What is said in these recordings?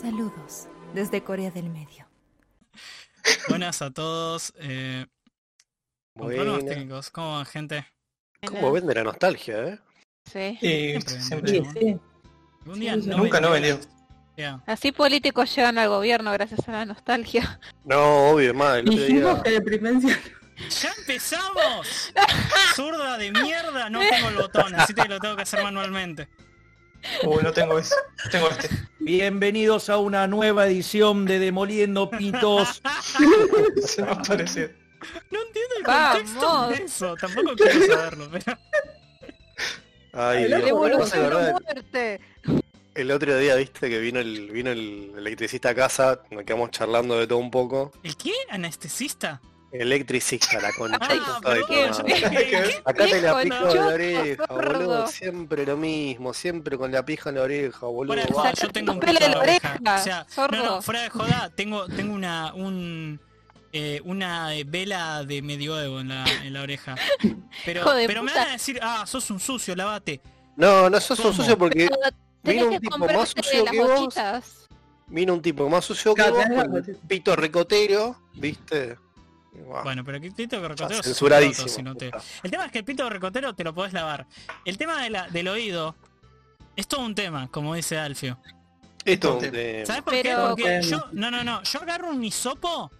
Saludos desde Corea del Medio. Buenas a todos. Eh, con problemas técnicos. ¿Cómo van, gente? ¿Cómo vende la nostalgia, eh? Sí. Sí, Siempre Sí, ¿no? sí. Un día Sí, sí. no Nunca no vendió. Así políticos llegan al gobierno gracias a la nostalgia. No, obvio, otro Dijimos día... que deprimencia. ¡Ya empezamos! ¡Zurda de mierda! No tengo el botón, así que lo tengo que hacer manualmente. Uy, no tengo eso. Tengo este. Bienvenidos a una nueva edición de Demoliendo Pitos. Se me ha parecido. No entiendo el Vamos. contexto de eso. Tampoco quiero saberlo, pero... Ay, El Dios. muerte. El otro día, viste, que vino el, vino el electricista a casa, nos quedamos charlando de todo un poco. ¿El qué? ¿Anestesista? Electricista, la concha de Ah, tu dije, ¿qué? Acá te la pico no. en la oreja, boludo. Siempre lo mismo, siempre con la pija en la oreja, boludo. Fuera de joda, yo tengo un Pele pito en la oreja. oreja, O sea, no, sordo. no, fuera de joda, tengo, tengo una, un, eh, una eh, vela de medioevo en la, en la oreja. Pero, de pero me van a decir, ah, sos un sucio, lavate. No, no sos un ¿Cómo? sucio porque vino un tipo más sucio que vos. vino un tipo más sucio que vos, pito recotero, viste. Bueno, pero el pito de ya, recotero es roto, si no te-. El tema es que el pito de recotero te lo podés lavar. El tema de la, del oído es todo un tema, como dice Alfio. De... ¿Sabes por Pero- qué? Porque yo, no, no, no, yo agarro un hisopo,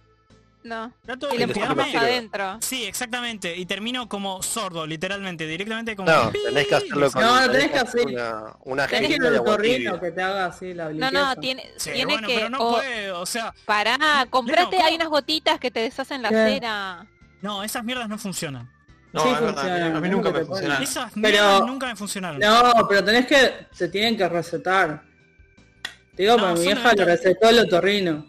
No. trato Y de le Pero adentro. Sí, exactamente, y termino como sordo, literalmente, directamente como... No, tenés que hacerlo con No, tenés tenés que hacer una, una Tenés que tibia. que te haga así la No, limpieza. no, tiene, Sí, tiene bueno, que... pero no o- puede, o sea, Pará, comprate, ¿cómo? hay unas gotitas que te deshacen la ¿Qué? cera. no, esas mierdas no funcionan. No, Sí, es verdad. funciona, A mí nunca me funcionaron. Esas Pero- mierdas nunca me funcionaron. No, pero tenés que... Se tienen que recetar. Te digo, No, pero mi vieja lo venta- recetó el otorrino.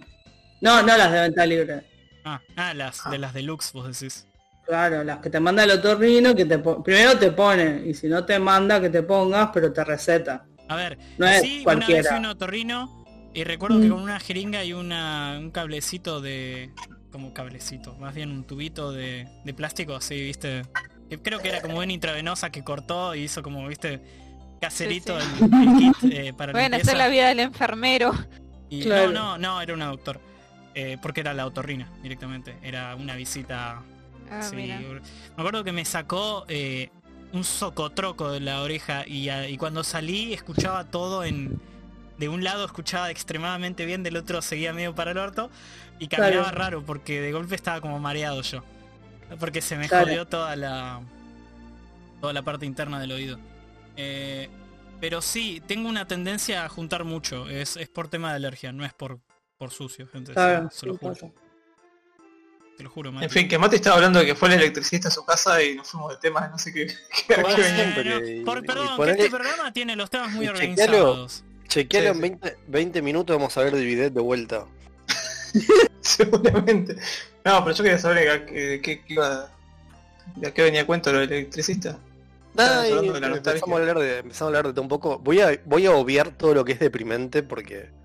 No, no las de venta libre. Ah, ah, las de las deluxe, vos decís. Claro, las que te manda el otorrino, que te primero te pone, y si no te manda que te pongas, pero te receta. A ver, No es sí, una vez cualquiera. fui a un otorrino y recuerdo que Mm. con una jeringa y una, un cablecito de... como cablecito, más bien un tubito de, de plástico así, viste. Que creo que era como una intravenosa que cortó y hizo como, viste, caserito Sí, El, el kit eh, para Bueno, esa limpieza. es la vida del enfermero. Y- Claro. No, no, no, era una doctor. Eh, porque era la otorrina directamente. Era una visita Ah, Sí, mira. me acuerdo que me sacó eh, un socotroco de la oreja y, a- y cuando salí escuchaba todo en... De un lado escuchaba extremadamente bien, del otro seguía medio para el orto y caminaba Claro. raro porque de golpe estaba como mareado yo. Porque se me Claro. jodió toda la... toda la parte interna del oído. Eh, pero sí, tengo una tendencia a juntar mucho. Es, es por tema de alergia, no es por, por sucio, gente. Claro, se, se lo juro. pasa. Te lo juro, Mati. En fin, que Mati estaba hablando de que fue el electricista a su casa y nos fuimos de temas, no sé qué, qué, siempre. Y- por, y perdón, que este programa tiene los temas muy chequealo. organizados. Chequealo Sí, en sí. 20, 20 minutos, vamos a ver el bidet de vuelta. Seguramente. No, pero yo quería saber a qué, iba... ¿De a qué venía a cuento lo del electricista? Y de la empezamos, a hablar de, empezamos a hablar de todo un poco. Voy a, voy a obviar todo lo que es deprimente porque...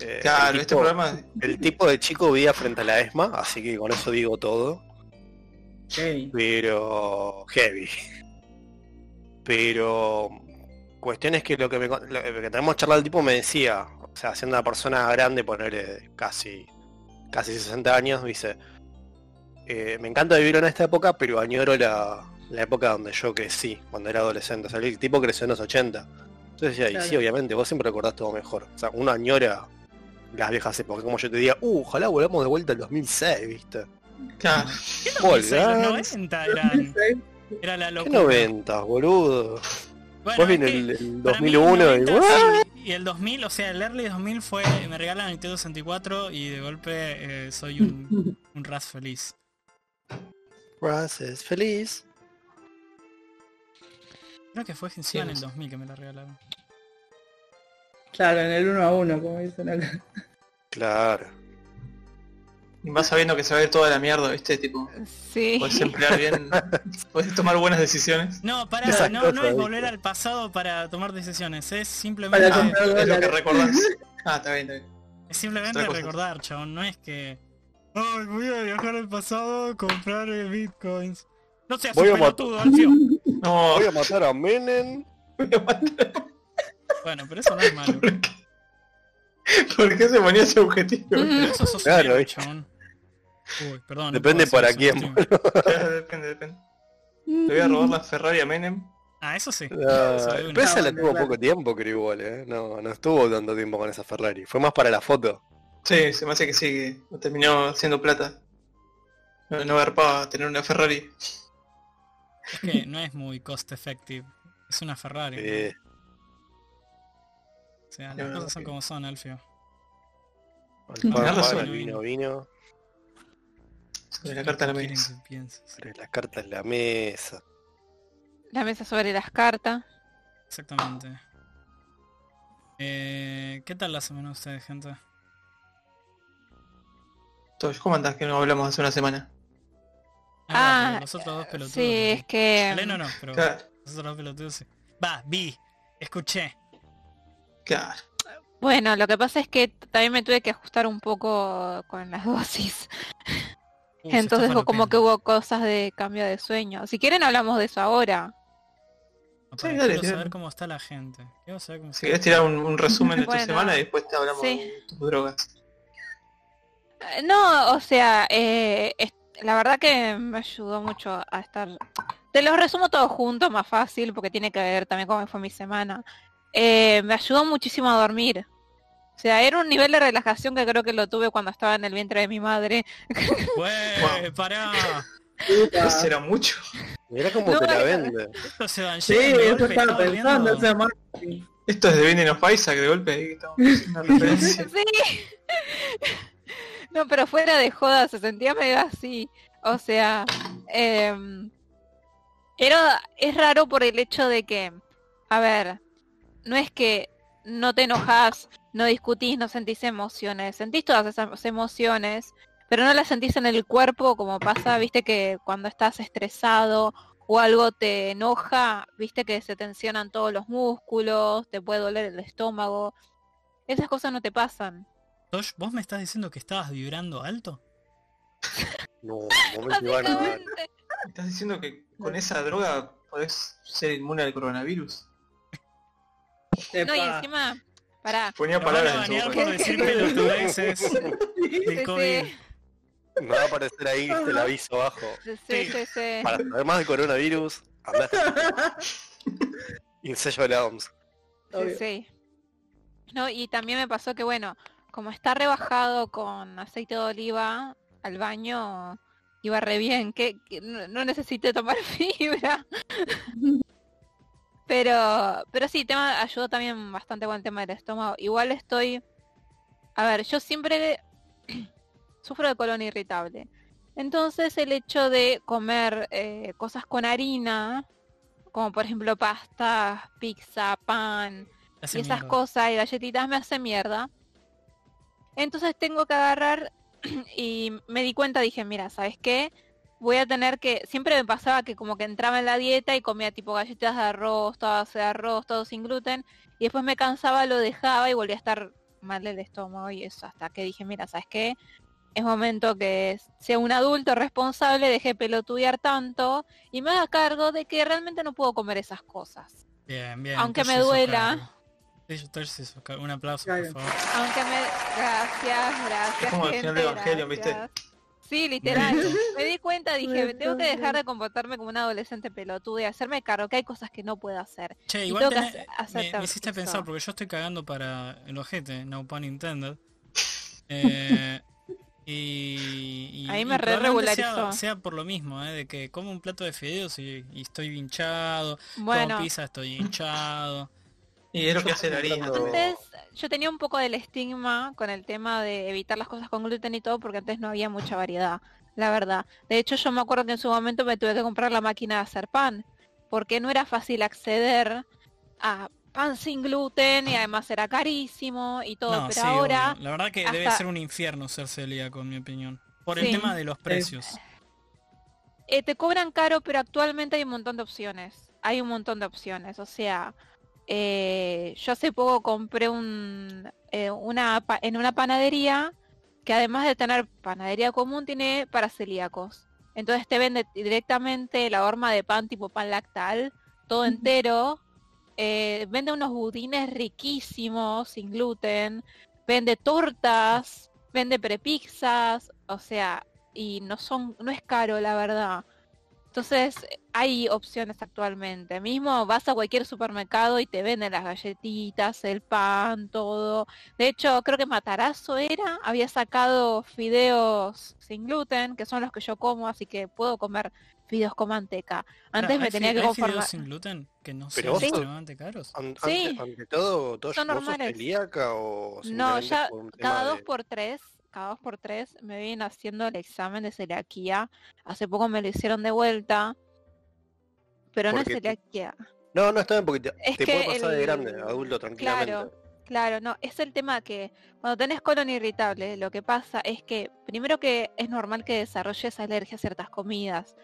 eh, Claro, el este tipo- programa... El tipo de chico vivía frente a la ESMA, así que con eso digo todo. Sí. Pero... Heavy. Pero... Cuestión es que lo que, me, con- lo que tenemos charlado el tipo me decía, o sea, siendo una persona grande, ponerle casi casi 60 años, dice, eh, me encanta vivir en esta época, pero añoro la, la época donde yo crecí, cuando era adolescente. O sea, el tipo creció en los 80. Entonces decía, y Claro. sí, obviamente, vos siempre recordás todo mejor. O sea, uno añora las viejas épocas, como yo te diría, uh, ojalá volvamos de vuelta al 2006, ¿viste? Claro. Los Volver. 90 eran, era la ¿Qué locura. 90, boludo? Bueno, viene que el, el para mí 2001 y 90 ¡guau! sí, y el 2000, o sea, el early 2000 fue, me regalan el Nintendo 64 y de golpe eh, soy un, un ras feliz. Raz es feliz. Creo que fue encima en el Sí, 2000 que me la regalaron. Claro, en el uno a uno, como dicen acá. Claro. Y vas sabiendo que se va a ir toda la mierda, ¿viste? Tipo, Sí. puedes emplear bien, puedes tomar buenas decisiones. No, para, Esas no, es ¿viste? volver al pasado para tomar decisiones, es simplemente, comprar Es lo que recordás. Ah, está bien, está bien. es simplemente recordar, chabón, no es que... Ay, voy a viajar al pasado, comprar eh, bitcoins. No seas Voy un a matar- pelotudo, Alfio. No, Voy a matar a Menem. Bueno, pero eso no es malo. ¿Por qué se ponía ese objetivo? Eso sos un Claro, héroe, ¿viste? chabón. Uy, perdón. no Depende puedo para quién. Claro, depende, depende. Le voy a robar la Ferrari a Menem. Ah, eso sí. No, Eso pero esa la No, tuvo claro. poco tiempo, creo igual, ¿eh? No, no estuvo tanto tiempo con esa Ferrari. Fue más para la foto. Sí, se me hace que sí, que no terminó haciendo plata. No, no garpaba tener una Ferrari. Es que no es muy cost effective. Es una Ferrari. ¿no? O sea, No, las cosas son como son, Alfio. razón. el vino, vino. Sobre la carta la ¿Qué quieren mesa. Sobre las cartas en la mesa. La mesa sobre las cartas. Exactamente. Eh, ¿Qué tal la semana ustedes, gente? ¿cómo andás que no hablamos hace una semana? Ah, Ah, pero los otros dos pelotudos. Sí, es que... Elena no, pero Claro, los otros dos pelotudos sí. Va, vi, escuché. Claro. Bueno, lo que pasa es que también me tuve que ajustar un poco con las dosis. Uh, Entonces como que hubo cosas de cambio de sueño. Si quieren hablamos de eso ahora. No, Sí, dale, quiero saber cómo está la gente. Quiero saber cómo Si querés tirar un, un resumen de tu Bueno, semana y después te hablamos sí. de tus drogas. Eh, No, o sea, eh, la verdad que me ayudó mucho a estar... Te los resumo todos juntos, más fácil, porque tiene que ver también cómo fue mi semana. Eh, me ayudó muchísimo a dormir. O sea, era un nivel de relajación que creo que lo tuve cuando estaba en el vientre de mi madre. Güey, Wow. pará. Eso era mucho. Mirá cómo No, te la vende. Esto se van Sí, eso golpe, estaba está pensando volviendo- ese marketing. Esto es de Binding of Isaac, de golpe ahí estamos haciendo una referencia. Sí. No, pero fuera de joda, se sentía medio así. O sea, era, es raro por el hecho de que, a ver, no es que no te enojas, no discutís, no sentís emociones, sentís todas esas emociones, pero no las sentís en el cuerpo como pasa, viste que cuando estás estresado o algo te enoja, viste que se tensionan todos los músculos, te puede doler el estómago. Esas cosas no te pasan. Tosh, ¿vos me estás diciendo que estabas vibrando alto? No, no, Básicamente. ¿Estás diciendo que con esa droga podés ser inmune al coronavirus? No, y encima, pará. Ponía palabras en banear su por boca. decir pelotudeces del COVID. Me va a aparecer ahí el aviso abajo. sí, sí, sí, sí. Para saber más de coronavirus, andá. Y el sello de la OMS. Sí, sí. No, y también me pasó que, bueno, como está rebajado con aceite de oliva al baño, iba re bien, que, que no, no necesité tomar fibra. Pero, pero sí, tema ayudó también bastante con el tema del estómago. Igual estoy, a ver, yo siempre sufro de colon irritable. Entonces el hecho de comer eh, cosas con harina, como por ejemplo pasta, pizza, pan, Hace y esas mierda. cosas y galletitas me hace mierda. Entonces tengo que agarrar y me di cuenta, dije, mira, ¿sabes qué? Voy a tener que, siempre me pasaba que como que entraba en la dieta y comía tipo galletas de arroz, base de arroz, todo sin gluten, y después me cansaba, lo dejaba y volvía a estar mal del estómago y eso, hasta que dije, mira, ¿sabes qué? Es momento que sea un adulto responsable, deje de pelotudear tanto y me haga cargo de que realmente no puedo comer esas cosas. Bien, bien. Aunque me duela. Un aplauso, por favor. Aunque me... Gracias, gracias. Es como el gente, final de Evangelion, ¿viste? Sí, literal. Me di cuenta, dije, tengo que dejar de comportarme como una adolescente pelotuda y hacerme cargo que hay cosas que no puedo hacer. Che, Y igual tenés- me, me hiciste eso. pensar porque yo estoy cagando para el ojete, no pun intended. Eh, y, y- Ahí y me re probablemente sea, regularizó. sea por lo mismo, eh, de que como un plato de fideos y, y estoy hinchado, Bueno, como pizza estoy hinchado. Y es lo que hace la harina. Antes yo tenía un poco del estigma con el tema de evitar las cosas con gluten y todo porque antes no había mucha variedad, la verdad. De hecho yo me acuerdo que en su momento me tuve que comprar la máquina de hacer pan porque no era fácil acceder a pan sin gluten y además era carísimo y todo, No, pero sí, ahora obvio. La verdad que debe ser un infierno ser celíaco, en mi opinión. Por el tema de los precios. eh, te cobran caro, pero actualmente hay un montón de opciones. Hay un montón de opciones. O sea, eh, yo hace poco compré un, eh, una en una panadería que además de tener panadería común tiene para celíacos. Entonces te vende directamente la horma de pan tipo pan lactal, todo entero. eh, vende unos budines riquísimos, sin gluten, vende tortas, vende prepizzas, o sea, y no son, no es caro la verdad. Entonces hay opciones actualmente. Mismo vas a cualquier supermercado y te venden las galletitas, el pan, todo. De hecho, creo que Matarazo era, había sacado fideos sin gluten, que son los que yo como, así que puedo comer fideos con manteca. Antes me ¿hay tenía que conformar. fideos sin gluten que no Pero vos- extremadamente caros. An- Sí. ante, ante todo, ¿vos Son normales. celíaca o No, ya cada dos de- por tres, cada dos por tres me vienen haciendo el examen de celiaquía. Hace poco me lo hicieron de vuelta, pero no es Porque te- celiaquía. No, no está bien porque te, Es te puede pasar de el- grande, adulto, tranquilamente. Claro, claro, no, es el tema que cuando tenés colon irritable, lo que pasa es que primero que es normal que desarrolles alergia a ciertas comidas.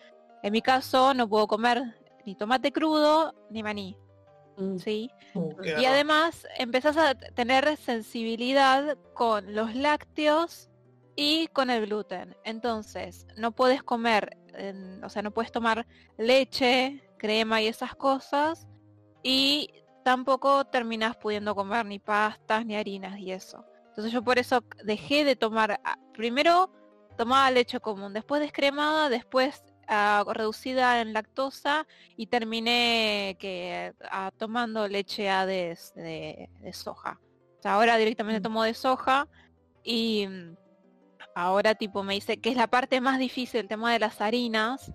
En mi caso no puedo comer ni tomate crudo ni maní, Mm. ¿sí? Uh, Y además empezás a tener sensibilidad con los lácteos y con el gluten. Entonces, no puedes comer, o sea, no puedes tomar leche, crema y esas cosas. Y tampoco terminás pudiendo comer ni pastas ni harinas y eso. Entonces yo por eso dejé de tomar, ah, primero tomaba leche común, después descremada, después ah, reducida en lactosa y terminé que ah, tomando leche A de, de- de soja. O sea, ahora directamente Mm. tomo de soja y mm, ahora tipo me dice que es la parte más difícil el tema de las harinas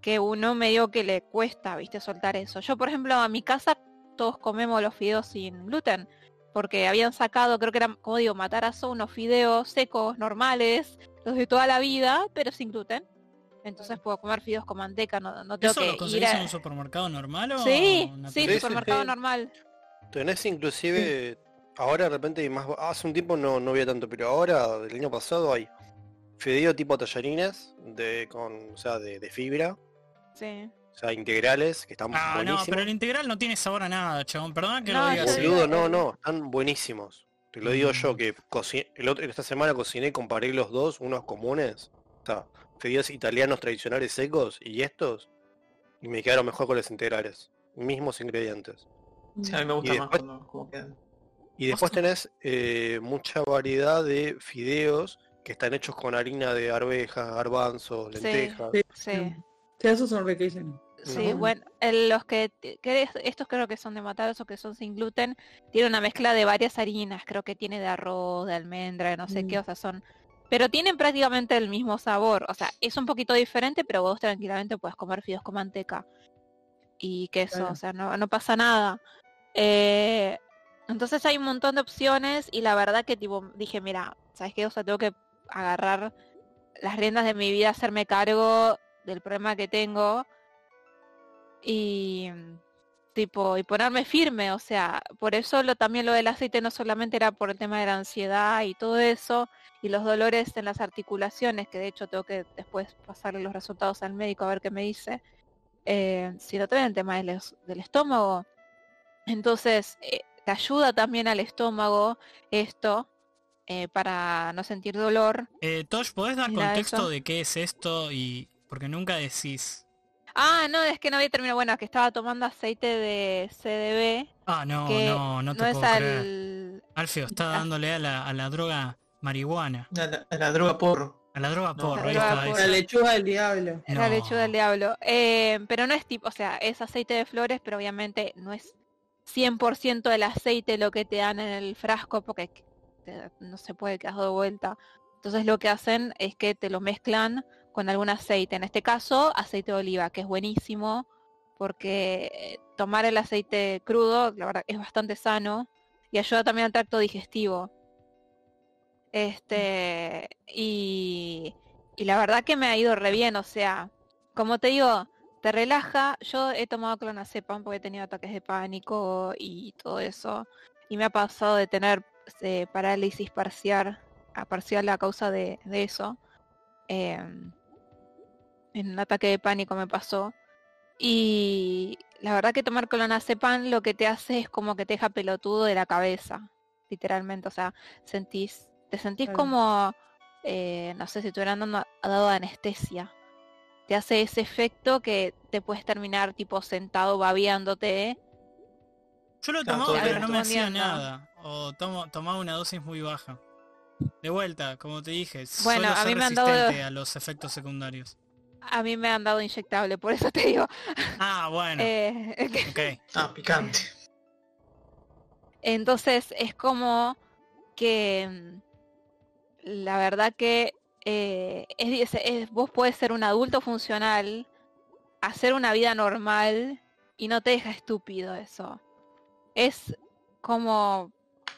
que uno medio que le cuesta, viste, soltar eso. Yo, por ejemplo, a mi casa todos comemos los fideos sin gluten, porque habían sacado, creo que eran, como digo, matarazo, unos fideos secos, normales, los de toda la vida, pero sin gluten. Entonces puedo comer fideos con manteca, no, no tengo ¿Eso que lo ir conseguís a... en un supermercado normal o Sí, una sí, supermercado sí. normal. Tenés inclusive, ahora de repente hay más, hace un tiempo no, no había tanto, pero ahora, del año pasado hay fideo tipo tallarines, de, con, o sea, de, de fibra, Sí. o sea, integrales, que están Ah, no, pero el integral no tiene sabor a nada, chabón. Perdón que No, lo diga así. No, no, están buenísimos. Te lo digo yo que coci- el otro, esta semana cociné y comparé los dos, unos comunes, o sea, fideos italianos tradicionales secos y estos, y me quedaron mejor con los integrales, mismos ingredientes. Sí, a mí me gusta Y más después- cuando como quedan. Y después tenés eh, mucha variedad de fideos que están hechos con harina de arveja, garbanzos, lentejas. Sí. Sí. Sí, esos son riquísimos. Sí, bueno, el- los que, que es- estos creo que son de mataros o que son sin gluten, tienen una mezcla de varias harinas, creo que tiene de arroz, de almendra, de no sé qué, Mm. o sea, son, pero tienen prácticamente el mismo sabor, o sea, es un poquito diferente, pero vos tranquilamente puedes comer fideos con manteca y queso, Claro. o sea, no, no pasa nada. Eh, entonces hay un montón de opciones y la verdad que tipo dije, mira, ¿sabes qué? O sea, tengo que agarrar las riendas de mi vida, hacerme cargo del problema que tengo y tipo y ponerme firme, o sea, por eso lo, también lo del aceite no solamente era por el tema de la ansiedad y todo eso y los dolores en las articulaciones, que de hecho tengo que después pasarle los resultados al médico a ver qué me dice, eh, sino también el tema del, del estómago. Entonces, eh, te ayuda también al estómago esto eh, para no sentir dolor. Eh, Tosh, ¿podés dar contexto eso. de qué es esto? y Porque nunca decís. Ah, no, es que no había terminado. Bueno, que estaba tomando aceite de CDB. Ah, no, que no, no te no es creer. al... Alfeo está dándole a la, a la droga marihuana. A la, a la droga porro. A la droga No, porro, la ahí droga porro. La lechuga del diablo. La No. lechuga del diablo. Eh, pero no es tipo, o sea, es aceite de flores, pero obviamente no es 100% del aceite lo que te dan en el frasco porque te- no se puede que has dado vuelta. Entonces lo que hacen es que te lo mezclan con algún aceite. En este caso, aceite de oliva, que es buenísimo porque eh, tomar el aceite crudo, la verdad, es bastante sano y ayuda también al tracto digestivo. Este, y, la verdad que me ha ido re bien, o sea, como te digo, te relaja. Yo he tomado clonazepam porque he tenido ataques de pánico y todo eso. Y me ha pasado de tener eh, parálisis parcial, a parcial a causa de, de eso. Em, en un ataque de pánico me pasó. Y la verdad que tomar clonazepam lo que te hace es como que te deja pelotudo de la cabeza, literalmente. O sea, sentís, te sentís Claro. como, eh, no sé si te hubieran dado, dado anestesia. Te hace ese efecto que te puedes terminar tipo sentado babeándote Yo lo he Claro, pero no me hacía nada. O tomo, tomaba una dosis muy baja. De vuelta, como te dije, Bueno, suelo a ser mí me han dado- resistente a los efectos secundarios. A mí me han dado inyectable, por eso te digo. Ah, bueno, eh, ok. Ah, picante. Entonces es como que mm, la verdad que eh, es, es- es- vos puedes ser un adulto funcional, hacer una vida normal y no te deja estúpido eso. Es como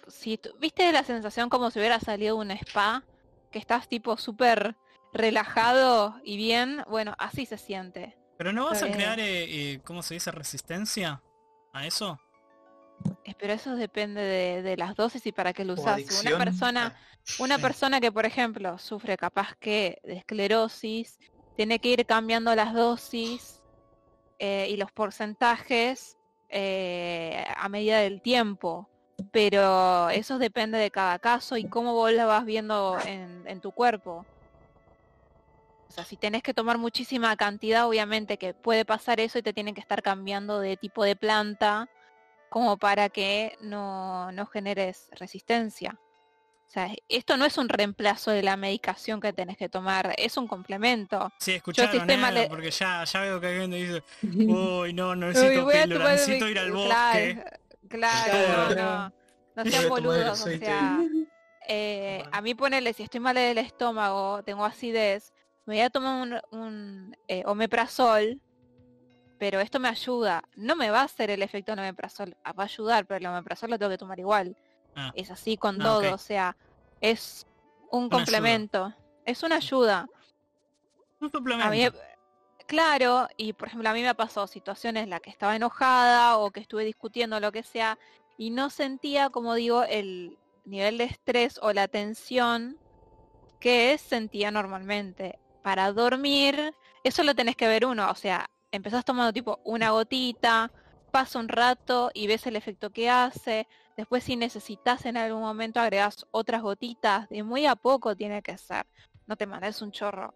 si viste la sensación como si hubiera salido de un spa, que estás tipo súper relajado y bien, bueno, así se siente. Pero no vas a crear, eh, eh, ¿cómo se dice? ¿Resistencia a eso? Eh, Pero eso depende de, de las dosis y para qué lo usas. Una persona Una Sí. persona que, por ejemplo, sufre capaz que de esclerosis, tiene que ir cambiando las dosis eh, y los porcentajes eh, a medida del tiempo. Pero eso depende de cada caso y cómo vos la vas viendo en, en tu cuerpo. O sea, si tenés que tomar muchísima cantidad, obviamente que puede pasar eso y te tienen que estar cambiando de tipo de planta como para que no, no generes resistencia. O sea, esto no es un reemplazo de la medicación que tenés que tomar, es un complemento. Sí, escucharon, eh, le- porque ya, ya veo que alguien dice, uy, no, no necesito Uy, píldora, necesito mi- ir al bosque. Claro, Claro. no, no a sean boludos, o sea, eh, a mí ponele, si estoy mal del estómago, tengo acidez, me voy a tomar un, un eh, omeprazol, pero esto me ayuda. No me va a hacer el efecto del omeprazol, ah, va a ayudar, pero el omeprazol lo tengo que tomar igual. Ah. Es así con Ah, todo, o sea, es un Una ayuda. complemento, es una ayuda. Un mí, claro, y por ejemplo a mí me ha pasado situaciones en las que estaba enojada o que estuve discutiendo lo que sea y no sentía, como digo, el nivel de estrés o la tensión que sentía normalmente. Para dormir, eso lo tenés que ver uno, o sea, empezás tomando tipo una gotita, pasa un rato y ves el efecto que hace, después si necesitas en algún momento agregas otras gotitas, de muy a poco tiene que ser, no te mandes un chorro.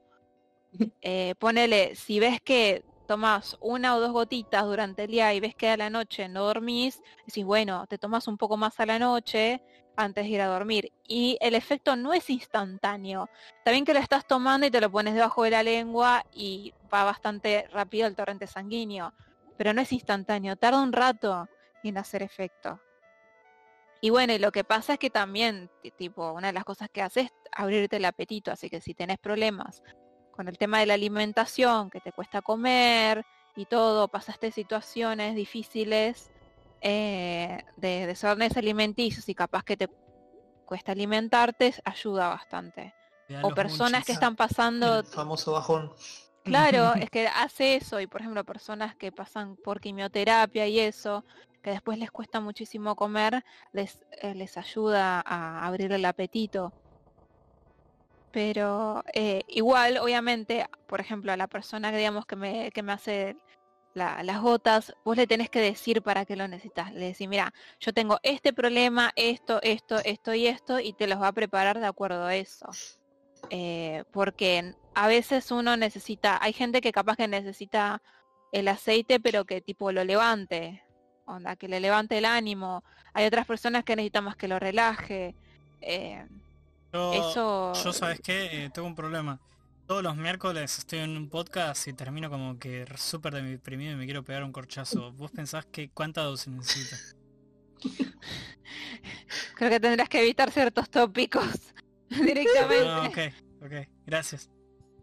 Eh, ponele, si ves que tomas una o dos gotitas durante el día y ves que a la noche no dormís, decís, bueno, te tomas un poco más a la noche antes de ir a dormir. Y el efecto no es instantáneo. También que lo estás tomando y te lo pones debajo de la lengua y va bastante rápido el torrente sanguíneo. Pero no es instantáneo, tarda un rato en hacer efecto. Y bueno, y lo que pasa es que también, ti- tipo, una de las cosas que haces es abrirte el apetito, así que si tenés problemas con el tema de la alimentación, que te cuesta comer y todo, pasaste situaciones difíciles eh, de desórdenes alimenticios y capaz que te cuesta alimentarte, ayuda bastante. O personas munchies. que están pasando El famoso bajón. Claro, es que hace eso y por ejemplo personas que pasan por quimioterapia y eso, que después les cuesta muchísimo comer, les, eh, les ayuda a abrir el apetito. Pero eh, igual, obviamente, por ejemplo, a la persona que digamos que me, que me hace la- las gotas, vos le tenés que decir para qué lo necesitas. Le decís, mira, yo tengo este problema, esto, esto, esto y esto, y te los va a preparar de acuerdo a eso. Eh, porque a veces uno necesita, hay gente que capaz que necesita el aceite, pero que tipo lo levante, onda, que le levante el ánimo. Hay otras personas que necesitan más que lo relaje. eh, Yo, eso... yo, ¿sabes qué? Eh, tengo un problema. Todos los miércoles estoy en un podcast y termino como que súper deprimido y me quiero pegar un corchazo. ¿Vos pensás que cuánta dosis necesito? Creo que tendrás que evitar ciertos tópicos directamente. Ok, ok, gracias.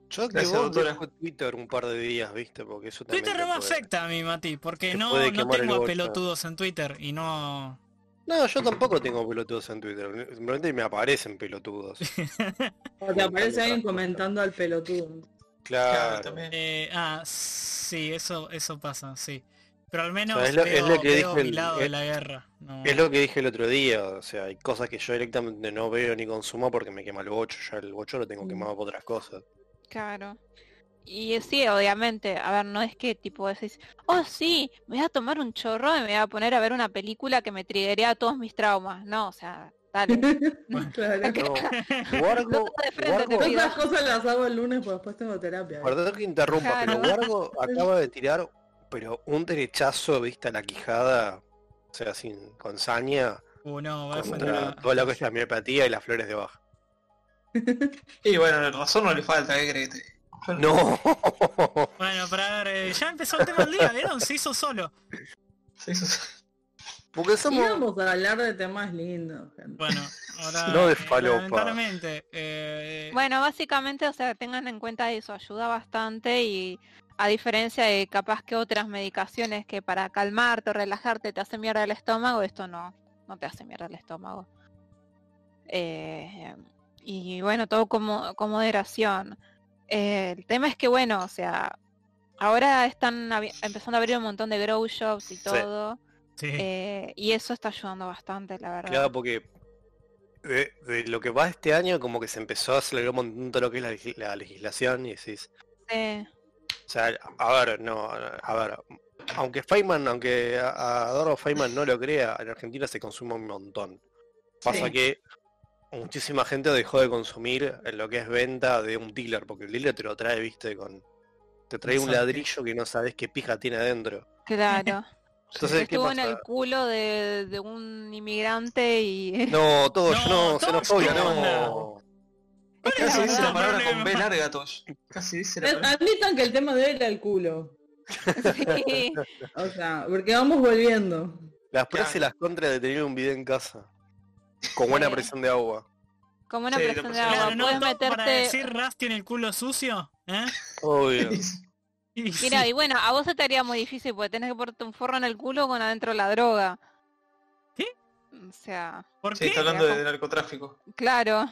Yo que vos dejo Twitter un par de días, viste, porque eso también Twitter te no me afecta a mí, Mati, porque no, no tengo a pelotudos en Twitter y no... No, yo tampoco tengo pelotudos en Twitter, simplemente me aparecen pelotudos. O te aparece alguien comentando al pelotudo. Claro, Claro. también. Eh, ah, sí, eso, eso pasa, sí. Pero al menos O sea, es lo- veo, es lo que veo mi el- lado de es- la guerra. no. Es lo que dije el otro día, o sea, hay cosas que yo directamente no veo ni consumo porque me quema el bocho, ya el bocho lo tengo Mm. quemado por otras cosas. Claro. Y sí, obviamente, a ver, no es que tipo decís, oh sí, me voy a tomar un chorro y me voy a poner a ver una película que me triggería todos mis traumas. No, o sea, dale. Claro. No, Wargo, Wargo- pido. Otras cosas las hago el lunes porque después tengo terapia. perdón que interrumpa, Claro. pero Wargo acaba de tirar, pero un derechazo, viste, a la quijada o sea, sin con saña Uh, no, va a contra faltar. todo lo que es la miopatía y las flores de baja. Y bueno, razón no le falta, ¿qué crees? No. Bueno, para ver, eh, ya empezó el tema del día, ¿vieron? Se hizo solo. Sí, eso es- Porque somos vamos a hablar de temas lindos, gente. Bueno, ahora No de eh, falopa. eh, Bueno, básicamente, o sea, tengan en cuenta eso, ayuda bastante y a diferencia de capaz que otras medicaciones que para calmarte o relajarte te hacen mierda el estómago, esto no, no te hace mierda el estómago. Eh, y bueno, todo como, con moderación. Eh, el tema es que bueno, o sea, ahora están empezando a abrir un montón de grow shops y todo. sí. eh, y eso está ayudando bastante, la verdad. Claro, porque de, de lo que va este año como que se empezó a acelerar un montón todo lo que es la, legis- la legislación y decís, Sí. o sea, a ver, no, a ver, aunque Feynman, aunque a, a Adolfo Feynman no lo crea, en Argentina se consume un montón. Pasa Sí. que muchísima gente dejó de consumir en lo que es venta de un dealer, porque el dealer te lo trae, viste, con te trae un ladrillo que no sabes qué pija tiene adentro. Claro. Entonces, ¿qué Estuvo en el culo de, de un inmigrante y... No, todo, No, no, xenofobia, ¿qué no. ¿Cuál es Casi dice la palabra con B larga, Tosh. Casi dice la Eh, palabra. Admitan que el tema de hoy era el culo. Sí. O sea, porque vamos volviendo. Las pros y las contras de tener un video en casa. Con buena Sí. presión de agua. Como una Sí, presión de agua. Claro, no Puedes todo para meterte... decir Raz tiene el culo sucio, ¿eh? Obvio. Y Mira, sí. y bueno, a vos se te haría muy difícil porque tenés que ponerte un forro en el culo con adentro la droga. ¿Qué? O sea, ¿Por Sí, qué? está hablando de narcotráfico. claro,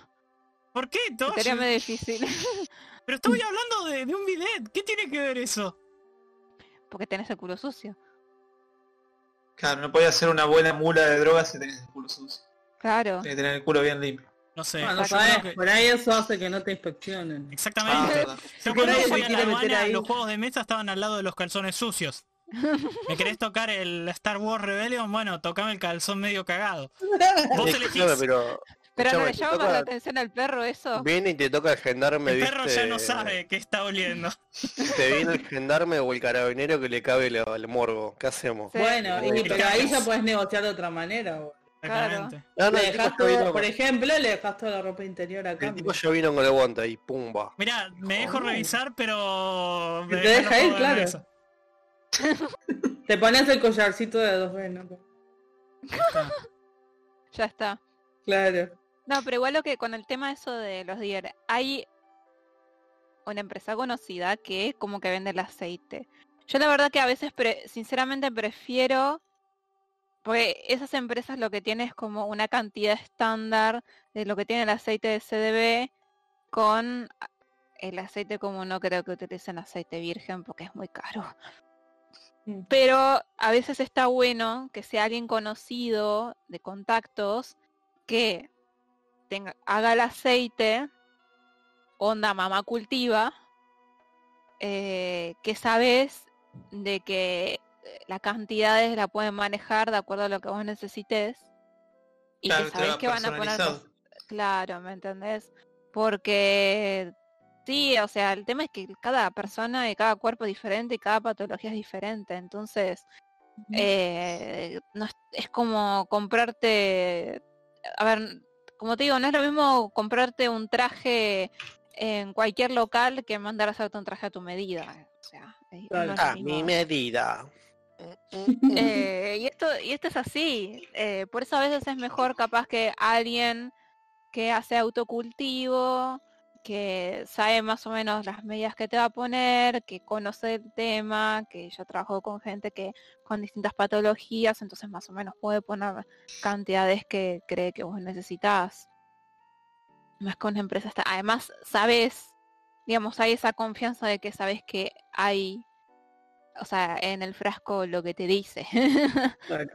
¿Por qué, se Tosh? te haría muy difícil. Pero estoy hablando de, de un bidet. ¿Qué tiene que ver eso? porque tenés el culo sucio. Claro, no podía ser una buena mula de drogas si tenés el culo sucio. Claro. Tenés que tener el culo bien limpio. No sé. Bueno, yo sabes, que- por ahí eso hace que no te inspeccionen. Ah, Exactamente. verdad. Yo Por cuando fui a La meter Habana, ahí. los juegos de mesa estaban al lado de los calzones sucios. ¿Me querés tocar el Star Wars Rebellion? Bueno, tocame el calzón medio cagado. Vos elegís. claro, pero Pero no le llama más toca- la atención al perro eso. viene y te toca el gendarme, El perro ¿viste? ya no sabe qué está oliendo. Te viene el gendarme o el carabinero que le cabe el morbo. ¿Qué hacemos? Sí. Bueno, y- pero ahí ya puedes negociar de otra manera. boludo. Exactamente. No, Le todo- por ejemplo, le dejas toda la ropa interior a el tipo ya vino con el guante y pumba. Mirá, me dejo revisar, pero... Me te deja ir, claro. Te pones el collarcito de dos venas. Ya está. Claro. No, pero igual lo que con el tema eso de los dealers, hay una empresa conocida que como que vende el aceite. Yo la verdad que a veces, pre- sinceramente, prefiero, porque esas empresas lo que tienen es como una cantidad estándar de lo que tiene el aceite de CDB con a- el aceite como no creo que utilicen aceite virgen porque es muy caro. Mm. Pero a veces está bueno que sea alguien conocido de contactos que tenga, haga el aceite, onda mamá cultiva, eh, que sabes de que las cantidades la pueden manejar de acuerdo a lo que vos necesites y Claro, que va que van a poner claro, ¿me entendés? Porque sí, o sea, el tema es que cada persona y cada cuerpo es diferente y cada patología es diferente, entonces eh, no es, es como comprarte, a ver, como te digo, no es lo mismo comprarte un traje en cualquier local que mandar a hacerte un traje a tu medida. O sea, eh, no A mismo. mi medida. Eh, y esto y esto es así. eh, por eso a veces es mejor capaz que alguien que hace autocultivo, que sabe más o menos las medidas que te va a poner, que conoce el tema, que ya trabajó con gente que con distintas patologías, entonces más o menos puede poner cantidades que cree que vos necesitas. Más con una empresa está. Además, sabes, digamos, hay esa confianza de que sabes que hay o sea, en el frasco lo que te dice. Claro.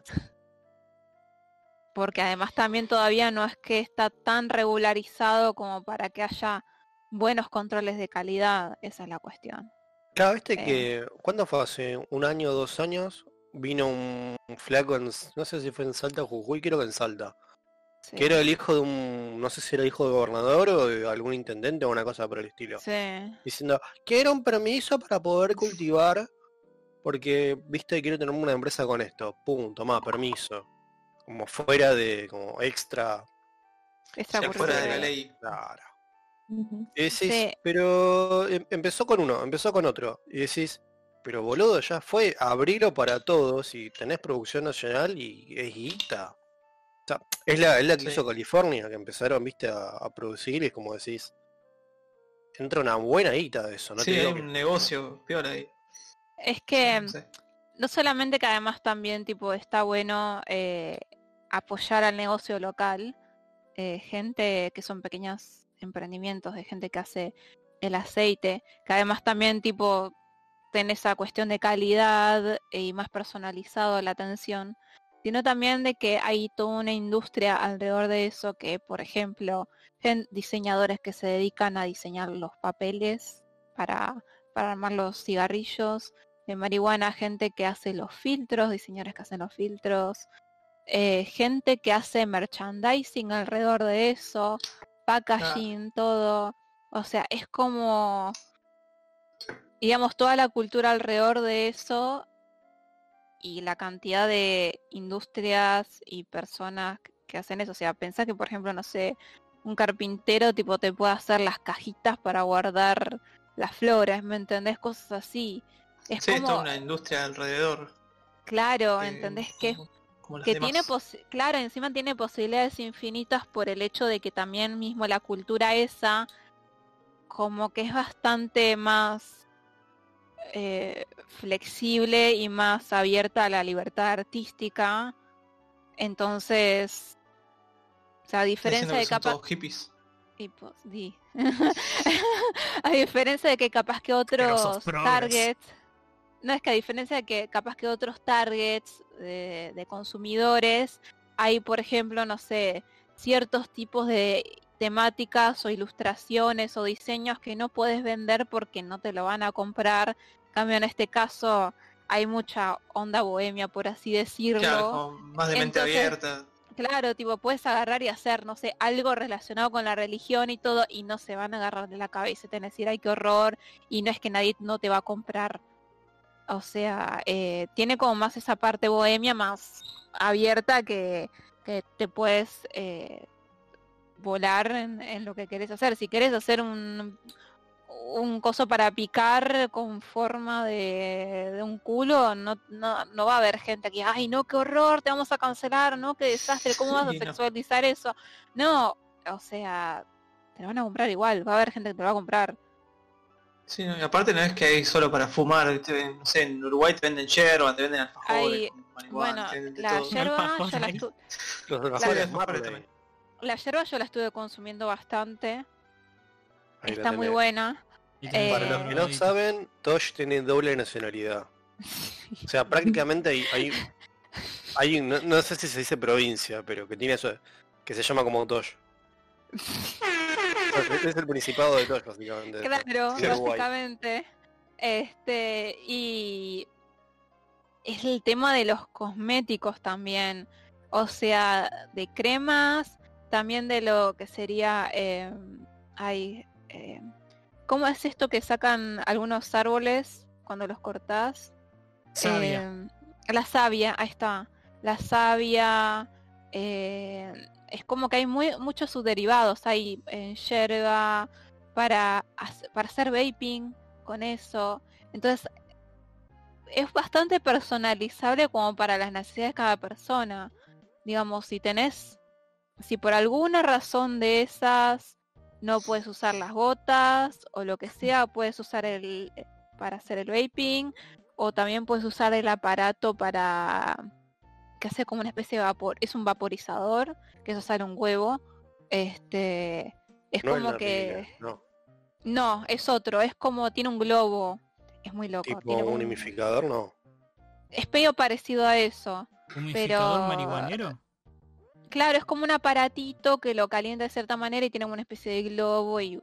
Porque además también todavía no es que está tan regularizado como para que haya buenos controles de calidad. Esa es la cuestión. Claro, viste Eh. que, ¿cuándo fue? Hace un año o dos años, vino un flaco en, no sé si fue en Salta o Jujuy, creo que en Salta, Sí. que era el hijo de un, no sé si era hijo de gobernador o de algún intendente o una cosa por el estilo, Sí. diciendo, quiero un permiso para poder cultivar porque, viste, quiero tener una empresa con esto. Pum, tomá, permiso. Como fuera de, como extra. Extra fuera de la ley. Claro. Ujú. Y decís, Sí. pero em- empezó con uno, empezó con otro. Y decís, pero boludo, ya fue, abrilo para todos y tenés producción nacional y es guita. O sea, es la, es la que Sí. hizo California, que empezaron, viste, a, a producir y es como decís, entra una buena guita de eso, no sí, te hay digo que- un negocio peor ahí. Es que No solamente que además también tipo está bueno eh, apoyar al negocio local, eh, gente que son pequeños emprendimientos de gente que hace el aceite, que además también tipo tiene esa cuestión de calidad y más personalizado la atención, sino también de que hay toda una industria alrededor de eso que, por ejemplo, diseñadores que se dedican a diseñar los papeles para, para armar los cigarrillos, de marihuana, gente que hace los filtros, diseñadores que hacen los filtros, eh, gente que hace merchandising alrededor de eso, packaging, todo. O sea, es como, digamos, toda la cultura alrededor de eso y la cantidad de industrias y personas que hacen eso. O sea, pensá que, por ejemplo, no sé, un carpintero tipo te puede hacer las cajitas para guardar las flores, ¿me entendés? Cosas así. Es Sí, es como, toda una industria alrededor. claro, eh, ¿entendés? Que, como- como las que demás. tiene, posi- claro, encima tiene posibilidades infinitas por el hecho de que también mismo la cultura esa, como que es bastante más eh, flexible y más abierta a la libertad artística. Entonces, o sea, a diferencia de capaz... hippies. Y pues, di. a diferencia de que capaz que otros targets, no es que a diferencia de que capaz que otros targets de, de consumidores, hay por ejemplo, no sé, ciertos tipos de temáticas o ilustraciones o diseños que no puedes vender porque no te lo van a comprar. En cambio, en este caso hay mucha onda bohemia, por así decirlo. Claro, más de mente Entonces, abierta. Claro, tipo, puedes agarrar y hacer, no sé, algo relacionado con la religión y todo, y no se van a agarrar de la cabeza y te van a decir, ay, qué horror, y no es que nadie no te va a comprar. O sea, eh, tiene como más esa parte bohemia más abierta que, que te puedes eh, volar en, en lo que querés hacer. Si querés hacer un, un coso para picar con forma de, de un culo, no, no, no va a haber gente aquí, ay no, qué horror, te vamos a cancelar, no, qué desastre, ¿cómo vas a no. sexualizar eso? No, o sea, te lo van a comprar igual, va a haber gente que te lo va a comprar. Sí, no, y aparte no es que hay solo para fumar, ¿viste? no sé, en Uruguay te venden yerba, te venden alfajores, Hay- marihuana, Bueno, te venden de la todo. yerba, yo la, ahí. estu- Los Sí, alfajores las de mujeres Marley, también. la yerba yo la estuve consumiendo bastante, ahí está muy buena. Y tenés Para Eh, los que no saben, Tosh tiene doble nacionalidad. O sea, prácticamente hay, hay, no, no sé si se dice provincia, pero que tiene eso, que se llama como Tosh. es el principado de Tosh, básicamente. Claro, básicamente. Este, y es el tema de los cosméticos también. O sea, de cremas, también de lo que sería eh, hay eh, ¿cómo es esto que sacan algunos árboles cuando los cortás? Eh, la savia, ahí está. La savia. eh, es como que hay muchos subderivados. Hay en yerba para, para hacer vaping con eso. Entonces, es bastante personalizable como para las necesidades de cada persona. Digamos, si tenés, si por alguna razón de esas no puedes usar las gotas o lo que sea, puedes usar el para hacer el vaping o también puedes usar el aparato para que hace como una especie de vapor, es un vaporizador, que eso sale un huevo. Este es No es como la que no. no, es otro, es como tiene un globo. Es muy loco. Tipo tiene un humidificador, no. Es medio parecido a eso. ¿Humidificador pero- marihuanero? Claro, es como un aparatito que lo calienta de cierta manera y tiene como una especie de globo y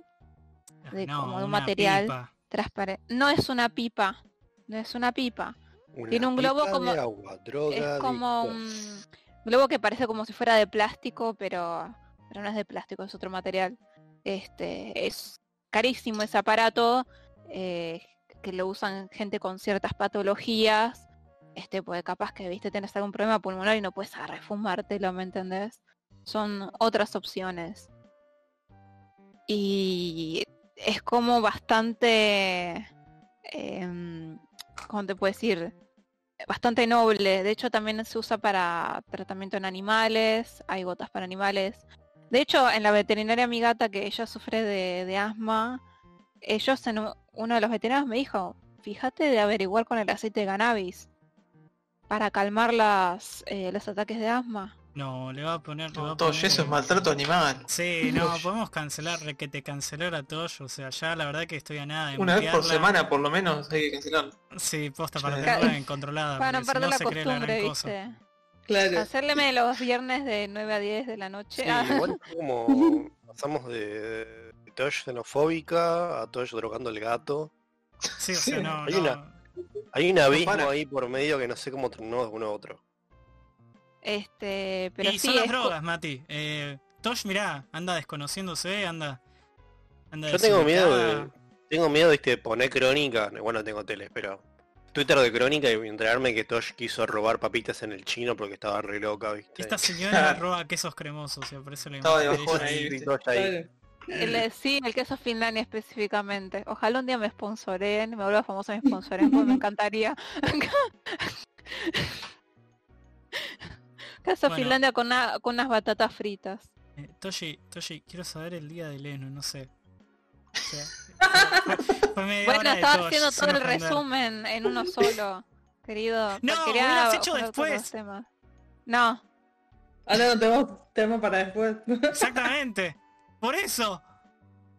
de no, como de un material. pipa. transparente. No es una pipa, no es una pipa. Una Tiene un globo como- de agua, droga, es como un globo que parece como si fuera de plástico, pero, pero no es de plástico, es otro material. Este, es carísimo ese aparato. eh, que lo usan gente con ciertas patologías, este, pues capaz que viste tenés algún problema pulmonar y no puedes refumártelo, ¿me entendés? Son otras opciones. Y es como bastante, em, ¿cómo te puedo decir? Bastante noble. De hecho, también se usa para tratamiento en animales, hay gotas para animales. De hecho, en la veterinaria mi gata, que ella sufre de, asma, ellos en uno de los veterinarios me dijo, fíjate de averiguar con el aceite de cannabis para calmar las, eh, los ataques de asma. No, le va a poner... va No, a Tosh, poner- eso es maltrato animal. Sí, no, podemos cancelar, que te cancelar a Tosh, o sea, ya la verdad que estoy a nada de Una vez por semana, por lo menos, hay que cancelarlo. Sí, posta para Sí. tenerla incontrolada. Para no si perder la se cree la costumbre, gran cosa. Claro. Hacerleme los viernes de 9 a 10 de la noche. Sí, Ah, igual como pasamos de, Tosh xenofóbica a Tosh drogando el gato. Sí, o Sí, sea, no, hay no. una- Hay un abismo ahí por medio que no sé cómo terminó de uno a otro. Este, pero y sí, son las drogas, Mati. Eh, Tosh, mirá, anda desconociéndose, anda... anda Yo tengo miedo de, tengo miedo viste, de poner crónica, bueno no tengo teles, pero Twitter de crónica y enterarme que Tosh quiso robar papitas en el chino porque estaba re loca, viste. Esta señora roba quesos cremosos, y por eso le Estaba de imagen el, eh, sí, el queso Finlandia específicamente. Ojalá un día me sponsoren, me vuelva famosa me sponsoren, porque me encantaría. queso Bueno. Finlandia con, una- con unas batatas fritas. Eh, Toshi, Toshi, quiero saber el día de Leno, no sé. O sea, fue- fue media Bueno, estaba haciendo todo el resumen en uno solo, querido. No, quería hubieras hecho después. No, Ahora no tenemos tema para después. Exactamente. Por eso.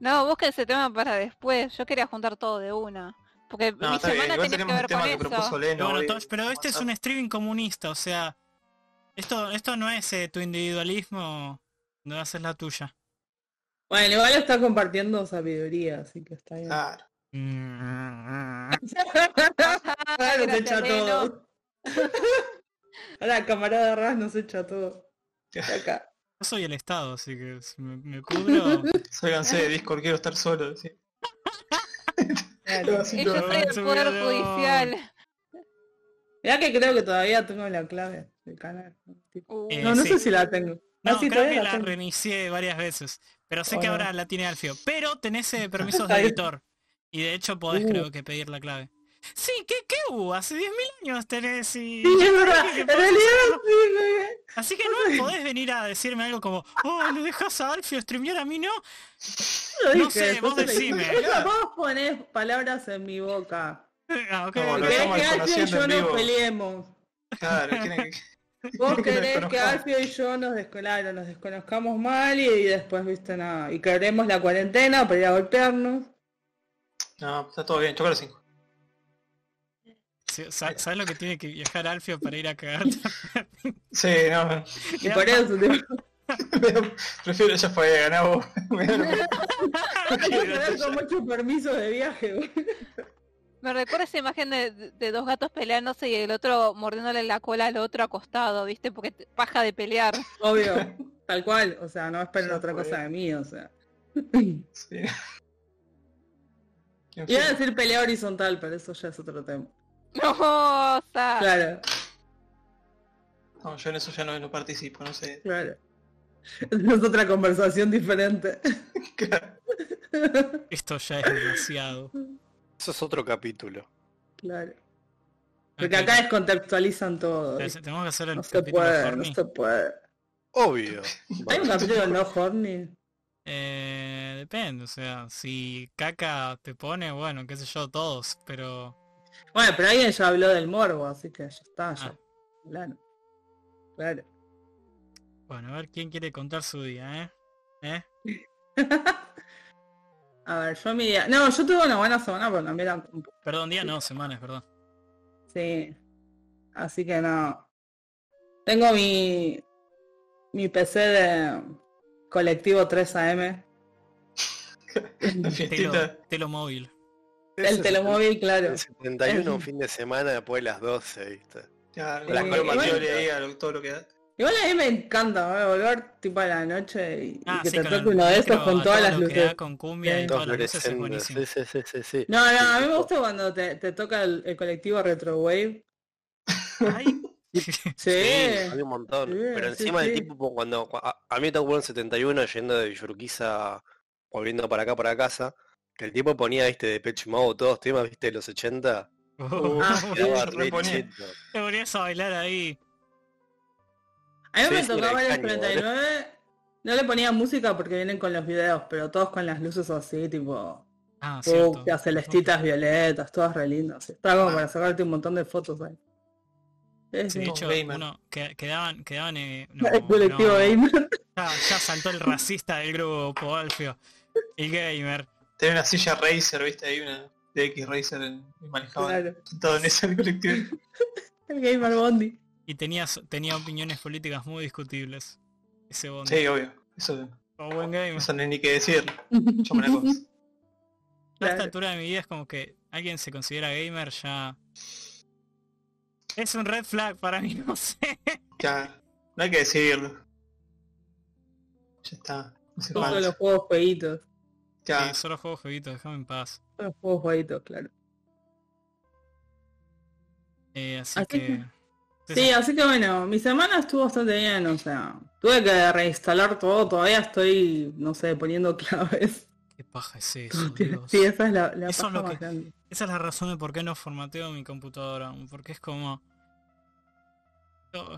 no, busquen ese tema para después. Yo quería juntar todo de una. Porque No, mi bien, semana igual tiene que ver con eso. Leno. bueno, Tosh, pero este es un streaming comunista, o sea, esto, esto no es eh, tu individualismo, no haces la tuya. Bueno, igual está compartiendo sabiduría, así que está bien. Claro. Ahora nos Gracias, echa Leno. todo. Ahora camarada Ras nos echa todo. Acá. Yo soy el Estado, así que si me, me cubro. Sálganse de Discord, quiero estar solo. sí. Claro. Yo soy el poder judicial. Mirá que creo que todavía tengo la clave del canal. Tipo, Eh, no, no sí. sé si la tengo. No, Ah, sí, creo que la la reinicié varias veces, pero sé que ahora la tiene Alfio. Pero tenés eh, permisos de editor. Y de hecho podés Uh. creo que pedir la clave. Sí, ¿qué, qué hubo? Hace 10.000 años tenés y... Sí, es verdad. que En podés realidad hacerlo. sí, me- Así que no podés venir a decirme algo como, oh, ¿lo dejas a Alfio streamear a mí no? No dije, sé, vos decime. Eso, Vos ponés palabras en mi boca. Ah, No, lo que Alfio y yo nos peleemos. Claro, quieren que- Vos querés que. Alfio y yo nos, desco- claro, nos desconozcamos mal y, y después, viste, nada. Y queremos la cuarentena para ir a golpearnos. No, está todo bien, chocar 5. Sí, sa- ¿Sabes lo que tiene que viajar Alfio para ir a cagarte? Sí, no, Y por eso, tipo, prefiero ya fue, ganar vos. Me da de viaje, güey. Me recuerda esa imagen de, de dos gatos peleándose y el otro mordiéndole la cola al otro acostado, ¿viste? Porque te- paja de pelear. Obvio, tal cual. O sea, no esperen Ya otra fue. cosa de mí, o sea. Sí. Iba a decir pelea horizontal, pero eso ya es otro tema. No, o sea, Claro, No, yo en eso ya no, no participo, no sé. claro. Es otra conversación diferente. Claro. Esto ya es demasiado. Eso es otro capítulo. Claro. Porque acá descontextualizan todo. Tenemos que hacer el No se capítulo puede, horny. no se puede. Obvio. Hay un capítulo no horny. Eh, depende, o sea, si caca te pone, bueno, qué sé yo, todos, pero... Bueno, pero alguien ya habló del morbo, así que ya está, ya. Ah. Claro. Claro. Bueno, a ver quién quiere contar su día, ¿eh? ¿Eh? A ver, yo mi día. No, yo tuve una buena semana, pero también era un Perdón, día no, semanas, perdón. Sí. Así que no. Tengo mi. mi PC de colectivo 3AM. La Telo, telo móvil. El telomóvil, claro. El 71 un fin de semana después de las 12, ¿viste? Claro, con la igual- Mateo le diga lo- todo lo que da. Igual a mí me encanta ¿eh? volver tipo a la noche y, y Ah, que sí, te toque uno de esos con todas las que luces. con cumbia y Sí. todas Todos las luces es fluorescentes, buenísimo. Sí, sí, sí, sí, sí. No, no, a mí me gusta cuando te, te toca el, el colectivo Retrowave. Ay. Sí, Sí, había un montón. Sí, Pero encima sí. el tipo cuando a, a mí me tocó en 71 yendo de Villurquiza volviendo para acá para casa, que el tipo ponía, viste, de Pitch Mode, todos temas, viste, de los 80, Uh, Ah, reponía. cheto. te ponías a bailar ahí. A mí Sí, me tocaba el extraño, 39. No le ponía música porque vienen con los videos, pero todos con las luces así, tipo Ah, fucsias, celestitas, violetas, todas re lindas. Estaba como Ah. para sacarte un montón de fotos ahí. Sí, de hecho, gamer. uno, que, quedaban, quedaban eh, no, el colectivo no, gamer. Ya, ya saltó el racista del grupo, Alfio. El gamer. Tenía una silla Racer, viste, ahí una DX Racer en, y manejaba Claro. sentado en ese colectivo. El gamer Bondi. Y tenía, tenía opiniones políticas muy discutibles. Ese bondi. Sí, obvio. Eso, buen gamer. eso no hay ni que decir. Yo me la cosa. A esta altura de mi vida es como que alguien se considera gamer ya... Es un red flag para mí, no sé. Ya, no hay que decirlo. Ya está. No los juegos jueguitos. Ya, Sí, solo juego jueguitos, déjame en paz. Todos los juegos jueguitos, claro. Eh, así, Así que... Sí, así que bueno, mi semana estuvo bastante bien, o sea, tuve que reinstalar todo, todavía estoy, no sé, poniendo claves. ¿Qué paja es eso, Dios? Sí, esa es la, la Eso es paja lo más que- grande. Esa es la razón de por qué no formateo mi computadora, porque es como...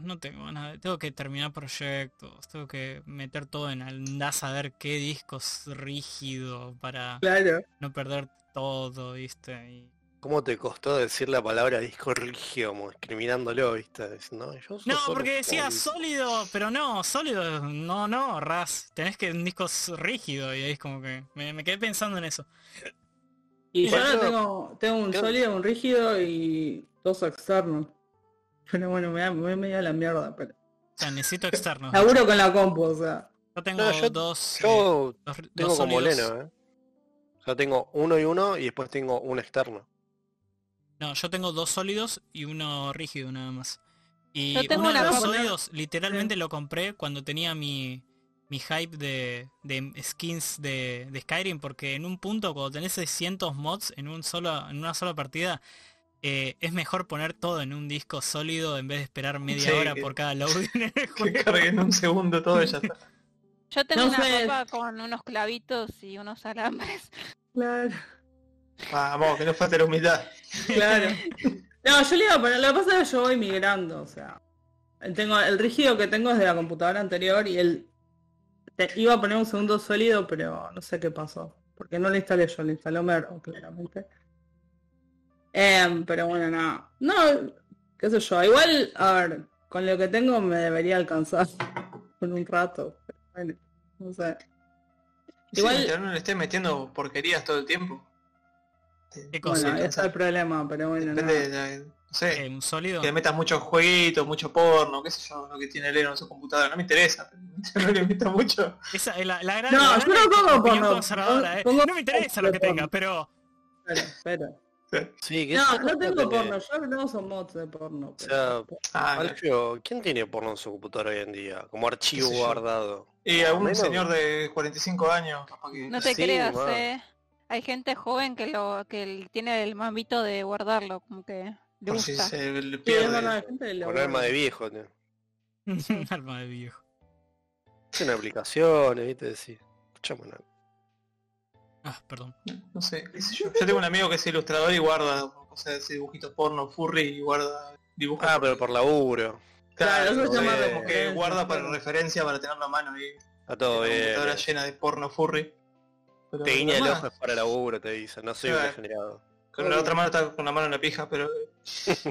No tengo de... Tengo que terminar proyectos, tengo que meter todo en andar a saber qué discos rígido para Claro. no perder todo, ¿viste? Y... ¿Cómo te costó decir la palabra disco rígido, como discriminándolo, viste? Diciendo, "No, yo porque decía sólido". sólido, pero no, sólido, no, no, ras. Tenés que un disco rígido y ahí es como que me, me quedé pensando en eso. Y yo ahora tengo, tengo un sólido, un rígido y dos externos. Pero bueno, me da, me da la mierda, pero... O sea, necesito externos. Laburo con la compu, o sea. Yo tengo No, yo- dos, eh, Yo dos, tengo dos como. Leno, ¿eh? Yo tengo uno y uno y después tengo un externo. No, yo tengo dos sólidos y uno rígido nada más. Y Yo tengo uno de los sólidos literalmente lo compré cuando tenía mi, mi hype de, de skins de, de Skyrim porque en un punto cuando tenés 600 mods en un solo en una sola partida eh, es mejor poner todo en un disco sólido en vez de esperar media Sí, hora que- por cada loading en el que juego. cargue en un segundo todo y ya está. Yo tengo No una sé. copa con unos clavitos y unos alambres. Claro. Vamos, que no falta la humildad. Claro. No, yo le iba a poner, lo que pasa es que yo voy migrando, o sea. Tengo, el rígido que tengo es de la computadora anterior y el te- iba a poner un segundo sólido, pero no sé qué pasó. Porque no lo instalé yo, lo instaló Mero, claramente. Em, pero bueno, nada. No, qué sé yo. Igual, a ver, con lo que tengo me debería alcanzar por un rato. pero bueno, no sé. Igual no le estés metiendo porquerías todo el tiempo. ¿Qué cosa? Bueno, ese es el problema, pero bueno, Depende nada. de no sé, Eh, un sólido. que le metas muchos jueguitos, mucho porno, qué sé yo, lo que tiene Leno en su computadora. No me interesa, no le meto mucho. Esa la, la gran, No, la yo no pongo porno, conservadora, eh. pongo No me interesa lo que tenga, pero Pero, pero. Sí, que No, no tengo porno, yo no son mods de porno. O sea, Ah, Alfio, ¿quién tiene porno en su computadora hoy en día? Como archivo guardado. y algún Menos- señor de 45 años, capaz que... No te Sí, creas, eh. Hay gente joven que lo que tiene el mambito de guardarlo, como que le por si gusta. se le es pierde. alma guarda. de viejo, tío. un alma de viejo. Tiene aplicaciones, viste, sí. Escuchame una- Ah, perdón. No sé, yo. Yo tengo un amigo que es ilustrador y guarda cosas así, dibujitos porno, furry y guarda dibujos. Ah, pero por laburo. Claro, eso no se llama sé, referencia, como que guarda para claro. referencia para tenerlo a mano y Está todo la bien. computadora llena de porno furry. Pero Te guiña el ojo es para laburo, te dice. No soy un degenerado. Con la otra mano está con la mano en la pija, pero...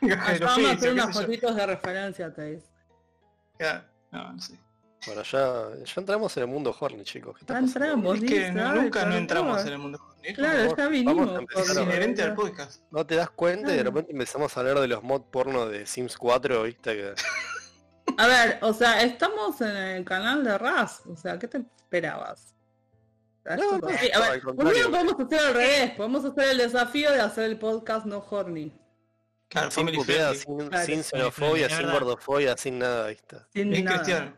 Pero vamos a sí, hacer unas fotitos de referencia, te dice. Ya, No, sé. Bueno, ya, ya entramos en el mundo horny, chicos. ¿Qué está Ya pasando? entramos, Es que no- nunca no entramos en el mundo horny. Es Claro, ya Vamos a vinimos. empezar Es inherente al podcast. ¿No te das cuenta y de repente empezamos a hablar de los mod porno de Sims 4, viste? Que... A ver, o sea, estamos en el canal de Raz, o sea, ¿qué te esperabas? No, Esto- no, sí, a ver, contrario. un día podemos hacer al revés, podemos hacer el desafío de hacer el podcast no horny. Claro, Sin puteada, sin, Claro, sin sí, xenofobia, es sin gordofobia, sin nada, ¿viste? Sin Bien nada. cristiano.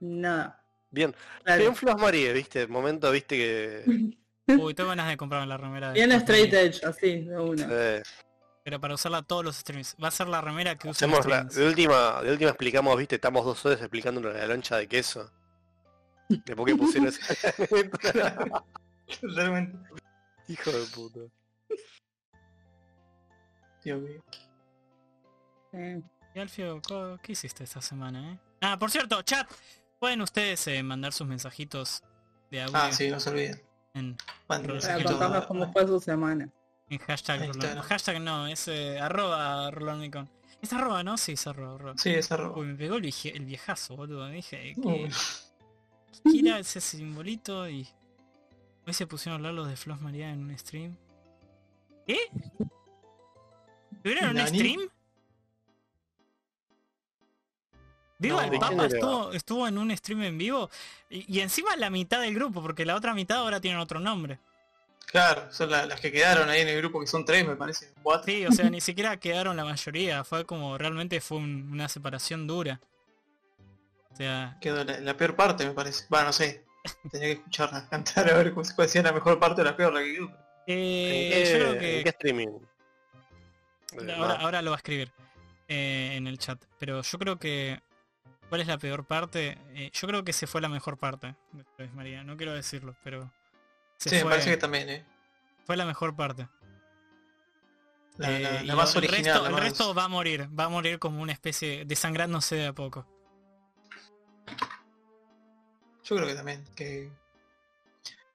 Nada. Bien. Claro. Bien Flos Marie, ¿viste? Momento, ¿viste? Que... Uy, tengo ganas de comprarme la remera. de Bien straight edge, así, de una. eh, Pero para usarla todos los streams. Va a ser la remera que streams. de última, de última explicamos, ¿viste? Estamos dos horas explicando la loncha de queso. De por qué pusieron ese Realmente. Hijo de puta. Dios mío. Y Alfio, ¿qué hiciste esta semana, eh? Ah, por cierto, chat. Pueden ustedes eh, mandar sus mensajitos de audio Ah, sí, no se olviden. en, cómo fue su semana. en hashtag Rolón-. Hashtag no, es eh, arroba Rolónicon. Es arroba, ¿no? Sí, es arroba. arroba. Sí, es arroba. Uy, me pegó el, vieje- el viejazo, boludo. Dije Uy. que era ese simbolito y... Hoy se pusieron a hablar los de Flos María en un stream. ¿Qué? ¿Tuvieron un stream? Viva No, el ¿de Papa estuvo, estuvo en un stream en vivo y, y encima la mitad del grupo, porque la otra mitad ahora tienen otro nombre. Claro, son la- las que quedaron ahí en el grupo, que son tres, me parece. Cuatro. Sí, o sea, ni siquiera quedaron la mayoría, fue como realmente fue un- una separación dura. Sea, Quedó la, la peor parte, me parece. Va, no sé. Tenía que escucharla cantar a ver cuál cuál sea la mejor parte o la peor la que quedó. eh, ¿En, qué, yo creo en que qué streaming? Ahora, ahora lo va a escribir eh, en el chat. Pero yo creo que... ¿Cuál es la peor parte? Eh, yo creo que se fue la mejor parte de María. No quiero decirlo, pero... Se Sí, me fue, parece que también, eh. fue la mejor parte. La, la- Eh, la y más el original. resto, la el más- resto va a morir. Va a morir como una especie... Desangrándose de a poco. Yo creo que también. Que,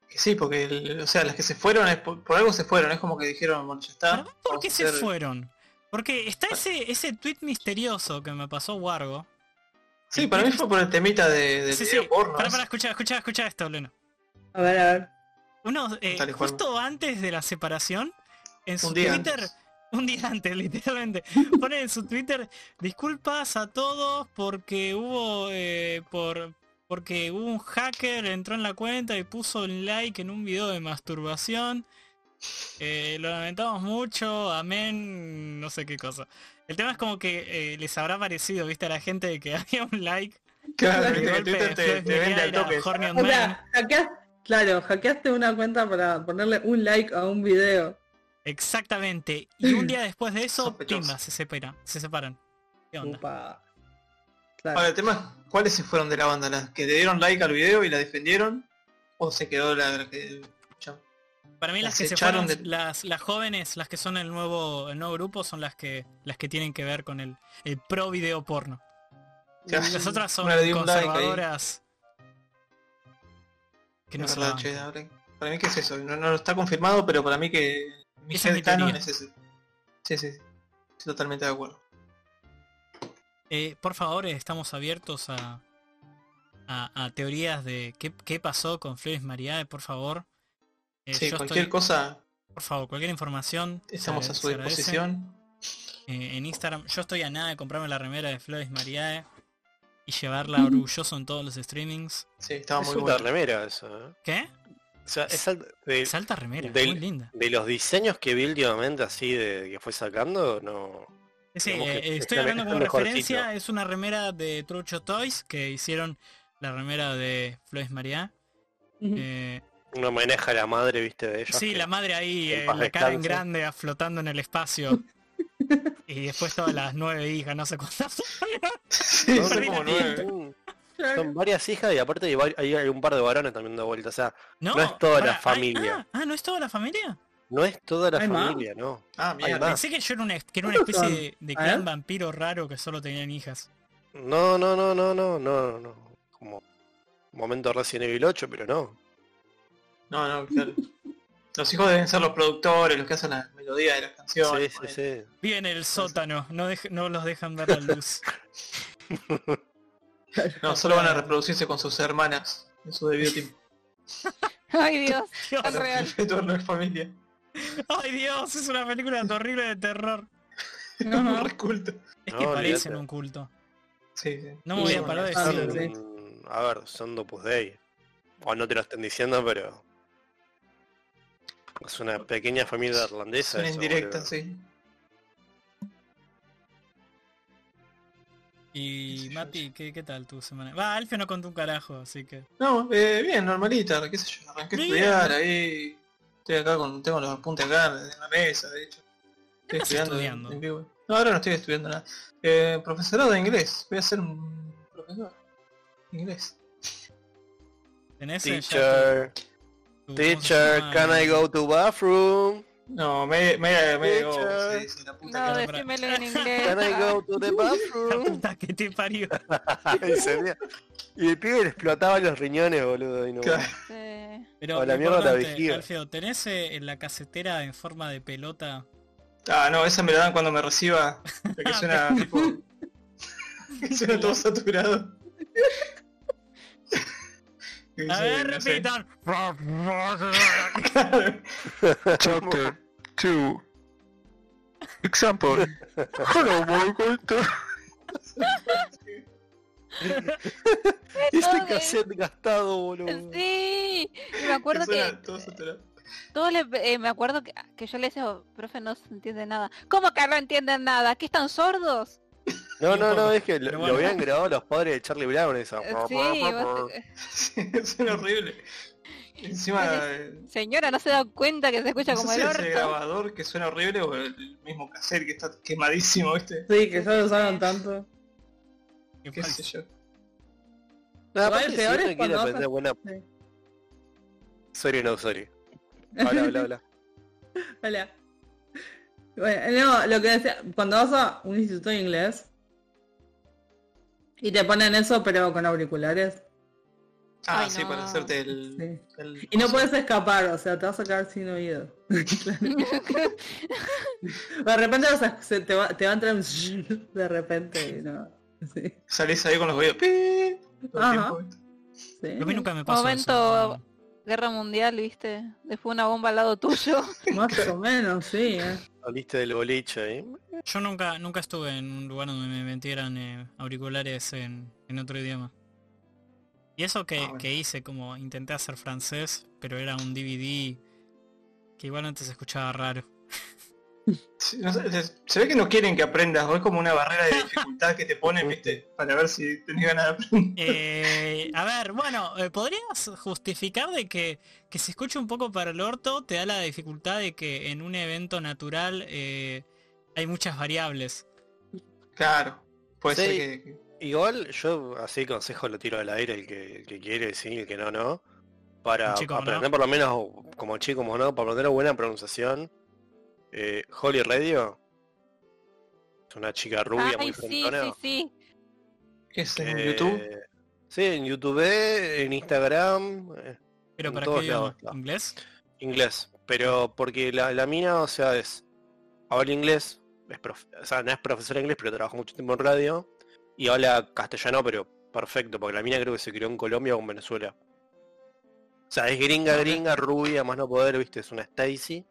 que sí, porque, el- o sea, las que se fueron, es por, por algo se fueron. Es como que dijeron, bueno, ya está. ¿Pero ¿Por qué se hacer- fueron? Porque está ese, ese tweet misterioso que me pasó Wargo. Sí, para mí fue por el temita de, del Sí, video sí. porno. Para, para, escucha, escucha, escucha esto, Leno. A ver, a ver. Uno, eh, Dale, justo antes de la separación, en su Twitter, antes. un día antes, literalmente, pone en su Twitter, disculpas a todos porque hubo, eh, por, porque hubo un hacker, entró en la cuenta y puso un like en un video de masturbación. Eh, lo lamentamos mucho, amén, no sé qué cosa. El tema es como que eh, les habrá parecido, viste, a la gente de que había un like. Claro, de viste que golpe Twitter te, Flores te vende María al era toque. Horny on O Man. sea, hackeas- claro, hackeaste una cuenta para ponerle un like a un video. Exactamente. Y un día después de eso, pimba, se separan. Se separan. ¿Qué onda? Upa. Ahora, el tema es, ¿cuáles se fueron de la banda? ¿Las que le dieron like al video y la defendieron? ¿O se quedó la, la que... Para mí las las que se fueron, de- las, las jóvenes, las que son el nuevo, el nuevo grupo, son las que las que tienen que ver con el, el pro video porno. Ya. Las otras son un like conservadoras. que no se che, Para mí que es eso. No, no está confirmado, pero para mí que Esa es mi headcanon teoría. es ese. Sí, sí, sí. Estoy totalmente de acuerdo. Eh, por favor, eh, estamos abiertos a, a, a teorías de qué, qué pasó con Flores Mariae, por favor. Eh, sí, yo cualquier estoy- cosa por favor, cualquier información. se estamos a su disposición. eh, en Instagram. Yo estoy a nada de comprarme la remera de Flores Mariae y llevarla orgulloso en todos los streamings. Sí, estaba Es muy una bueno. remera eso, ¿eh? ¿Qué? O sea, de, Es alta remera, del- muy linda. de los diseños que vi últimamente así de que fue sacando, no. Sí, eh, es estoy la- hablando como referencia, es una remera de Trucho Toys que hicieron la remera de Flores María. Eh, Un homenaje a la madre, viste, de ellos. sí, que- la madre ahí, en eh, la cara en grande, flotando en el espacio. y después todas las nueve hijas, no sé cuántas. Sí, No, como nueve. Son, son varias hijas y aparte hay, hay- hay un par de varones también de vuelta. O sea, No es toda la hay- familia. ah, ah, ¿no es toda la familia? no es toda la familia, ¿no? Ah, más. Pensé que yo era una, que era una ¿Cuántos especie de, de clan ver. vampiro raro que solo tenían hijas. No, no, no, no, no, no, no. Como momento Resident Evil 8, pero no. No, no, claro. Los hijos deben ser los productores, los que hacen la melodía de las Sí, canciones. sí, sí. En el sótano, no, no los dejan ver la luz. No, solo van a reproducirse con sus hermanas en su debido tiempo. Ay Dios, Dios, es real. El retorno de familia. Ay Dios, es una película horrible de terror. Ajá. Re culto. Es que No, parecen un culto. Sí, sí. No me voy a parar de decirlo. sí. A ver, son Opus Dei. O no te lo estén diciendo, pero... Es una pequeña familia irlandesa. Son indirectas, sí. Y Mati, ¿qué, ¿qué tal tu semana? Va, Alfio no contó un carajo, así que... No, eh, bien, normalita, qué sé yo, arranqué a Bien. estudiar ahí. Estoy acá con, tengo los apuntes acá en la mesa, de hecho. Estoy estudiando, en- estudiando? en vivo. No, ahora no estoy estudiando nada. Eh, profesorado de inglés, voy a ser un profesor de inglés. ¿Tenés eh, ya Teacher, tu- tu- ¿cómo se teacher, can I go to bathroom? No, me, me, me, oh, sí, sí, la puta No, decímelo en inglés. Can I go to the La bathroom? puta que te parió. Y el pibe le explotaba los riñones, boludo. Y no... Sí. Pero O la mierda la vejiga. Alfio, ¿tenés eh, en la casetera en forma de pelota? Ah, no, esa me la dan cuando me reciba. la Que suena tipo. que suena todo saturado. Que A ver, no repitan. Chapter 2. Example. Hello. Este cassette gastado, boludo. Sí, y me acuerdo que suena todo saturado. todo le, eh, me acuerdo que, que yo le decía, "Oh, profe, no se entiende nada. ¿Cómo que no entienden nada? ¿Qué están sordos? No, no, no, es que lo, habían grabado los padres de Charlie Brown esa. Eh, Sí, Sí, suena horrible. Encima, eh, señora, ¿no se da cuenta que se escucha no como sé el si es orto? grabador que suena horrible o el mismo cassette que está quemadísimo, ¿viste? Sí, que ya lo usaron tanto. Qué sé yo. No, el si peor es cuando aprender buena... Sí. Sorry, no, sorry. Habla, habla, habla. Hola. Bueno, no, lo que decía, cuando vas a un instituto de inglés y te ponen eso pero con auriculares Ah, Ay, sí, no. para hacerte el... sí. el- y no puedes escapar, o sea, te vas a quedar sin oído. de repente vas a- se te, va, te va a entrar un de repente no. Sí. Salís ahí con los oídos. Sí. A mí nunca me pasó Momento eso. guerra mundial, ¿viste? Después una bomba al lado tuyo. Más o menos, sí. eh. Saliste del boliche ahí. Yo nunca nunca estuve en un lugar donde me metieran eh, auriculares en, en otro idioma. Y eso que, Ah, bueno. que hice, como intenté hacer francés, pero era un DVD que igual antes se escuchaba raro. Sí, no sé, se, ve que no quieren que aprendas, o es como una barrera de dificultad que te ponen, viste, para ver si tenés ganas de aprender. Eh, a ver, bueno, eh, ¿podrías justificar de que, que se escuche un poco para el orto te da la dificultad de que en un evento natural eh, hay muchas variables? Claro, puede Sí. ser que, Igual yo así consejo lo tiro al aire el que, el que quiere, sí, el que no, no. Para aprender ¿no? por lo menos como chico, como no, para aprender buena pronunciación. Eh, Holly Radio. Es una chica rubia muy Ay, sí, frentona. sí, sí. que es en Eh, YouTube. Sí, en YouTube, en Instagram, eh, ¿Pero En para todos qué lados. ¿Inglés? inglés. Pero porque la, la mina, o sea, es habla inglés, es prof- o sea, no es profesora de inglés, pero trabaja mucho tiempo en radio. Y habla castellano, pero perfecto, porque la mina creo que se crió en Colombia o en Venezuela. O sea, es gringa, gringa, rubia, más no poder, viste, es una Stacy.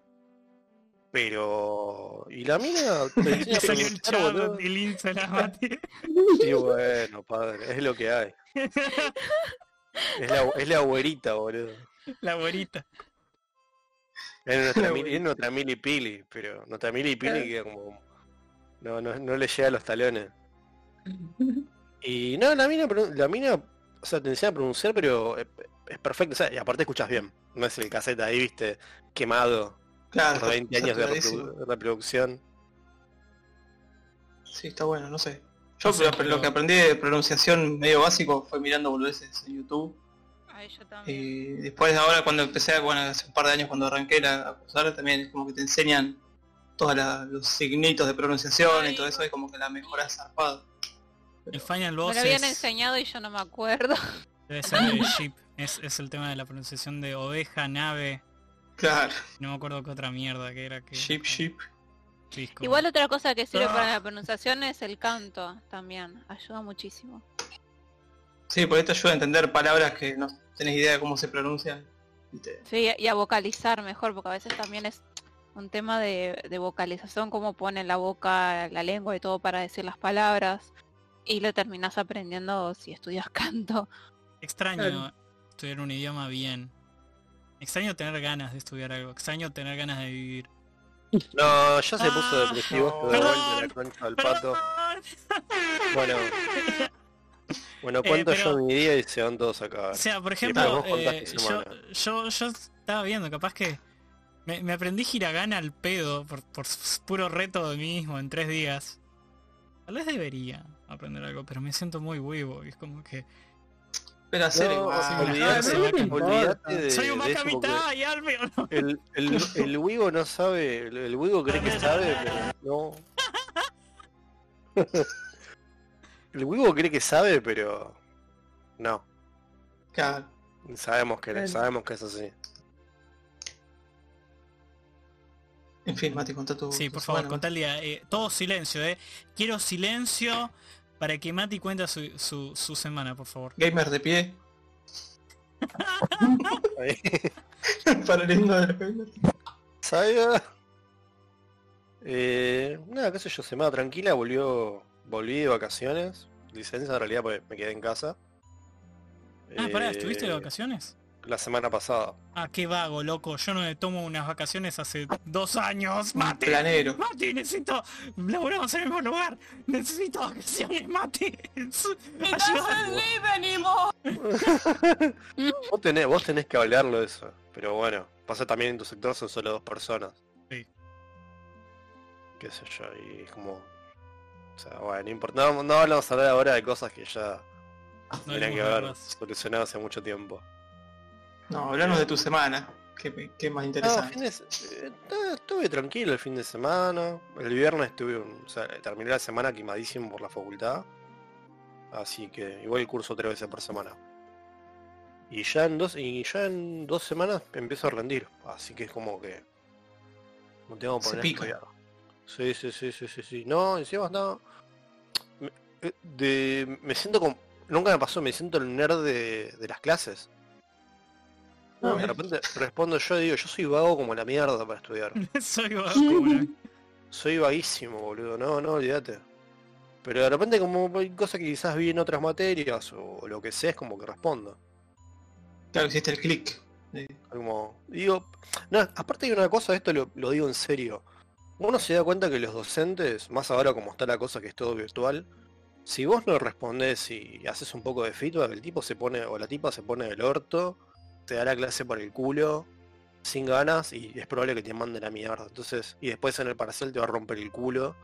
Pero... Y la mina te Salió el Mati. Y bueno, padre, es lo que hay. Es la, es la güerita, boludo. La güerita. Es nuestra, La mili, es nuestra mili pili, pero nuestra mili pili queda como... No, no, no le llega a los talones. Y no, la mina, la mina, o sea, te enseña a pronunciar, pero es, es perfecto, o sea, y aparte escuchas bien. No es el cassette ahí, viste, quemado Claro, por 20 años de reprodu- reproducción. Sí, está bueno, no sé. Yo No sé, pero pero- lo que aprendí de pronunciación medio básico fue mirando boludeces en YouTube. Ay, yo también. Y después ahora cuando empecé, bueno, hace un par de años cuando arranqué la, a cursar, también es como que te enseñan todos los signitos de pronunciación y todo eso, y como que la mejoras zarpado. El Final Me Boss lo habían es- enseñado y yo no me acuerdo. debe ser de sheep. Es, es el tema de la pronunciación de oveja, nave. Claro, No me acuerdo qué otra mierda que era que. es como- Igual otra cosa que sirve Ah. para la pronunciación es el canto también. Ayuda muchísimo. Sí, por esto ayuda a entender palabras que no tenés idea de cómo se pronuncian. Y te- Sí, y a vocalizar mejor, porque a veces también es un tema de, de vocalización, cómo ponen la boca, la lengua y todo para decir las palabras. Y lo terminás aprendiendo si estudias canto. Extraño Claro. estudiar un idioma bien. Extraño tener ganas de estudiar algo. Extraño tener ganas de vivir. No, ya se puso Ah, depresivo esto de la concha del pato. Bueno. Bueno, Eh, cuento pero- yo mi día y se van todos a cagar. O sea, por ejemplo, eh, yo, yo, yo estaba viendo, capaz que me, me aprendí hiragana al pedo por, por puro reto de mí mismo en tres días. Tal vez debería aprender algo, pero me siento muy huevo y es como que Pero hacer No, igual. sí, olvidate, no me importa. olvidate de, soy un macamita y Alfio, ¿no? el, el, el Wigo no sabe, el, el Wigo cree que sabe, pero no. El Wigo cree que sabe, pero no. Claro. Sabemos que sabemos que es así. En fin, Mati, contá tu. Sí, tu por favor, contá el día. Eh, todo silencio, eh. Quiero silencio para que Mati cuente su, su, su semana, por favor. Gamer de pie. Ahí. Paralelo de los gamers. Saiga. Eh, nada, qué sé yo, semana tranquila, volvió, volví de vacaciones, licencia en realidad porque me quedé en casa. Ah, pará, ¿estuviste de Eh, vacaciones? La semana pasada. Ah, qué vago, loco. Yo no me tomo unas vacaciones hace dos años. Un Mati, planero. Mati, necesito... Laburamos en el mismo lugar. Necesito vacaciones, venimos! Vos tenés, vos tenés que hablarlo eso. Pero bueno, pasa también en tu sector son solo dos personas. Sí. Qué sé yo, y es como. O sea, bueno, no importa. No, no hablamos ahora ahora de cosas que ya No tenían que haber solucionado hace mucho tiempo. No, hablarnos de tu semana. Qué, qué más interesante. de eh, no, estuve tranquilo el fin de semana. El viernes estuve, un- o sea, terminé la semana quemadísimo por la facultad. Así que igual el curso tres veces por semana. Y ya en dos, y ya en dos semanas empiezo a rendir. Así que es como que no tengo estudiar. Sí, sí, sí, sí, sí, sí. No, encima no. Me, eh, de, me siento como. Nunca me pasó, me siento el nerd de, de las clases. Ah, de repente respondo yo y digo, yo soy vago como la mierda para estudiar. Soy vago, como- Soy vaguísimo, boludo. No, no, olvídate. Pero de repente como hay cosas que quizás vi en otras materias o, lo que sea, es como que respondo. Claro, hiciste el click. Eh, Como, digo, no, aparte hay una cosa, esto lo, lo digo en serio. Uno se da cuenta que los docentes, más ahora como está la cosa que es todo virtual, si vos no respondés y haces un poco de feedback, el tipo se pone, o la tipa se pone del orto, te da la clase por el culo, sin ganas, y es probable que te manden a mierda. Entonces, y después en el parcial te va a romper el culo.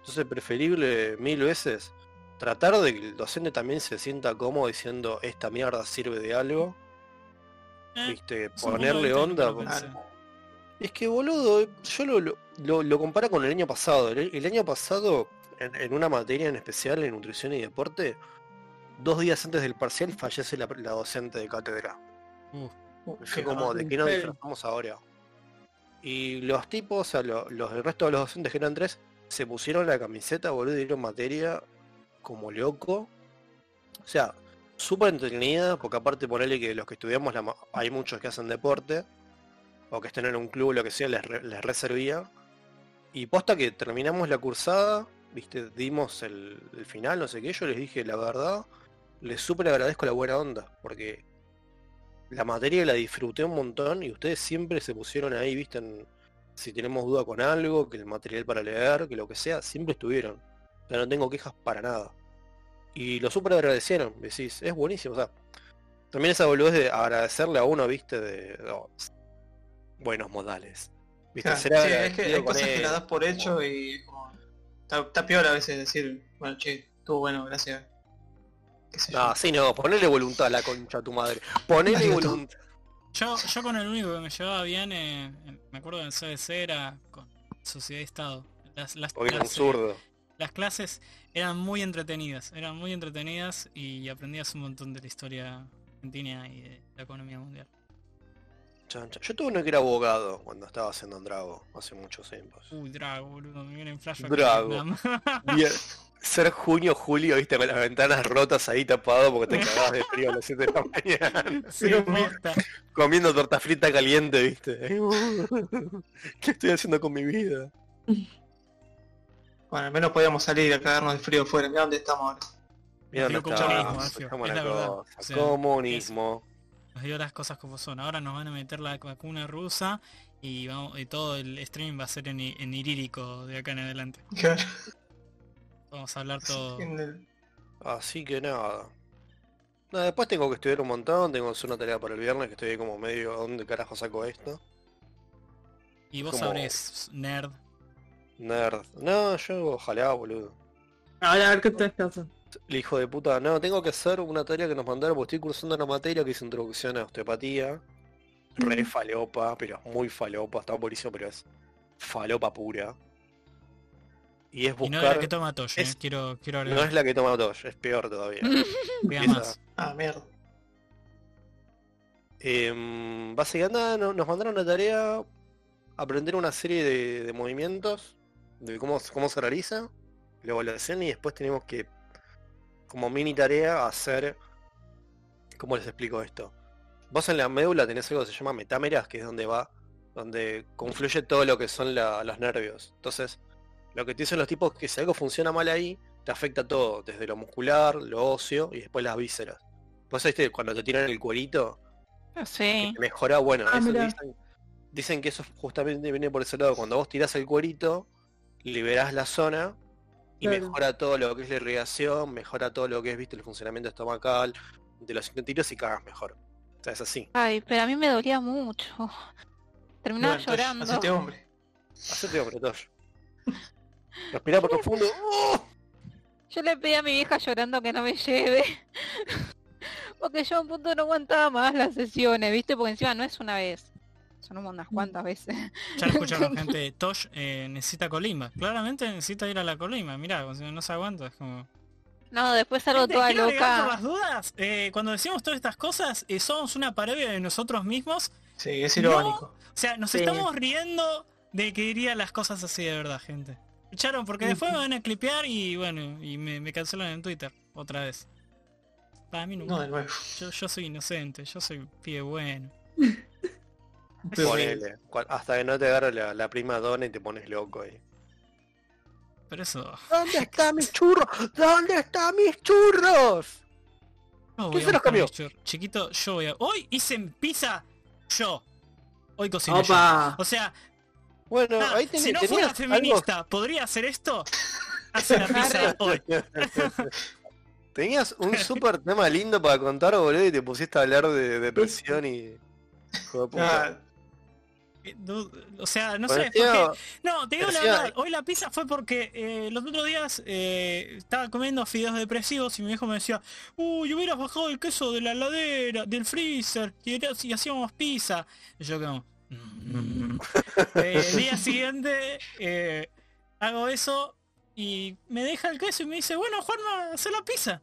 Entonces preferible mil veces tratar de que el docente también se sienta cómodo diciendo esta mierda sirve de algo. Eh, Viste, ponerle onda. es que boludo, yo lo, lo, lo- lo comparo con el año pasado. El, el año pasado, en, en una materia en especial, en nutrición y deporte, dos días antes del parcial fallece la, la docente de cátedra. Uh, uh, Fue qué como. ¿de qué nos disfrazamos ahora? Y los tipos, o sea, lo- los, el resto de los docentes que eran tres, se pusieron la camiseta, boludo, y dieron materia como loco. O sea, súper entretenida, porque aparte ponerle que los que estudiamos, la hay muchos que hacen deporte, o que estén en un club, lo que sea, les, re- les reservía. Y posta que terminamos la cursada, viste, dimos el, el final, no sé qué, yo les dije, la verdad, les súper agradezco la buena onda, porque la materia la disfruté un montón y ustedes siempre se pusieron ahí, viste, en- si tenemos duda con algo, que el material para leer, que lo que sea, siempre estuvieron. O sea, no tengo quejas para nada. Y lo súper agradecieron, decís, es buenísimo, o sea, también esa boludez de agradecerle a uno, viste, de oh, buenos modales. Viste, Claro, ser sí, es que hay cosas que él, las das por hecho y está, está peor a veces decir, bueno, che, estuvo bueno, gracias. Qué sé yo. No, sí, no, ponele voluntad a la concha a tu madre. Ponele voluntad. Yo, yo con el único que me llevaba bien, eh, me acuerdo en CBC era con Sociedad y Estado. Las, las, un eh, zurdo. las clases eran muy entretenidas, eran muy entretenidas y aprendías un montón de la historia argentina y de la economía mundial. Yo tuve uno que era abogado cuando estaba haciendo Andrago hace muchos tiempos. Uy, Drago, boludo, me viene en flash. Drago. Bien. Ser junio, julio, viste, con las ventanas rotas ahí tapado porque te cagabas de frío a las 7 de la mañana. Sí. Comiendo torta frita caliente, viste. ¿Qué estoy haciendo con mi vida? Bueno, al menos podíamos salir a cagarnos de frío afuera. Mirá dónde estamos ahora. Mira dónde estamos, Alfio, dejamos es la la verdad. cosa. O sea, Comunismo. Nos dio las cosas como son. Ahora nos van a meter la vacuna rusa y, vamos, y todo el streaming va a ser en, en irírico de acá en adelante. Vamos a hablar todo. Así que nada. No, después tengo que estudiar un montón, tengo que hacer una tarea para el viernes, que estoy ahí como medio, ¿dónde carajo saco esto? Y vos como- sabrés, nerd. Nerd. No, yo ojalá, boludo. Ahora a ver qué hacer. El hijo de puta, no, tengo que hacer una tarea que nos mandaron porque estoy cursando una materia que es introducción a osteopatía. Re falopa, pero muy falopa, está buenísimo, pero es falopa pura. Y es Y no buscar. es la que toma Tosh, eh, es- quiero, quiero No es la que toma Tosh, es peor todavía. Pega esa- más. Ah, mierda. Em, básicamente no- nos mandaron una tarea aprender una serie de, de movimientos, de cómo, cómo se realiza, la evaluación y después tenemos que, como mini tarea, hacer... ¿Cómo les explico esto? Vos en la médula tenés algo que se llama metámeras, que es donde va, donde confluye todo lo que son la- los nervios. Entonces, lo que te dicen los tipos es que si algo funciona mal ahí, te afecta todo, desde lo muscular, lo óseo y después las vísceras. Vos viste cuando te tiran el cuerito, Sí. que mejora, bueno, Ah, eso dicen, dicen que eso justamente viene por ese lado. Cuando vos tirás el cuerito, liberás la zona y Claro. mejora todo lo que es la irrigación, mejora todo lo que es, viste, el funcionamiento estomacal, de los intestinos y cagas mejor. O sea, es así. Ay, pero a mí me dolía mucho. Terminaba llorando. hacete hombre. Hacete hombre, Tosh. Respirá por profundo. ¡Oh! Yo le pedí a mi vieja llorando que no me lleve. Porque yo a un punto no aguantaba más las sesiones, ¿viste? Porque encima no es una vez. Son unas cuantas veces. Ya lo escucharon gente, Tosh eh, necesita colimba. Claramente necesita ir a la colimba, mirá, si no se aguanta, es como... No, después salgo Gente, toda agregar por loca. las dudas, eh, cuando decimos todas estas cosas, eh, somos una parodia de nosotros mismos. Sí, es No. irónico. O sea, nos Sí. estamos riendo de que diría las cosas así de verdad, gente. ¿Escucharon? Porque después me van a clipear y bueno, y me, me cancelan en Twitter otra vez. Para mí No, nunca. de nuevo. Yo, yo soy inocente, yo soy pibe bueno. Ponele. Hasta que no te agarre la, la prima dona y te pones loco ahí. Pero eso... ¿Dónde están mis churros? ¿Dónde están mis churros? No ¿Quién voy a se los cambió? Chiquito, yo voy a... Hoy hice pizza yo. Hoy yo. Opa. O sea, Bueno, nada, ahí si no tenías fuera algo- feminista, ¿podría hacer esto? Hace la pizza hoy. Tenías un súper tema lindo para contar, boludo, y te pusiste a hablar de depresión y... Puta. Ah, Eh, O sea, no Bueno, sé, tío, porque... No, te digo la verdad, hoy la pizza fue porque eh, los otros días eh, estaba comiendo fideos depresivos y mi viejo me decía, uy, hubieras bajado el queso de la heladera, del freezer, y hacíamos pizza. Y yo como... "Mm". Eh, el día siguiente eh, hago eso y me deja el queso y me dice, bueno, Juanma, haz la pizza.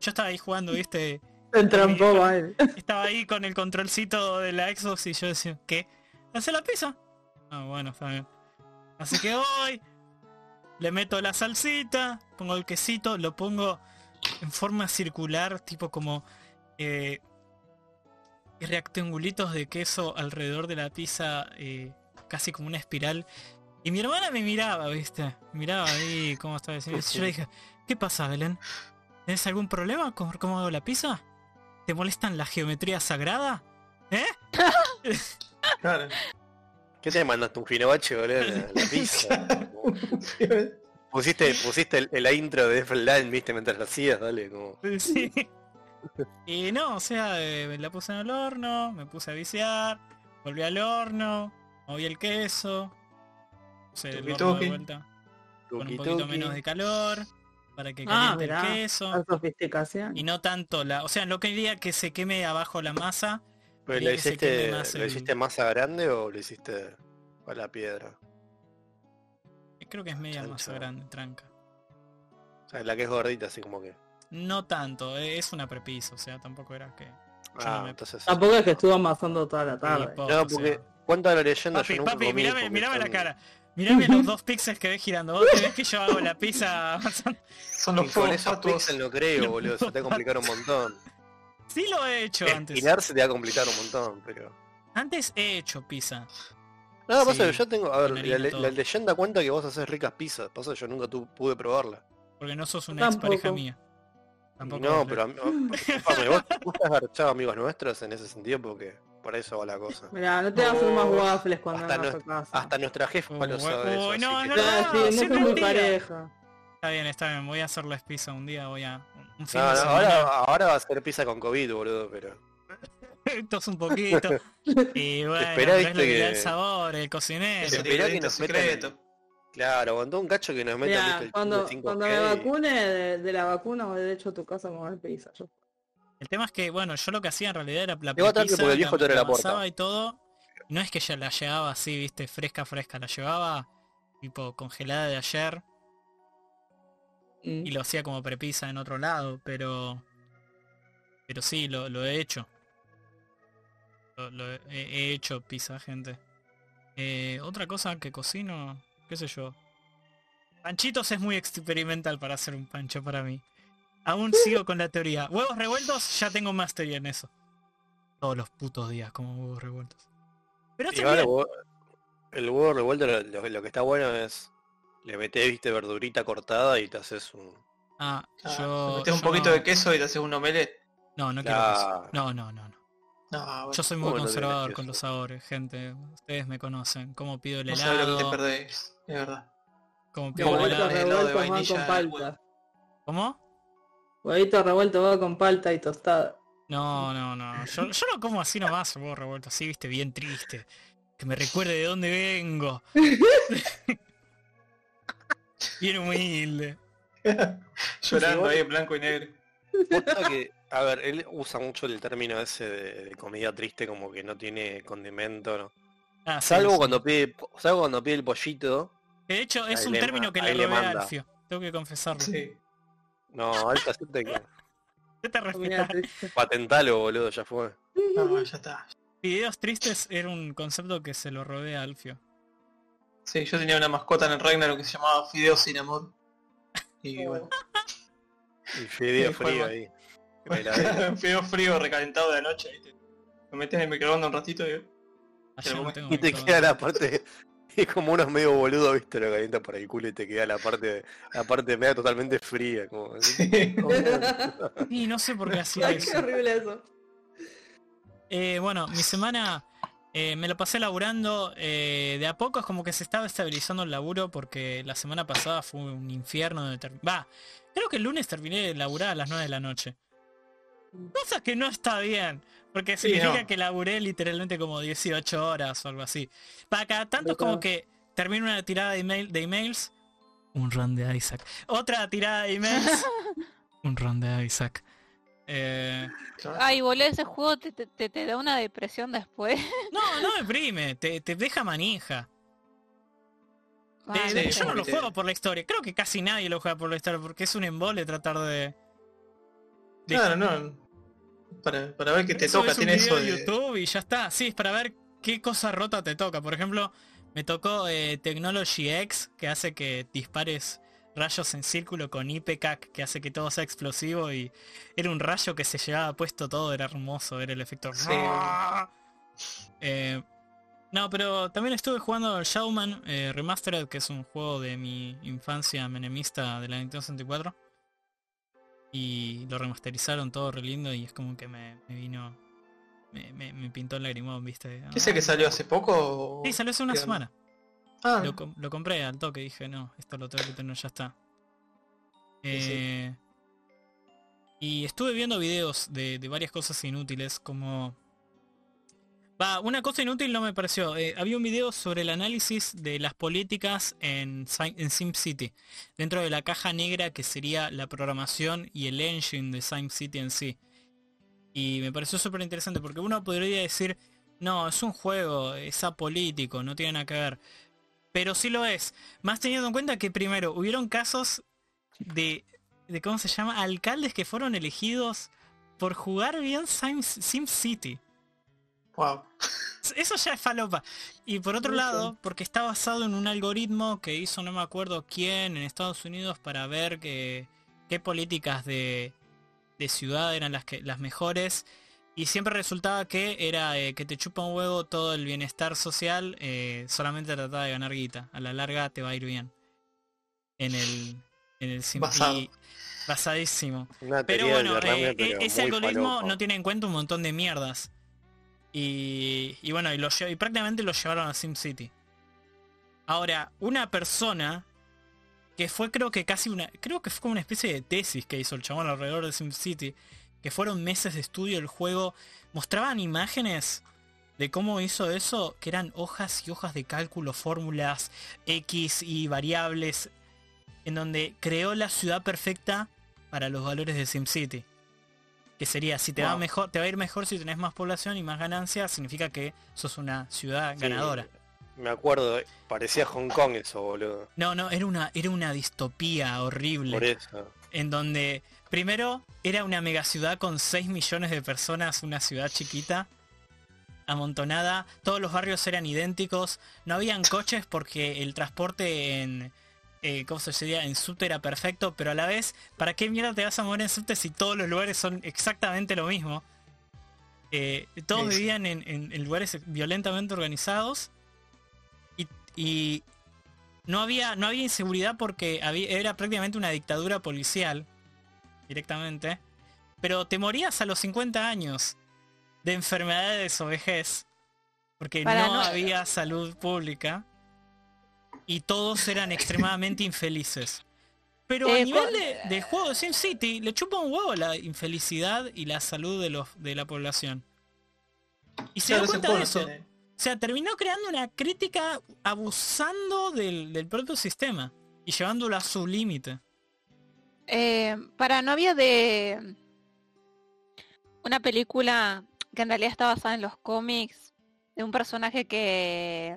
Yo estaba ahí jugando, viste, Se entrampó, vale. estaba ahí con el controlcito de la Xbox y yo decía, ¿qué? ¿Hace la pizza? Ah, bueno, está bien. Así que hoy le meto la salsita, pongo el quesito, lo pongo en forma circular, tipo como eh, rectangulitos de queso alrededor de la pizza, eh, casi como una espiral. Y mi hermana me miraba, ¿viste? Miraba ahí cómo estaba haciendo. Y yo le dije, ¿qué pasa, Belén? ¿Tienes algún problema con cómo hago la pizza? ¿Te molestan la geometría sagrada? ¿Eh? claro. ¿Qué te mandaste? Un finobache, boludo, la, la pizza. pusiste, pusiste el- la intro de Deathline, viste, mientras lo hacías, dale, como... Sí. Y no, o sea, eh, me la puse en el horno, me puse a viciar, volví al horno, moví el queso, puse el horno de vuelta con un poquito menos de calor para que Ah, caliente el queso. y no tanto la, o sea, no quería que se queme abajo la masa, ¿Pero lo hiciste, más lo el- hiciste masa grande o lo hiciste a la piedra? creo que es media masa grande, tranca. O sea, la que es gordita, así como que... No tanto, eh, es una prepisa, o sea, tampoco era que... Ah, no me- entonces... Tampoco es que estuvo amasando toda la tarde. poco, No, o porque sea. cuenta la leyenda, Papi, yo nunca papi, comí mirame, la cara. Mirame los dos píxeles que ves girando. Vos te ves que yo hago la pizza avanzando. Son Y los con fuegos esos píxeles no creo, boludo, se te va a complicar un montón. Sí lo he hecho antes. Esquilar se te va a complicar un montón, pero... Antes he hecho pizza. No, Sí, pasa que yo tengo... A ver, con la, le- leyenda cuenta que vos haces ricas pizzas, pasa que yo nunca tu- pude probarla. Porque no sos una ex pareja mía. Tampoco no, pero a mí- vos, has garchado amigos nuestros en ese sentido porque por eso va la cosa. Mirá, no te vas a hacer más Oh, waffles cuando hasta no- a casa. Hasta nuestra jefa Uy, lo sabe eso. uy, no, así no, que- Ah, no, sí, no siempre sos mi pareja. Está bien, está bien. Voy a hacerles pizza un día. Voy a. Un, fin No, de no, ahora, ahora va a ser pizza con COVID, boludo, pero. Tos un poquito. Y bueno, Esperá, es lo que le da el que- sabor, el cocinero. Esperá que ingrediente nos metan secreto. Claro, aguantó un cacho que nos metan ¿viste, el cuando, chip de 5G cuando me vacune de, de la vacuna voy derecho a tu casa a comer pizza. Yo. El tema es que, bueno, yo lo que hacía en realidad era la pizza, porque el viejo la puerta. y todo. No es que ya la llevaba así, viste, fresca, fresca. La llevaba tipo congelada de ayer Mm. y lo hacía como prepizza en otro lado, pero... Pero sí, lo, lo he hecho. Lo, lo he, he hecho pizza, gente. Eh, otra cosa que cocino, qué sé yo. Panchitos es muy experimental para hacer un pancho para mí. Aún sigo con la teoría. Huevos revueltos, ya tengo más teoría en eso. Todos los putos días como huevos revueltos. Pero el huevo, el huevo revuelto lo, lo- lo que está bueno es le metés, viste, verdurita cortada y te haces un. Ah, Ah, yo... le metés un yo poquito no- de queso y te haces un omelette. No, no quiero Claro. queso. No, no, no, no. No, bueno, Yo soy muy ¿Cómo no conservador con los sabores, gente. Ustedes me conocen. Cómo pido el no sabes lo que te helado. perdés, es verdad. Huevitos Huevitos helado. de vainilla, con palta. ¿Cómo? Huevito revuelto va con palta y tostada. No, no, no. Yo, yo lo como así nomás, huevo revuelto, así, viste, bien triste. Que me recuerde de dónde vengo. bien humilde. Llorando ahí en blanco y negro. Que, a ver, él usa mucho el término ese de, de comida triste como que no tiene condimento, ¿no? Ah, sí, Salvo sí. cuando pide, salvo cuando pide el pollito. De hecho, es Ahí un término que le robé a. Alfio. Tengo que confesarlo. Sí. No, alta que ¿Qué te respetas? patentalo, boludo, ya fue. No, ya está. Videos tristes era un concepto que se lo robé a Alfio. Sí, yo tenía una mascota en el Ragnarok que se llamaba Fideo sin amor. Y bueno, Y fideo frío ahí. fideo frío recalentado de la noche. ¿viste? Lo metes en el microondas un ratito y... Ayer Pero no tengo Y te queda la parte, es como unos medio boludo, viste, lo calienta por el culo y te queda la parte, la parte media totalmente fría, como Sí. Sí, no sé por qué hacía Ay, qué eso. horrible eso. Eh, bueno, mi semana eh, me lo pasé laburando. eh, de a poco es como que se estaba estabilizando el laburo porque la semana pasada fue un infierno de Va, creo que el lunes terminé de laburar a las 9 de la noche. Cosa que no está bien. Porque Sí, significa no. que laburé literalmente como 18 horas o algo así. Para cada tanto es como que termino una tirada de, email, de emails. Un run de Isaac. Otra tirada de emails. un run de Isaac. Eh, Ay, boludo, ese juego te, te, te- da una depresión después. no, no deprime, te, te deja manija. Eh, Sí, yo no lo juego por la historia. Creo que casi nadie lo juega por la historia porque es un embole tratar de... de- Claro, no. Para, para ver qué te Eso toca, es tiene eso de. YouTube y ya está. Sí, es para ver qué cosa rota te toca. Por ejemplo, me tocó eh, Technology X, que hace que dispares rayos en círculo con IPCAC, que hace que todo sea explosivo y era un rayo que se llevaba puesto todo, era hermoso, era el efecto. Sí. Eh, no, pero también estuve jugando al Shadowman eh, Remastered, que es un juego de mi infancia menemista de la Nintendo 64. Y lo remasterizaron todo re lindo y es como que me, me vino... Me, me- me pintó el lagrimón, viste. ¿Ese que salió hace poco? o- Sí, salió hace una semana. Ah, Lo, com- lo compré al toque, dije, no, esto lo tengo que tener, ya está. Sí, sí. Eh, Y estuve viendo videos de, de varias cosas inútiles, como... Va, una cosa inútil no me pareció. eh, había un video sobre el análisis de las políticas en, Sim- en SimCity, dentro de la caja negra que sería la programación y el engine de SimCity en sí. Y me pareció súper interesante porque uno podría decir, no, es un juego, es apolítico, no tiene nada que ver. Pero sí lo es. Más teniendo en cuenta que primero hubieron casos de, de ¿cómo se llama? Alcaldes que fueron elegidos por jugar bien Sim, SimCity. Wow. Eso ya es falopa. Y por otro Muy lado, porque está basado en un algoritmo que hizo no me acuerdo quién en Estados Unidos para ver que, qué políticas de, de ciudad eran las que las mejores. Y siempre resultaba que era eh, que te chupa un huevo todo el bienestar social, eh, solamente trataba de ganar guita. A la larga te va a ir bien. En el, en el Basado. y- basadísimo. Una Pero bueno, eh, pero ese algoritmo no tiene en cuenta un montón de mierdas. Y, bueno, y prácticamente lo llevaron a SimCity. Ahora, una persona que fue creo que casi una, creo que fue como una especie de tesis que hizo el chabón alrededor de SimCity, que fueron meses de estudio del juego, mostraban imágenes de cómo hizo eso, que eran hojas y hojas de cálculo, fórmulas, X y variables, en donde creó la ciudad perfecta para los valores de SimCity. Que sería, si te va Wow. mejor, te va a ir mejor si tenés más población y más ganancias, significa que sos una ciudad Sí, ganadora. Me acuerdo, parecía Hong Kong eso, boludo. No, no, era una, era una distopía horrible. Por eso. en donde primero era una megaciudad con 6 millones de personas, una ciudad chiquita, amontonada, todos los barrios eran idénticos, no habían coches porque el transporte en, eh, ¿cómo se diría? En subte era perfecto, pero a la vez, ¿para qué mierda te vas a mover en subte si todos los lugares son exactamente lo mismo? Eh, todos Sí, sí. vivían en, en- en lugares violentamente organizados y, y no había no había inseguridad porque había, era prácticamente una dictadura policial directamente pero te morías a los 50 años de enfermedades o vejez porque Para no, no- había salud pública y todos eran extremadamente infelices. Pero a Eh, nivel co- de, del juego de SimCity le chupa un huevo la infelicidad y la salud de los de la población. Y se ese cuenta de eso. Tiene- o sea, terminó creando una crítica abusando del, del propio sistema y llevándolo a su límite. Eh, para no había de una película que en realidad está basada en los cómics de un personaje que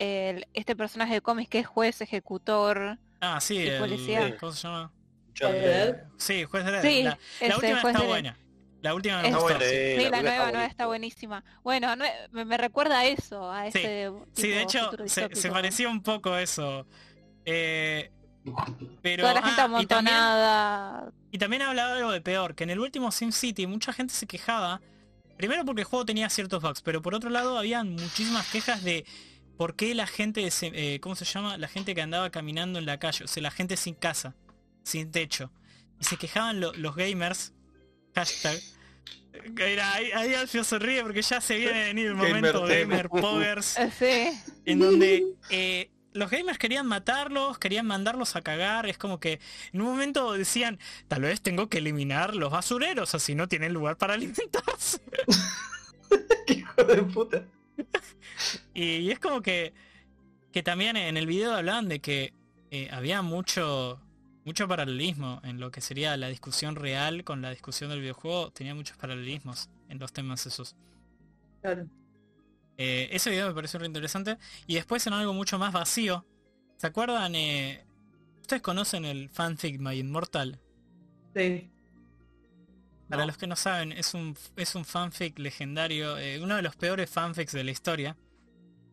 el- este personaje de cómics que es juez ejecutor Ah, sí, Y el, policía. ¿cómo se llama? John Eh, Dredd. Sí, juez de sí La, última juez está de- buena. La última buena, eh, sí, la nueva está nueva está buenísima bueno no- me, me recuerda a eso a Sí, ese Sí, de tipo hecho, futuro se, parecía un poco a eso. Eh, pero, toda la gente ah, y también- amontonada Y también hablaba algo de peor, que en el último SimCity mucha gente se quejaba, primero porque el juego tenía ciertos bugs, pero por otro lado habían muchísimas quejas de por qué la gente, se- eh, ¿cómo se llama? La gente que andaba caminando en la calle, o sea, la gente sin casa, sin techo. Y se quejaban lo- los gamers, hashtag. Ahí, ahí Alfio se ríe porque ya se viene a venir el Gamer momento gamer poggers Eh, sí en donde eh, los gamers querían matarlos, querían mandarlos a cagar, es como que en un momento decían, tal vez tengo que eliminar los basureros, así no tienen lugar para alimentarse. Qué hijo de puta. Y, y es como que, que también en el video hablaban de que eh, había mucho, mucho paralelismo en lo que sería la discusión real con la discusión del videojuego, tenía muchos paralelismos en los temas esos. Claro. Eh, ese video me pareció re interesante. Y después en algo mucho más vacío. ¿Se acuerdan? eh, ¿Ustedes conocen el fanfic My Immortal? Sí. Para No. los que no saben, es un, es un fanfic legendario, eh, uno de los peores fanfics de la historia.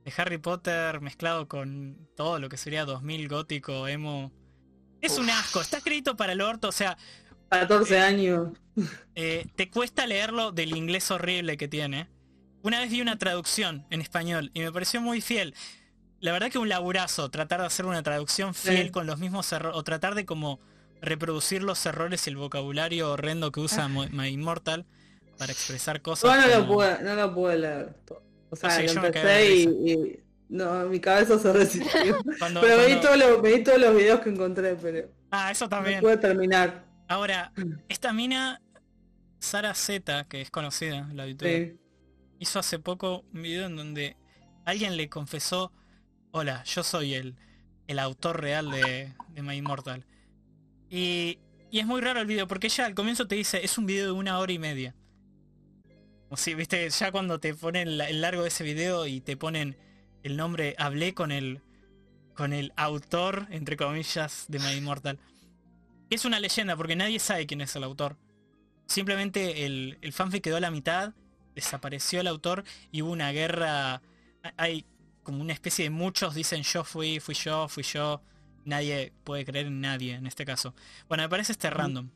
De Harry Potter mezclado con todo lo que sería 2000 gótico, emo. Es un asco, está escrito para el orto, o sea, 14 años. eh, te cuesta leerlo del inglés horrible que tiene. Una vez vi una traducción en español y me pareció muy fiel. La verdad que un laburazo tratar de hacer una traducción fiel Sí. con los mismos errores o tratar de como reproducir los errores y el vocabulario horrendo que usa Mo- My Immortal para expresar cosas. Yo no lo pude, no lo pude leer. O sea, sí, lo yo me empecé y, y- no, mi cabeza se resistió. cuando- pero cuando- todos los, me vi todos los videos que encontré, pero Ah, eso no también. pude terminar. Ahora, esta mina, Sara Z, que es conocida, la youtuber, Sí. hizo hace poco un video en donde alguien le confesó, hola, yo soy el, el autor real de, de My Immortal. Y, es muy raro el video, porque ella al comienzo te dice, es un video de una hora y media. O si, viste, ya cuando te ponen el largo de ese video y te ponen el nombre, hablé con el, con el autor, entre comillas, de My Immortal. Es una leyenda, porque nadie sabe quién es el autor. Simplemente el, el fanfic quedó a la mitad, desapareció el autor y hubo una guerra. ha- Hay como una especie de muchos dicen yo fui, fui yo, fui yo. Nadie puede creer en nadie en este caso. Bueno, me parece este random.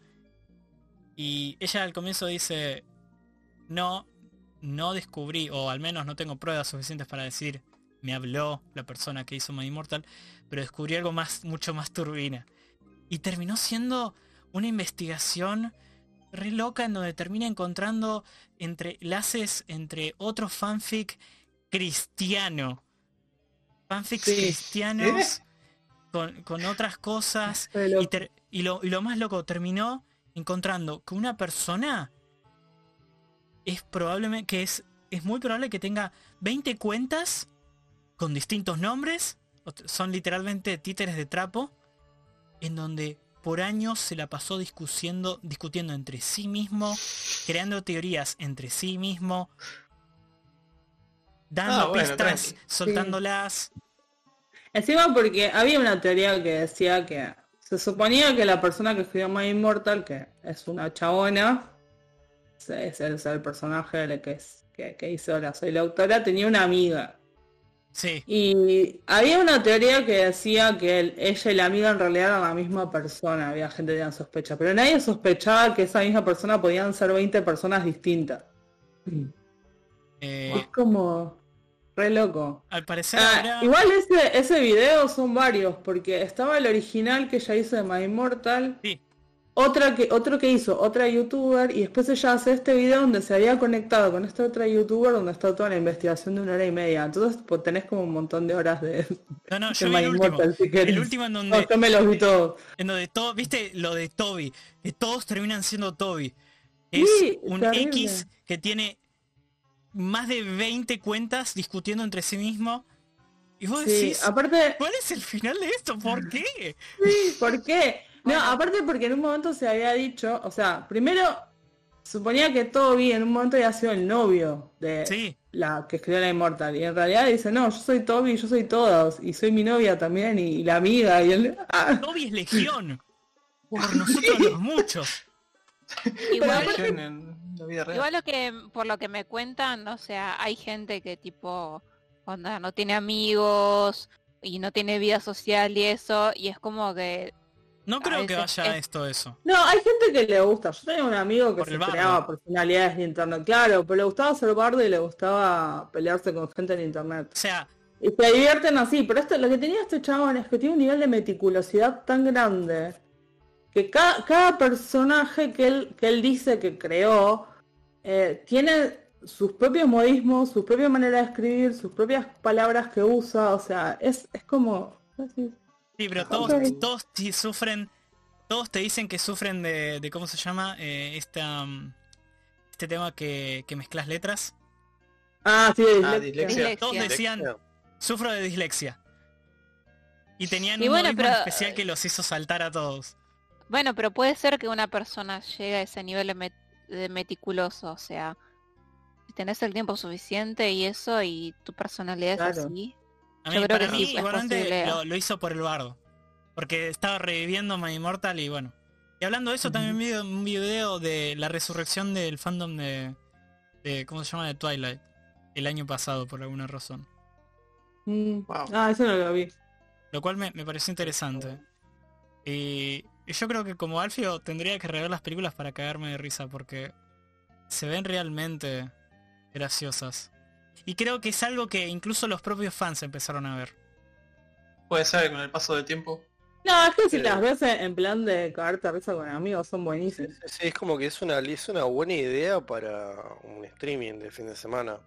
Y ella al comienzo dice, no, no descubrí, o al menos no tengo pruebas suficientes para decir, me habló la persona que hizo My Immortal, pero descubrí algo más, mucho más turbina. Y terminó siendo una investigación re loca en donde termina encontrando entre enlaces entre otro fanfic cristiano. Fanfics Sí. cristianos con, con otras cosas. Y, loco. ter- y lo, y lo más loco, terminó encontrando que una persona es probablemente que es, es muy probable que tenga 20 cuentas con distintos nombres, son literalmente títeres de trapo, en donde por años se la pasó discutiendo, discutiendo entre sí mismo, creando teorías entre sí mismo, dando Ah, bueno, pistas, tranqui. soltándolas. Encima porque había una teoría que decía que se suponía que la persona que escribió My Immortal, que es una chabona, es el, es el personaje de que, es, que, que hizo la Soy la autora, tenía una amiga. Sí, Y había una teoría que decía que el- ella y la amiga en realidad eran la misma persona, había gente que tenía sospecha, pero nadie sospechaba que esa misma persona podían ser 20 personas distintas. eh, Es como re loco. al parecer Ah, igual ese, ese video son varios, porque estaba el original que ella hizo de My Immortal, Sí. otra que, otro que hizo otra youtuber, y después ella hace este video donde se había conectado con esta otra youtuber donde está toda la investigación de una hora y media. Entonces pues, tenés como un montón de horas de, No, no, de yo vi el último. Immortal, si querés. El último en No, donde, yo me los vi todos. en donde todo, viste lo de Toby, que todos terminan siendo Toby. Es Sí, un terrible. X que tiene más de 20 cuentas discutiendo entre sí mismo. Y vos Sí, decís, aparte, ¿cuál es el final de esto? ¿Por qué? Sí, ¿por qué? No, aparte porque en un momento se había dicho, o sea, primero suponía que Toby en un momento había sido el novio de Sí, la que escribió la Inmortal. Y en realidad dice, no, yo soy Toby, yo soy todos, y soy mi novia también, y, y la amiga, y el... ah, Toby es legión. Por nosotros los muchos. Igual, la vida real. igual lo que, por lo que me cuentan, o sea, hay gente que tipo, onda, no tiene amigos y no tiene vida social y eso, y es como que, No creo que vaya es- esto eso. No, hay gente que le gusta. Yo tenía un amigo que Por se creaba personalidades de internet, claro, pero le gustaba ser bardo y le gustaba pelearse con gente en internet. O sea, Y se divierten así, pero esto, lo que tenía este chabón es que tiene un nivel de meticulosidad tan grande que cada, cada personaje que él, que él dice que creó eh, tiene sus propios modismos, su propia manera de escribir, sus propias palabras que usa, o sea, es, es como... sí, pero todos, Ok. todos sufren, todos te dicen que sufren de, de ¿cómo se llama? Eh, esta, mm, este tema que, que mezclas letras. Ah, sí, Ah, dislexia. dislexia. Todos Dislexia. decían, sufro de dislexia. Y tenían Y un bueno, modismo pero- especial que los hizo saltar a todos. bueno, pero puede ser que una persona llegue a ese nivel de, de meticuloso, o sea, si tenés el tiempo suficiente y eso, y tu personalidad es así. A mí, Yo creo para que mí sí, es igualmente posible. lo, lo hizo por el bardo. Porque estaba reviviendo My Immortal y bueno. Y hablando de eso, también vi un video de la resurrección del fandom de, de ¿cómo se llama? De Twilight. El año pasado, por alguna razón. Mm. Wow. Ah, eso no lo vi. Lo cual me, me pareció interesante. Y, y yo creo que como Alfio tendría que rever las películas para cagarme de risa porque se ven realmente graciosas. Y creo que es algo que incluso los propios fans empezaron a ver. Puede ser con el paso del tiempo. No, es que si Sí. las ves en en plan de cagarte a risa con amigos son buenísimas. Sí, es como que es una, es una buena idea para un streaming de fin de semana.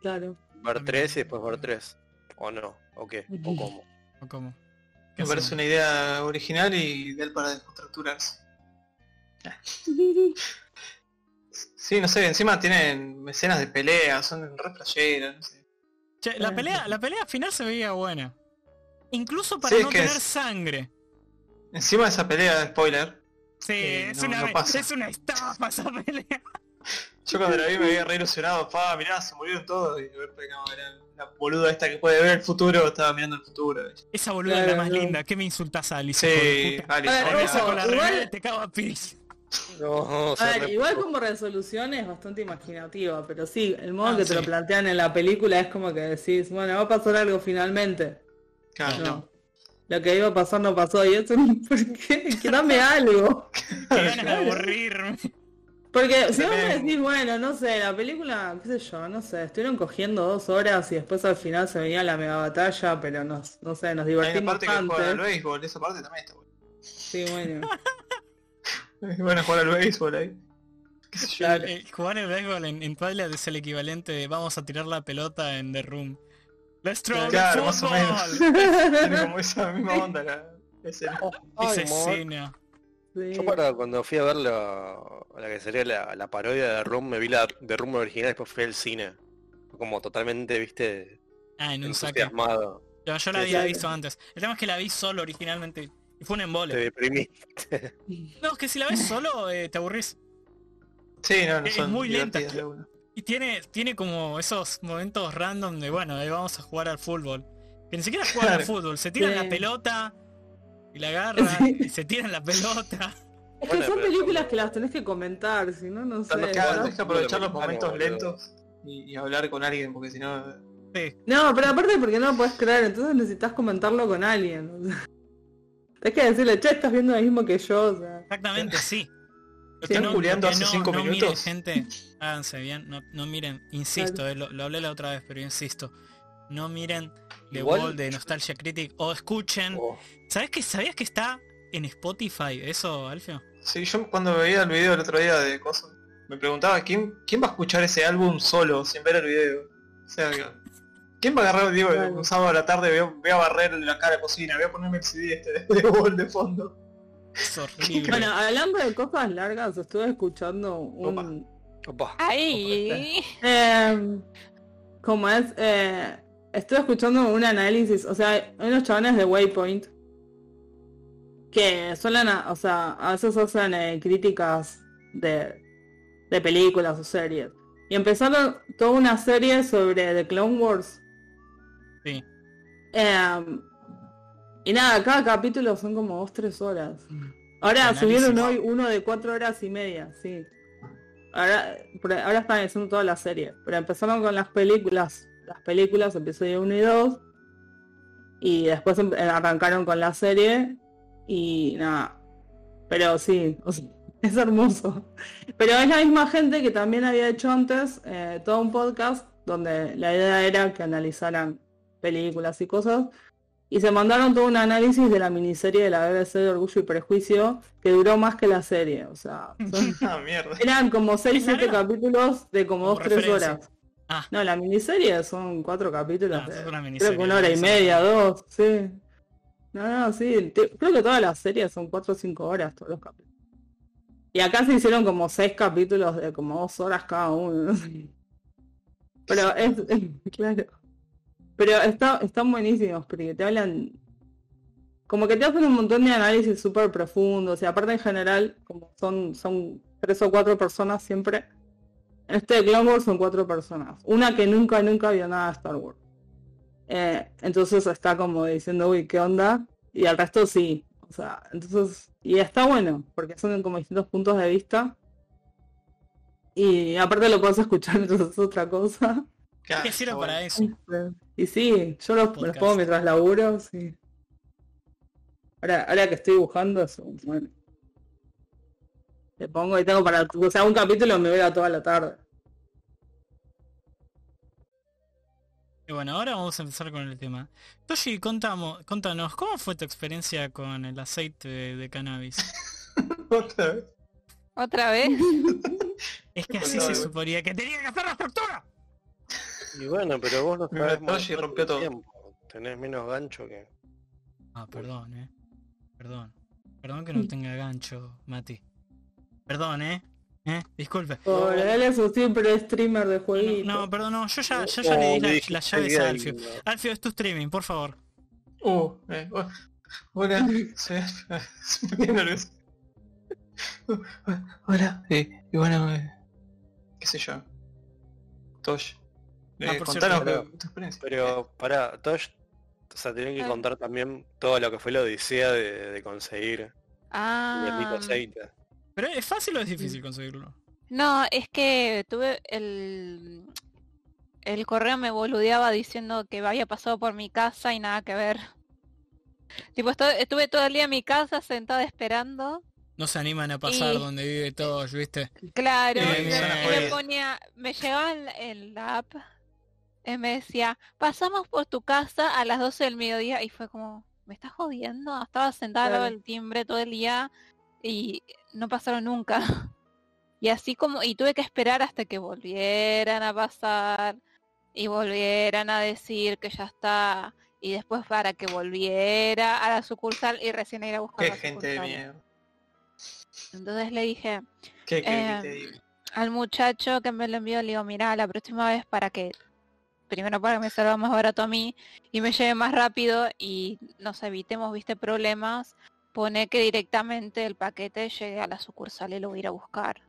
Claro. Ver tres y después ver tres. O no, o qué, o cómo. ¿O cómo? ¿Qué Me parece una idea original y de él para descontracturarse. Sí, no sé, encima tienen escenas de pelea, son re flasheras, no sé. Che, la pelea, la pelea final se veía buena. Incluso para Sí, no tener es- sangre. Encima de esa pelea, spoiler, Sí, Eh, es, no- una, no es una estafa esa pelea. Yo cuando la vi me había re ilusionado, pa, mirá, se murieron todos, y no, era la boluda esta que puede ver el futuro, estaba mirando el futuro. Esa boluda es la Claro, más no. linda. ¿Qué me insultas a Alice? Sí? Alice, A ver, la igual- te cago a. No, no, A ver, igual como resolución es bastante imaginativa, pero sí, el modo Ah, que te lo plantean en la película es como que decís, bueno, va a pasar algo finalmente. Claro. No. Lo que iba a pasar no pasó y eso, ¿por qué? Que dame algo. Qué ganas de aburrirme. Porque si vos me También- decís, bueno, no sé, la película, qué sé yo, no sé, estuvieron cogiendo dos horas y después al final se venía la mega batalla, pero nos, no sé, nos Hay una divertimos parte que juegan al béisbol, esa parte también está buena. Sí, bueno. Van a jugar al béisbol ahí. ¿Qué sé yo? Claro. Eh, jugar el béisbol en, en Twilight es el equivalente de vamos a tirar la pelota en The Room. Let's throw the Claro, más o menos. football. Tiene como esa misma onda la escena. Esa Ay, amor. escena. Sí. Yo para cuando fui a ver la, la que sería la, la parodia de Room, me vi la de Room original y después fui al cine. Fue como totalmente, viste, Ah, en un saque. entusiasmado. Yo, yo la Sí, había sí. visto antes. El tema es que la vi solo originalmente. Y fue un Te embole. deprimí. No, es que si la ves solo eh, te aburrís. Sí, no, no Es son muy lenta. Y tiene, tiene como esos momentos random de bueno, ahí vamos a jugar al fútbol. Que ni siquiera juegan al fútbol, se tiran Sí. la pelota y la agarran Sí. y se tiran la pelota. Es que Bueno, son pero- películas que las tenés que comentar, si no, no sé. Tenés que aprovechar los momentos lentos y, y hablar con alguien, porque si no... Sí. No, pero aparte porque no lo puedes creer, entonces necesitas comentarlo con alguien. o sea. Tienes que decirle, che, estás viendo lo mismo que yo, o sea. Exactamente, sí. Lo Están no- culeando hace no- cinco no miren, minutos. gente, háganse bien, no, no miren, insisto, eh, lo, lo hablé la otra vez, pero insisto, no miren The Igual- Wall de Nostalgia Critic o escuchen. Oh, ¿Sabes que sabías que está en Spotify eso, Alfio? Sí, yo cuando veía el video el otro día de cosas, me preguntaba ¿quién, quién va a escuchar ese álbum solo, sin ver el video. O sea, que- ¿quién va a agarrar, digo, Claro. un sábado a la tarde, voy a, voy a barrer la cara de cocina, voy a ponerme el CD este de, de Wall de fondo? Es horrible. Bueno, hablando de cosas largas, estuve escuchando un... opa. Ahí. Eh, como es, eh, estoy escuchando un análisis, o sea, hay unos chavales de Waypoint que suelen, a- o sea, a veces hacen eh, críticas de, de películas o series. Y empezaron toda una serie sobre The Clone Wars. Sí. Eh, y nada, cada capítulo son como 2-3 horas. Ahora Análisis. subieron hoy uno de 4 horas y media, sí. Ahora, ahora están haciendo toda la serie. Pero empezaron con las películas, las películas, episodio 1 y 2. Y después em- arrancaron con la serie. Y nada. Pero sí, o sea, es hermoso. Pero es la misma gente que también había hecho antes eh, todo un podcast donde la idea era que analizaran películas y cosas. Y se mandaron todo un análisis de la miniserie de la BBC de Orgullo y Prejuicio que duró más que la serie. O sea, son- Ah, eran como 6, ¿Es 7 larga? capítulos de como Como 2, 3 referencia. horas. Ah. No, la miniserie son 4 capítulos. De- una creo que una hora y media, dos, sí. No, no, sí. te- creo que todas las series son 4 o 5 horas todos los capítulos. Y acá se hicieron como 6 capítulos de como 2 horas cada uno. Pero es, claro. Pero está, están buenísimos porque te hablan como que te hacen un montón de análisis súper profundos y aparte en general como son son tres o cuatro personas siempre este de Clone Wars son cuatro personas una que nunca nunca vio nada de Star Wars Eh, entonces está como diciendo uy qué onda y al resto sí o sea entonces y está bueno porque son como distintos puntos de vista y aparte lo puedes escuchar entonces es otra cosa Claro, ¿Qué sirve está para bueno. eso? y sí, yo los, los pongo mientras laburo, sí. Ahora, ahora que estoy dibujando, eso, bueno. Le pongo y tengo para, o sea, un capítulo me veo toda la tarde. Y bueno, ahora vamos a empezar con el tema. Toshi, contamos, contanos, ¿cómo fue tu experiencia con el aceite de, de cannabis? Otra vez. ¿Otra vez? Es que así se suponía que tenía que hacer la estructura. Y bueno, pero vos no sabés manejar rompió todo. tiempo. Tenés menos gancho que... Ah, perdón, eh. Perdón. Perdón que no tenga gancho, Mati. Perdón, eh. Eh, disculpe. Por él es un siempre streamer de jueguitos. No, perdón, no, yo ya, yo ya le di Oh, la- dije, las llaves a Alfio. no. Alfio, es tu streaming, por favor. Uh, eh, oh, hola, hola, eh, y bueno, eh, qué sé yo. Tosh. Eh, Ah, por contanos cierto, que- tu experiencia. Pero pará, Tosh, o sea, tienen que Ah. contar también todo lo que fue la odisea de, de conseguir el Ah, aceite. Pero es fácil o es difícil conseguirlo. no, es que tuve el... El correo me boludeaba diciendo que había pasado por mi casa y nada que ver. Tipo, estu- estuve todo el día en mi casa sentada esperando. No se animan a pasar Y- donde vive todos, ¿viste? Claro, Eh, y me ponía, me llegaba en, en la app y me decía, pasamos por tu casa a las 12 del mediodía y fue como, ¿me estás jodiendo? Estaba sentada al lado del timbre todo el día y no pasaron nunca. Y así como, y tuve que esperar hasta que volvieran a pasar. y volvieran a decir que ya está y después para que volviera a la sucursal y recién ir a buscar Qué la gente de mierda. Entonces le dije ¿Qué Eh, te al muchacho que me lo envió, le digo, mira, la próxima vez para que, primero para que me salga más barato a mí y me lleve más rápido y nos evitemos, viste, problemas, pone que directamente el paquete llegue a la sucursal y lo voy a ir a buscar.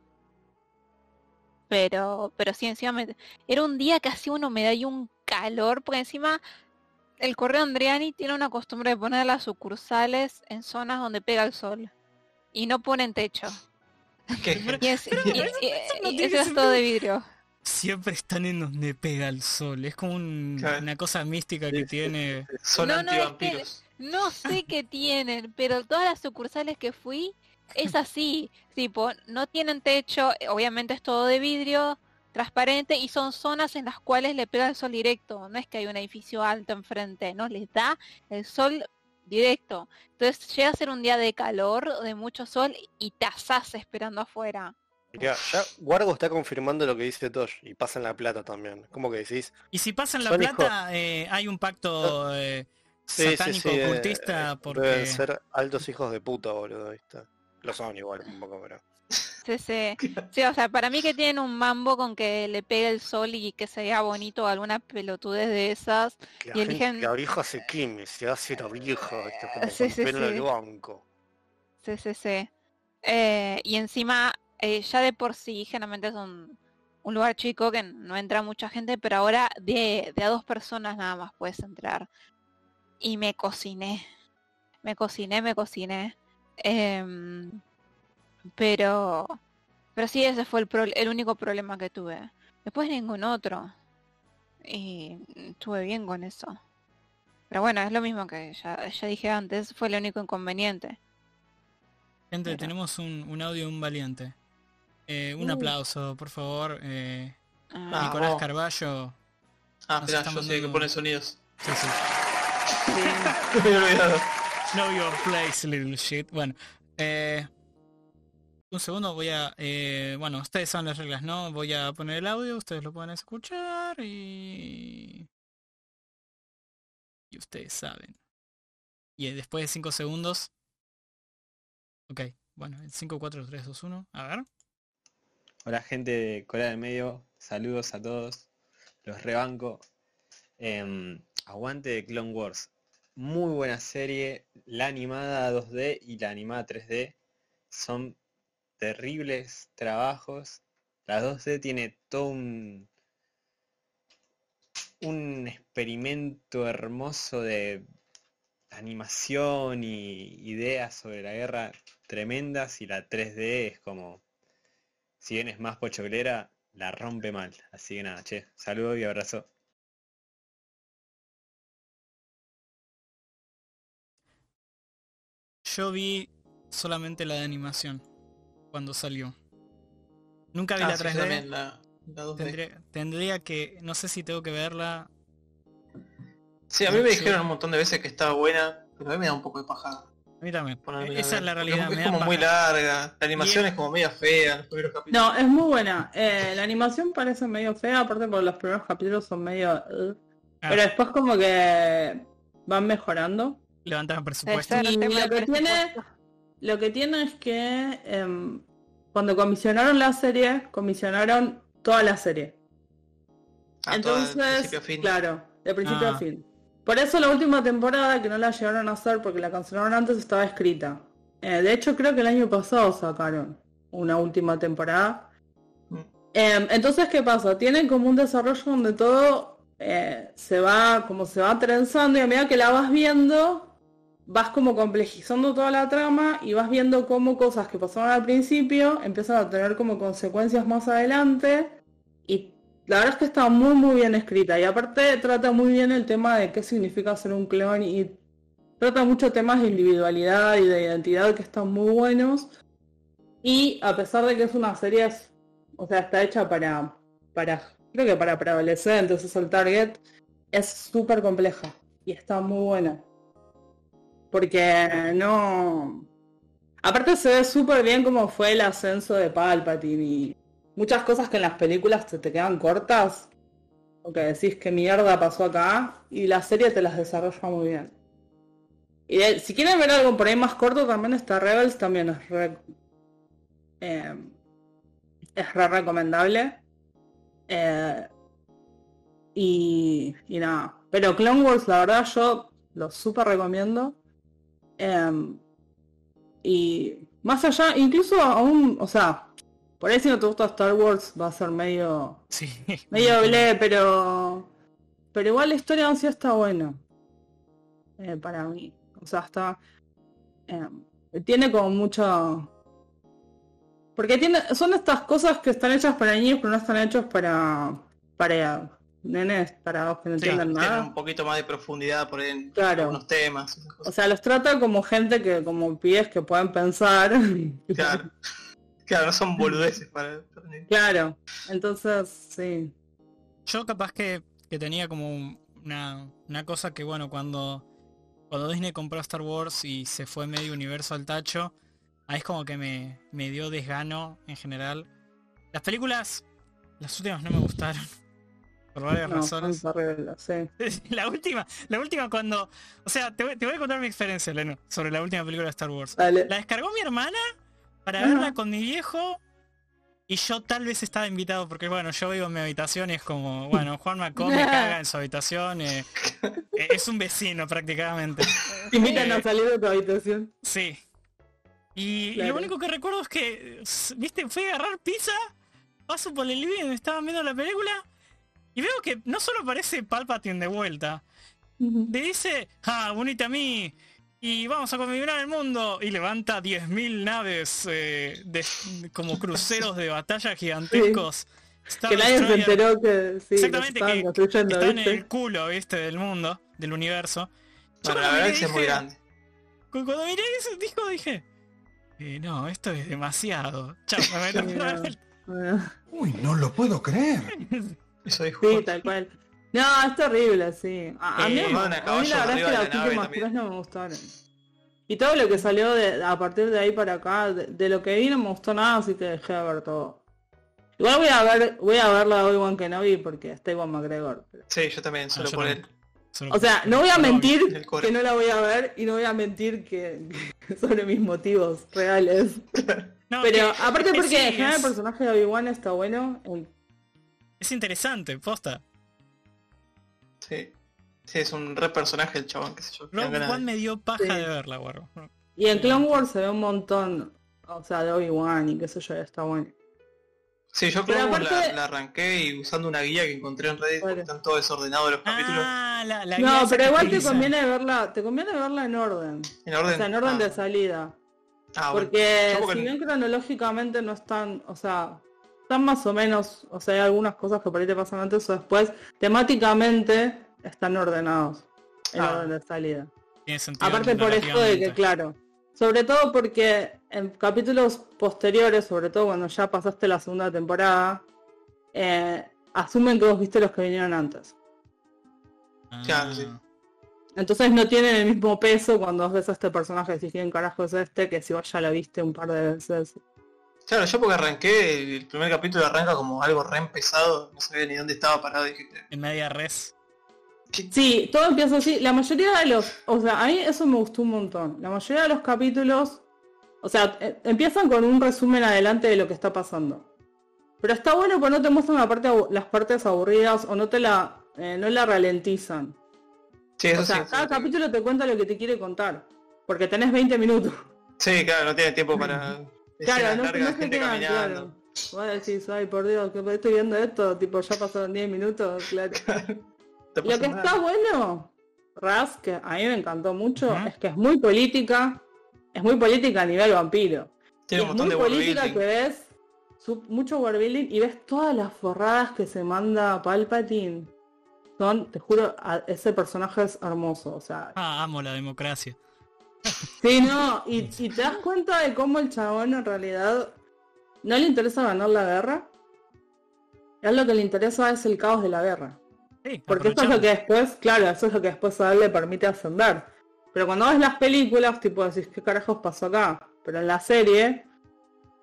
Pero, pero sí, encima me- era un día que hacía una humedad y un calor, porque encima el correo Andriani tiene una costumbre de poner las sucursales en zonas donde pega el sol y no ponen techo. ¿Qué? Y es, y- y- no es todo de vidrio. Siempre están en donde pega el sol. Es como un- una cosa mística que tiene. Son No, no, es que- antivampiros. No sé qué tienen, pero todas las sucursales que fui es así. Tipo, no tienen techo, eh, obviamente es todo de vidrio, transparente, y son zonas en las cuales le pega el sol directo. No es que hay un edificio alto enfrente, no, les da el sol directo. Entonces llega a ser un día de calor, de mucho sol, y te asás esperando afuera. Mirá, ya Guargo está confirmando lo que dice Tosh y pasa en la plata también. Como que decís, Y si pasan la Son plata, eh, hay un pacto eh, sí, sí, satánico sí, eh, ocultista eh, porque deben ser altos hijos de puta, boludo, ¿viste? Lo son igual un poco, pero... Sí, sí. Sí, o sea, para mí que tienen un mambo con que le pegue el sol y que se vea bonito algunas pelotudez de esas. Y la gente eligen- que abrijo se queme, se hace la vieja. Como Sí, con sí, pelo en sí. el banco. Sí, sí, sí. Eh, y encima, eh, ya de por sí, generalmente es un, un lugar chico que no entra mucha gente, pero ahora de, de a dos personas nada más puedes entrar. Y me cociné. Me cociné, me cociné. Em, pero, pero sí, ese fue el, pro- el único problema que tuve. Después ningún otro. Y estuve bien con eso. Pero bueno, es lo mismo que ya, ya dije antes, fue el único inconveniente. Gente, Pero- tenemos un, un audio de un valiente. Eh, un Uh. aplauso, por favor. eh, Ah, Ah, Nicolás. Carballo. Ah, sé que pone sonidos. Sí, sí. Know your place, little shit. Bueno, eh, un segundo voy a... eh, bueno, ustedes saben las reglas, ¿no? Voy a poner el audio, ustedes lo pueden escuchar y... Y ustedes saben. Y después de 5 segundos... Ok, bueno, en 5, 4, 3, 2, 1. A ver. Hola gente de Corea del Medio, saludos a todos, los rebanco. Em, aguante de Clone Wars, muy buena serie, la animada 2D y la animada 3D son terribles trabajos. La 2D tiene todo un, un experimento hermoso de animación y ideas sobre la guerra tremendas y la 3D es como si bien es más pochoclera, la rompe mal. Así que nada, che, saludo y abrazo. Yo vi solamente la de animación cuando salió. Nunca vi Ah, la sí, 3D. yo también, la, la 2D. Tendría, tendría que, no sé si tengo que verla. Sí, a mí me Sí. dijeron un montón de veces que estaba buena, pero a mí me da un poco de paja. A mí también. ponerme a Esa es la realidad. Es, como muy larga, la animación Y- es como media fea en los primeros capítulos. No, es muy buena. Eh, la animación parece medio fea, aparte porque los primeros capítulos son medio... uh, Ah. Pero después como que van mejorando. Levantaron presupuesto. Y lo que tiene- presupuesto. Lo que tiene es que em, cuando comisionaron la serie, comisionaron toda la serie. Ah, toda de Entonces, principio a fin. claro, de principio Ah. a fin. Por eso la última temporada que no la llegaron a hacer porque la cancelaron antes estaba escrita. Eh, de hecho creo que el año pasado sacaron una última temporada. Mm. Em, entonces, ¿qué pasa? Tienen como un desarrollo donde todo eh, se va, como se va trenzando y a medida que la vas viendo, vas como complejizando toda la trama y vas viendo cómo cosas que pasaron al principio empiezan a tener como consecuencias más adelante. Y la verdad es que está muy muy bien escrita. Y aparte trata muy bien el tema de qué significa ser un clon y trata muchos temas de individualidad y de identidad que están muy buenos. Y a pesar de que es una serie, o sea, está hecha para, para, creo que para, para adolescentes, es el target, es súper compleja y está muy buena. Porque no... Aparte se ve súper bien cómo fue el ascenso de Palpatine y muchas cosas que en las películas se te quedan cortas. o que decís que mierda pasó acá, y la serie te las desarrolla muy bien. Y si quieren ver algo por ahí más corto, también está Rebels, también es re, eh, es re recomendable. Eh, y, y nada. Pero Clone Wars, la verdad, yo lo súper recomiendo. Em, y más allá, incluso aún, o sea, por ahí si no te gusta Star Wars va a ser medio Sí. medio ble, pero pero igual la historia en sí está buena eh, para mí o sea está eh, tiene como mucho porque tiene son estas cosas que están hechas para niños pero no están hechos para para nenes para los que no Sí, nada un poquito más de profundidad por ahí en Claro. algunos temas. o sea los trata como gente que como pies que pueden pensar Claro. Claro, no son boludeces para, claro entonces sí Yo capaz que, que tenía como un- una, una cosa que bueno, cuando, cuando Disney compró Star Wars y se fue medio universo al tacho, ahí es como que me, me dio desgano en general. Las películas, las últimas no me gustaron. Por varias no, razones. sí. La última, la última cuando. O sea, te, voy- te voy a contar mi experiencia, Leno, sobre la última película de Star Wars. Dale. La descargó mi hermana para verla con mi viejo. Y yo tal vez estaba invitado porque bueno, yo vivo en mi habitación y es como, bueno, Juan Macó me caga en su habitación. eh, eh, es un vecino prácticamente. Te invitan a salir de tu habitación Sí. Y, Claro. lo único que recuerdo es que, viste, fui a agarrar pizza, paso por el living donde estaban viendo la película y veo que no solo aparece Palpatine de vuelta, le dice, ah, unite a mí y vamos a convivir el mundo y levanta 10.000 naves eh, de, como cruceros de batalla gigantescos. Star que nadie se enteró que sí, Exactamente, estaban que construyendo, Están en el culo, viste, del mundo, del universo. Bueno, cuando la verdad miré es que es muy dije- grande. cu- Cuando miré ese disco dije, eh, no, esto es demasiado. Chao, me meto Sí, Uy, no lo puedo creer. Dijo. Sí, tal cual. No, es terrible, sí. A, a mí, Eh, no- van a a mí la verdad es que las últimas tres no me gustaron. Y todo lo que salió de, a partir de ahí para acá, de, de lo que vi no me gustó nada, así que dejé de ver todo. Igual voy a ver, voy a ver la de Obi-Wan Kenobi porque está Iwan McGregor. pero- Sí, yo también, solo Ah, yo por él. Solo O sea, no voy a mentir que no la voy a ver y no voy a mentir que sobre mis motivos reales. No, Pero que- aparte que porque en general el personaje de Obi-Wan está bueno. el- es interesante, posta. Sí. Sí, es un re personaje el chabón, qué sé yo. Rogue One me dio paja Sí. de verla, guarro. Y en Clone Wars se ve un montón, o sea, de Obi-Wan y qué sé yo, está bueno. Sí, yo creo que aparte- la, la arranqué y usando una guía que encontré en Reddit, Vale. están todos desordenados los capítulos. Ah, la, la guía No, pero igual te conviene verla, te conviene verla en orden. En orden. O sea, en orden Ah, de salida. ah, porque- si bien cronológicamente no están, o sea, están más o menos, o sea, hay algunas cosas que por ahí te pasan antes o después, temáticamente están ordenados en Ah. orden de salida. Tiene sentido Aparte por esto de que, claro, sobre todo porque en capítulos posteriores, sobre todo cuando ya pasaste la segunda temporada, eh, asumen que vos viste los que vinieron antes. Claro, sí. Ah, Entonces no tienen el mismo peso cuando vos ves a este personaje decís quién carajo es este, que si vos ya lo viste un par de veces. Claro, yo porque arranqué, el primer capítulo arranca como algo re empezado, no sabía ni dónde estaba parado, dije, En media res. ¿qué? Sí, todo empieza así. La mayoría de los, o sea, a mí eso me gustó un montón. La mayoría de los capítulos, o sea, eh, empiezan con un resumen adelante de lo que está pasando. Pero está bueno porque no te muestran la parte abu- las partes aburridas o no te la, eh, no la ralentizan. Sí, eso O sea, sí. cada sí. capítulo te cuenta lo que te quiere contar. Porque tenés 20 minutos. Sí, claro, no tiene tiempo para Claro, no, largas, no gente caminando. claro. Vos decís, ay por Dios, que estoy viendo esto, tipo ya pasaron 10 minutos, claro. Lo que nada. está bueno, Raz, que a mí me encantó mucho, es que es muy política, es muy política a nivel vampiro. Tiene Y un es montón muy de política que ves mucho world building y ves todas las forradas que se manda Palpatine. Son, te juro, a- ese personaje es hermoso, o sea, Ah, amo la democracia. Sí, no, y, y te das cuenta de cómo el chabón en realidad no le interesa ganar la guerra. A él lo que le interesa es el caos de la guerra. Sí, Porque eso es lo que después, claro, eso es lo que después a él le permite ascender. Pero cuando ves las películas, tipo decís, ¿qué carajos pasó acá? Pero en la serie,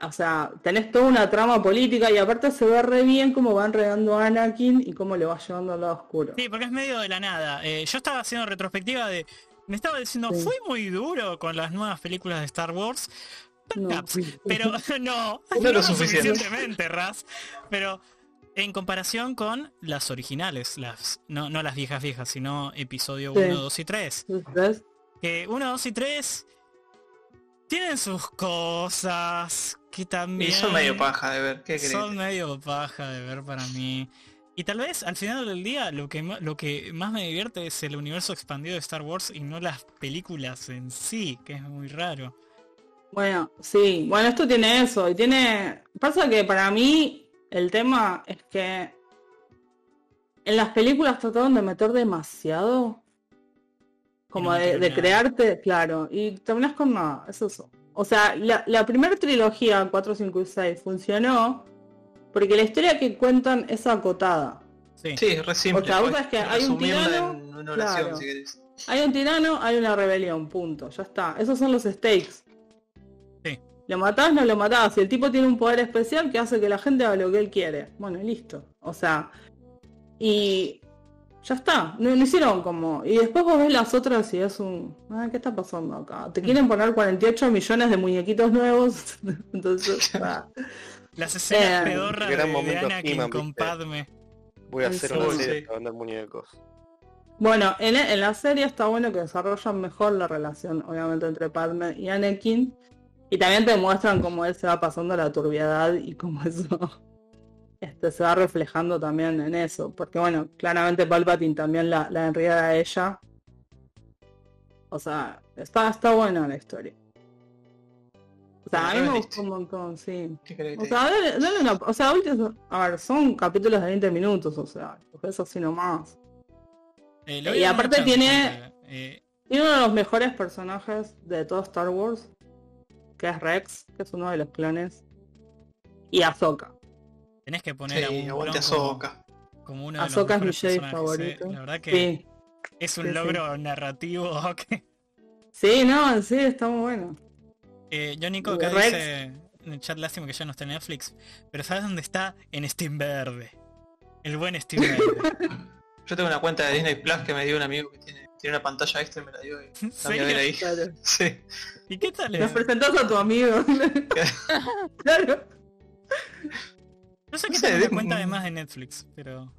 o sea, tenés toda una trama política y aparte se ve re bien cómo van regando a Anakin y cómo le va llevando al lado oscuro. Sí, porque es medio de la nada. Eh, yo estaba haciendo retrospectiva de... Me estaba diciendo, Sí. fue muy duro con las nuevas películas de Star Wars. No, Perhaps, pero no, No no lo suficiente. suficientemente, Raz. Pero en comparación con las originales, las no, no las viejas viejas, sino episodio Sí. 1, 2 y 3. ¿Ves? Que 1, 2 y 3 tienen sus cosas que también Y son medio paja de ver, ¿qué crees? son medio paja de ver para mí. Y tal vez al final del día lo que, lo que más me divierte es el universo expandido de Star Wars y no las películas en sí, que es muy raro. Bueno, sí, bueno, esto tiene eso, y tiene... Pasa que para mí el tema es que en las películas trataron de meter demasiado, como no de, crearte, claro, y terminas con nada, es eso. O sea, la, la primera trilogía, 4, 5 y 6, funcionó porque la historia que cuentan es acotada. Sí. Sí, re simple. O sea, vos sabés que hay un tirano, en una oración, claro. si querés. Hay un tirano, hay una rebelión, punto, ya está. Esos son los stakes. Sí. Lo matás, no lo matás. Si el tipo tiene un poder especial que hace que la gente haga lo que él quiere. Bueno, y listo. O sea, y ya está. No, no hicieron como... Y después vos ves las otras y es un... Ah, ¿Qué está pasando acá? Te quieren poner 48 millones de muñequitos nuevos. Entonces, ah, Las escenas pedorras gran de, de momento Anakin He-Man, con. Padme. Voy a hacer una serie vender muñecos. Bueno, en, en la serie está bueno que desarrollan mejor la relación, obviamente, entre Padme y Anakin. Y también te muestran cómo él se va pasando la turbiedad y cómo eso este, se va reflejando también en eso. Porque bueno, claramente Palpatine también la, la enrieda a ella. O sea, está, está buena la historia. O sea, a mí me gustó un montón, sí. ¿Qué querés que O sea, dale, dale una... O sea, ahorita- a ver, son capítulos de 20 minutos, o sea, eso así nomás. Eh, Y a aparte chance, tiene-. Eh, Tiene uno de los mejores personajes de todo Star Wars, que es Rex, que es uno de los clones, y Ahsoka. tenés que poner a Sí, un Bron como, Ahsoka. como uno de los Ahsoka es mi Jedi personajes, favorito. eh. La verdad que Sí, es un sí, sí. logro narrativo que sí, no, sí, está muy bueno. Eh, yo Nico acá Rex. dice en el chat lástima que ya no está en Netflix, pero ¿sabes dónde está? En Steam Verde. El buen Steam Verde. Yo tengo una cuenta de Disney Plus que me dio un amigo que tiene, tiene una pantalla extra y me la dio y ¿En la serio? ver ahí. Claro. Sí. ¿Y qué tal Nos es? presentás a tu amigo. claro. No sé No qué sé, tengo de- cuenta además de Netflix, pero...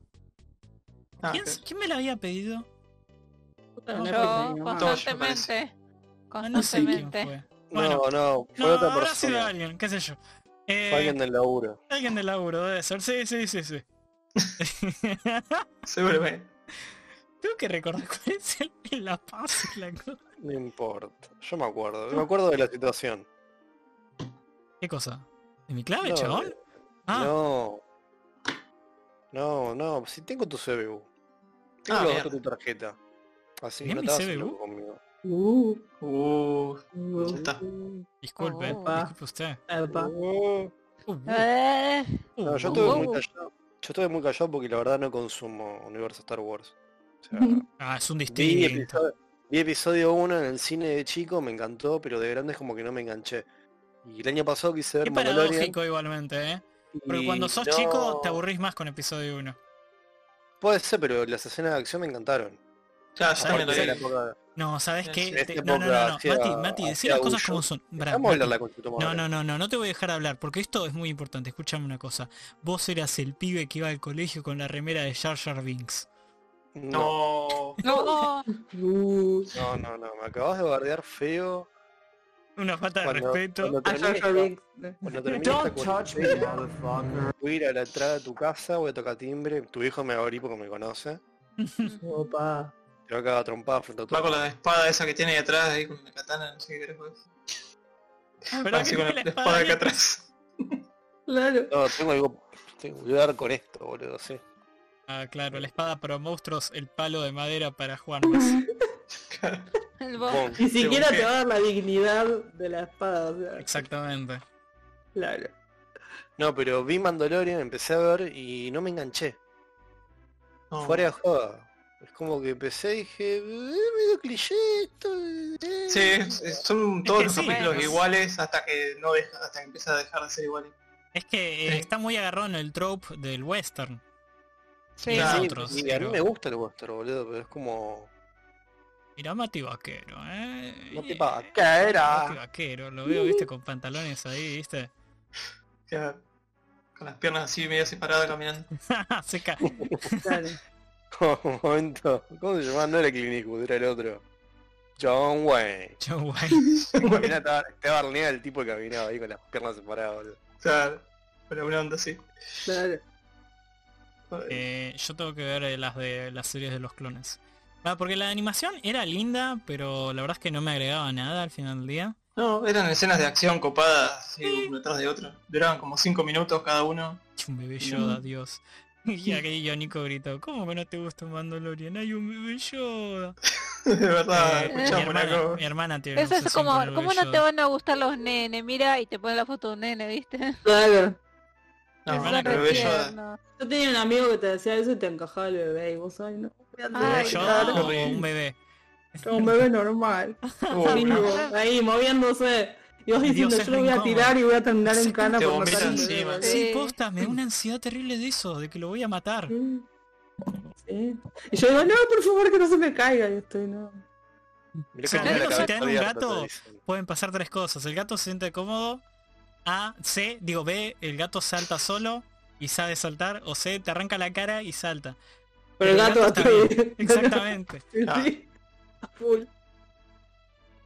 Ah, ¿Quién, ok. quién me la había pedido? No, Yo no, constantemente. Ah, no sé quién Constantemente. fue. Bueno, no, no, fue no, otra habrá sido persona. alguien, qué sé yo. Eh, Fue alguien del laburo. alguien del laburo, debe ser. Sí, sí, sí, sí. Seguramente. Tengo que recordar cuál es el, el La Paz y la cosa. No importa. Yo me acuerdo. Me acuerdo de la situación. ¿Qué cosa? ¿De mi clave, No, chabón? eh, Ah, No. No, no, si tengo tu CBU. Tengo Ah, los mierda. datos de tu tarjeta. Así que ¿Tenés no te vas conmigo. Uh, Uh, uh, está. disculpe, Oh. disculpe usted. epa. Uh, Uh, Eh, No, yo uh, estuve Uh. muy callado. Yo estuve muy callado porque la verdad no consumo universo Star Wars. O sea, Ah, es un distinto. vi episodio 1 en el cine de chico, me encantó, pero de grande es como que no me enganché. Y el año pasado quise ver Qué Mandalorian. paradójico igualmente, ¿eh? Porque y cuando sos no- chico te aburrís más con episodio 1. Puede ser, pero las escenas de acción me encantaron. Claro, Aparte de la época- No, ¿sabes qué? Te- No, no, no, no. Mati, Mati, decí las cosas como son. Bra, Mati. la No, no, no, no, no te voy a dejar hablar, porque esto es muy importante. Escúchame una cosa. Vos eras el pibe que iba al colegio con la remera de Jar Jar Binks. No, No. no, no, no, no, me acabas de bardear feo. Una falta de Cuando- respeto. cuando a termine Jar Jar esta- Binks. Cuando cuarentena, Voy a ir a la entrada de tu casa, voy a tocar timbre, tu hijo me va a abrir porque me conoce. Opa. Te va a cagar trompada frente a tu Va con la espada esa que tiene ahí atrás, ahí con la katana, no sé qué querés vos. Pero Así con la, espada espada acá atrás. Claro. No, tengo algo. Tengo que dar con esto, boludo, sí. Ah, claro, la espada para monstruos, el palo de madera para Juan. Ni siquiera te va a dar la dignidad de la espada, o sea, Exactamente. claro. No, pero vi Mandalorian, empecé a ver y no me enganché. Fuera de joda. Es como que empecé y dije, "Eh, medio cliché esto. eh". Sí, son todos que los sí, capítulos es- iguales hasta que no deja, hasta que empieza a dejar de ser iguales. Es que eh, Sí. está muy agarrado en el trope del western. Sí. Y Claro. Sí, otros, y a mí me gusta el western, boludo, pero es como... Mira Mati Vaquero, eh. Eh, vaquera. Mati Vaquero, lo veo, viste, con pantalones ahí, viste. Con las piernas así medio separadas caminando. Se. Un momento. ¿Cómo se llamaba? No era Clint Eastwood, era el otro. John Wayne. Guay. Era estaba, estaba Arnea el tipo que caminaba ahí con las piernas separadas, boludo. Claro, pero una onda así. Claro. Eh, yo tengo que ver eh, las de las series de los clones. Ah, porque la animación era linda, pero la verdad es que no me agregaba nada al final del día. No, eran escenas de acción copadas, así, uno detrás de otro. Duraban como 5 minutos cada uno. Un bebé Yoda, Dios. Y aquí yo Nico gritó, ¿cómo que no te gusta un Mandalorian? Hay un bebé Yoda. de verdad, Eh, mi, escuchamos una hermana, cosa. mi hermana tiene Eso es como, ¿cómo no te van a gustar los nenes? Mira y te pone la foto de un nene, ¿viste? Claro. No. Yo tenía un amigo que te decía eso y te encajaba el bebé y vos ay no. ¿Un bebé Ay, Yoda claro. o un bebé? Era un bebé normal. Ahí moviéndose. Y vos diciendo yo lo voy a tirar y voy a terminar en cana te por matar encima. Sí, Sí. posta, me da una ansiedad terrible de eso, de que lo voy a matar. Sí. Sí. Y yo digo, no, por favor que no se me caiga. Y estoy, no. Mirá Si que te dan- la si cabeza te dan un gato. Pueden pasar tres cosas. El gato se siente cómodo. A, C, digo B, el gato salta solo y sabe saltar. O C, te arranca la cara y salta. Pero el gato va a está estar bien. Exactamente. Ah. Sí. A full.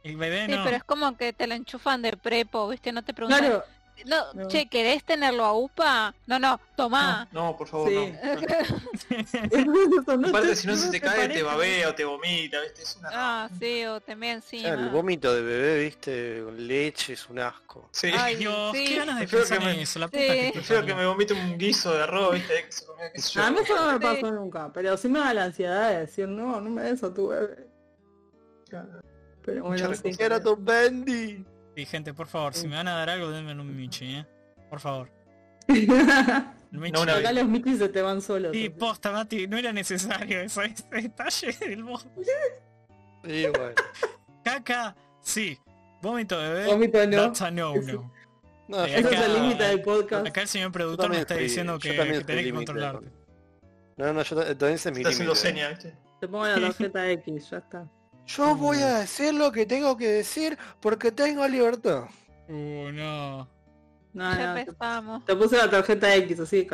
El bebé Sí, no. pero es como que te lo enchufan de prepo, ¿viste? No te preguntan. Claro. No, No. che, ¿querés tenerlo a UPA? No, no, tomá. No, no, por favor, Sí. no. Aparte, si no se te cae, parece. te babea o te vomita, ¿viste? Es una... Ah, sí, o te mea el vómito de bebé, viste, con leche es un asco. Sí. Ay, Dios, sí. qué ganas de Prefiero pensar que en me- eso. La puta Sí. que te Prefiero que parió. me vomite un guiso de arroz, ¿viste? Que se comía, qué sé yo. A mí eso no me Sí. pasó nunca, pero sí me da la ansiedad de decir, no, no me des a tu bebé. Pero bueno, Mucha sí. Era Tom Bendy. Sí, gente, por favor, si me van a dar algo, denme un Michi, ¿eh? Por favor. Acá El Michi. No, una vez. los mitis se te van solos. Sí, posta, Mati, no era necesario eso, ese detalle del boss. Sí, bueno. Caca, sí. Vómito de bebé, Vómito no. that's a no, no. No, Eh, es acá- el límite del podcast. Acá el señor productor me está diciendo que, que tenés que controlarte. No, no, yo ta- también ese es mi Está haciendo límite. Te pongo la tarjeta X, ya está. Yo voy a decir lo que tengo que decir porque tengo libertad. Uh, no. No, Ya no, empezamos. te puse la tarjeta X, así.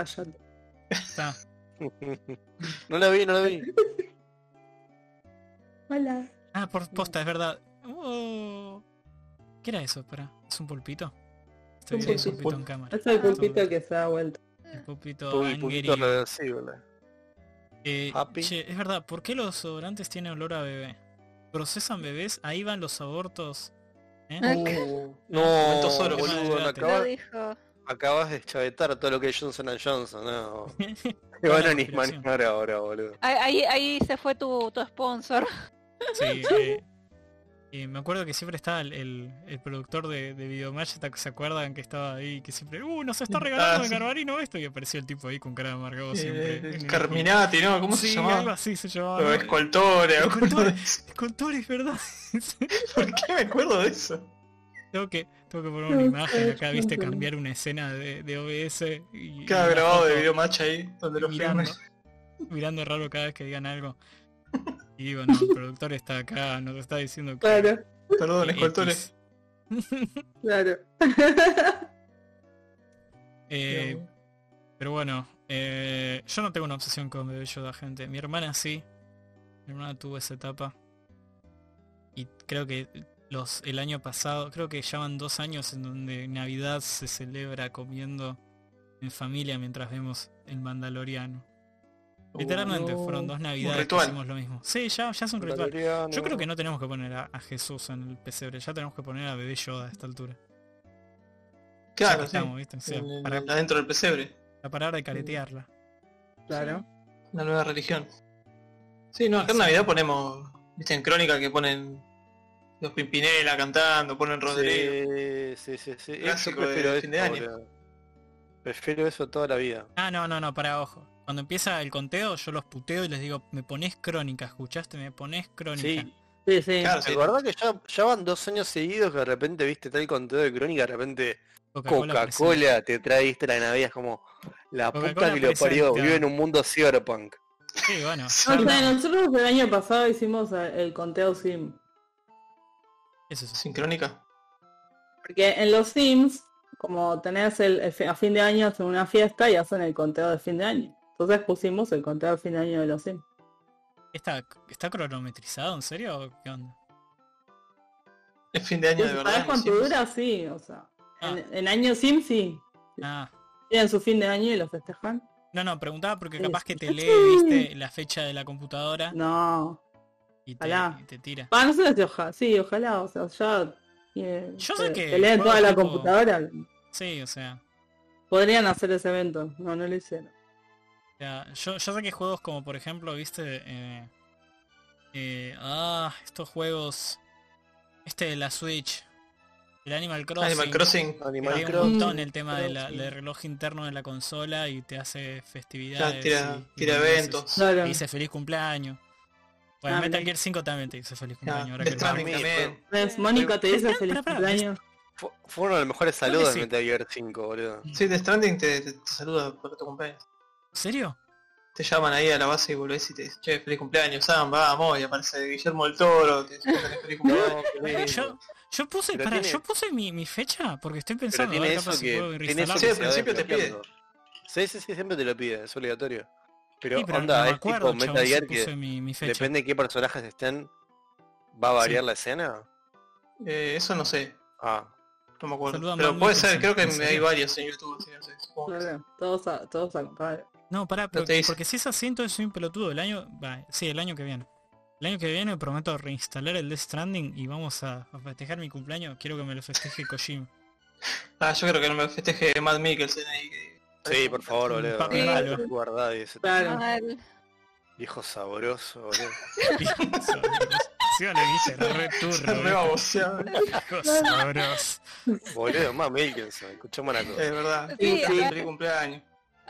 Está. no la vi, no la vi. Hola. Ah, por posta, es verdad. Oh. ¿Qué era eso? Para, ¿es un pulpito? Estoy Un pulpito. pulpito en cámara. Es el pulpito que se da vuelta. El pulpito angry. reversible. Eh, Happy. che, es verdad, ¿por qué los desodorantes tienen olor a bebé? ¿Procesan bebés? Ahí van los abortos. ¿Eh? Uh, No, Soros. boludo. Lo acabas, dijo. acabas de chavetar todo lo que es Johnson Johnson, no. Te van a animar ahora, boludo. Ahí, ahí, ahí se fue tu, tu sponsor. Sí, eh, y me acuerdo que siempre estaba el, el, el productor de, de Videomatch, ¿te- ¿se acuerdan que estaba ahí? Que siempre, uh, nos está regalando Ah, de sí. Garbarino esto y apareció el tipo ahí con cara de amargado siempre. eh, el- Carminati, ¿no? ¿Cómo se Sí, algo llamaba? así se llamaba. O. Escoltore, o Escoltore. algo así. Escultores, ¿verdad? ¿Por qué me acuerdo de eso? tengo que, tengo que poner una imagen acá, viste, cambiar una escena de, de OBS y, Queda grabado de foto video match ahí, donde lo mirando, mirando raro cada vez que digan algo. Y digo, no, el productor está acá, nos está diciendo que... Claro, Perdón, X. Escoltores. claro. Eh, pero bueno, eh, yo no tengo una obsesión con Bebé Yoda, gente. Mi hermana sí. Mi hermana tuvo esa etapa. Y creo que los el año pasado, creo que ya van dos años en donde Navidad se celebra comiendo en familia mientras vemos el Mandaloriano. Literalmente no. fueron dos navidades que hicimos lo mismo. Sí, ya, ya es un ritual. Yo creo que no tenemos que poner a, a Jesús en el pesebre, ya tenemos que poner a Bebé Yoda a esta altura. Claro, sí. estamos, ¿viste? O sea, En el- para, adentro del pesebre. para parar de caretearla. Claro. Una nueva religión. Sí, no, acá en Navidad ponemos, viste, en Crónica que ponen los Pimpinela cantando, ponen Rodrigo. Sí, sí, sí, sí. Yo Clásico de prefiero fin de eso, año. Prefiero eso toda la vida. Ah, no, no, no, para ojo. Cuando empieza el conteo, yo los puteo y les digo, me pones crónica, ¿escuchaste? Me pones crónica. Sí, Sí, sí. Claro, ¿te acordás que ya, ya van dos años seguidos que de repente viste tal conteo de crónica, de repente Coca-Cola te traíste la Navidad, es como la puta que lo parió, vive en un mundo cyberpunk. Sí, bueno. No sé, nosotros el año pasado hicimos eh, el conteo sim. Eso es. Sincrónica. Porque en los Sims, como tenés el, el a fin de año hacen una fiesta y hacen el conteo de fin de año. Entonces pusimos el conteo de fin de año de los Sims. ¿Está, ¿Está cronometrizado? ¿En serio? ¿Qué onda? Es fin de año de verdad. ¿Sabes cuánto dura? Sí, o sea. Ah. En, en año Sim sí. Ah. Tienen su fin de año y lo festejan. No, no, preguntaba porque Sí. capaz que te lee, viste, la fecha de la computadora No. y te, ojalá. y te tira. Ah, no sé si ojalá. Sí, ojalá. O sea, ya. eh, Yo te- sé que te leen toda la tipo- computadora. Sí, o sea. Podrían hacer ese evento. No, no lo hicieron. Sea, yo, yo sé que juegos como por ejemplo, viste, eh, eh, ah, estos juegos, este de la Switch, el Animal Crossing, Animal Crossing. que Animal tiene un Crossing. montón el tema de la- del reloj interno de la consola y te hace Ya, festividades. tira, y- y tira boludeces. eventos. Claro. Dice feliz cumpleaños. Bueno, Ah, Metal. Gear 5 también te dice feliz Ya, cumpleaños. ahora que también. Mónica te dice feliz cumpleaños. Fu- Fue uno de los mejores que saludos sí. de Metal Gear 5, boludo. Sí, The Stranding te, te- te saluda por tu cumpleaños. ¿En serio? Te llaman ahí a la base y volvés y te dicen, che, feliz cumpleaños, Sam, vamos, y aparece Guillermo del Toro, te dicen, feliz cumpleaños. Yo, yo puse, tiene- yo puse mi, mi fecha porque estoy pensando a tiene ver eso capaz si que puedo tiene eso. Sí, al principio te pide. Sí, sí, sí, siempre te lo pide, es obligatorio. Pero, Sí, pero onda, es acuerdo, tipo Metal Gear que mi, mi fecha. depende de qué personajes estén, va a variar Sí. la escena. Eh, eso no sé, Ah, no me acuerdo. A Pero puede ser, creo que ¿en hay varios en YouTube, sí, no sé, supongo Todos a, todos a comprar. No, pará, pero- dice. porque si es así, entonces soy un pelotudo. El año, va, sí, el año que viene. El año que viene prometo reinstalar el Death Stranding y vamos a, a festejar mi cumpleaños. Quiero que me lo festeje Kojima. Ah, yo creo que no me festeje Matt Mikkelsen ahí. que- sí, por favor, boludo. papi Ah, malo. Ese Claro. Viejo sabroso, boludo. Sí, le dije, re turro. Se re viejo. baboseado. Viejo sabroso. Boludo, más Milkinson, escuchame una cosa. Es verdad. Sí, feliz cumpleaños.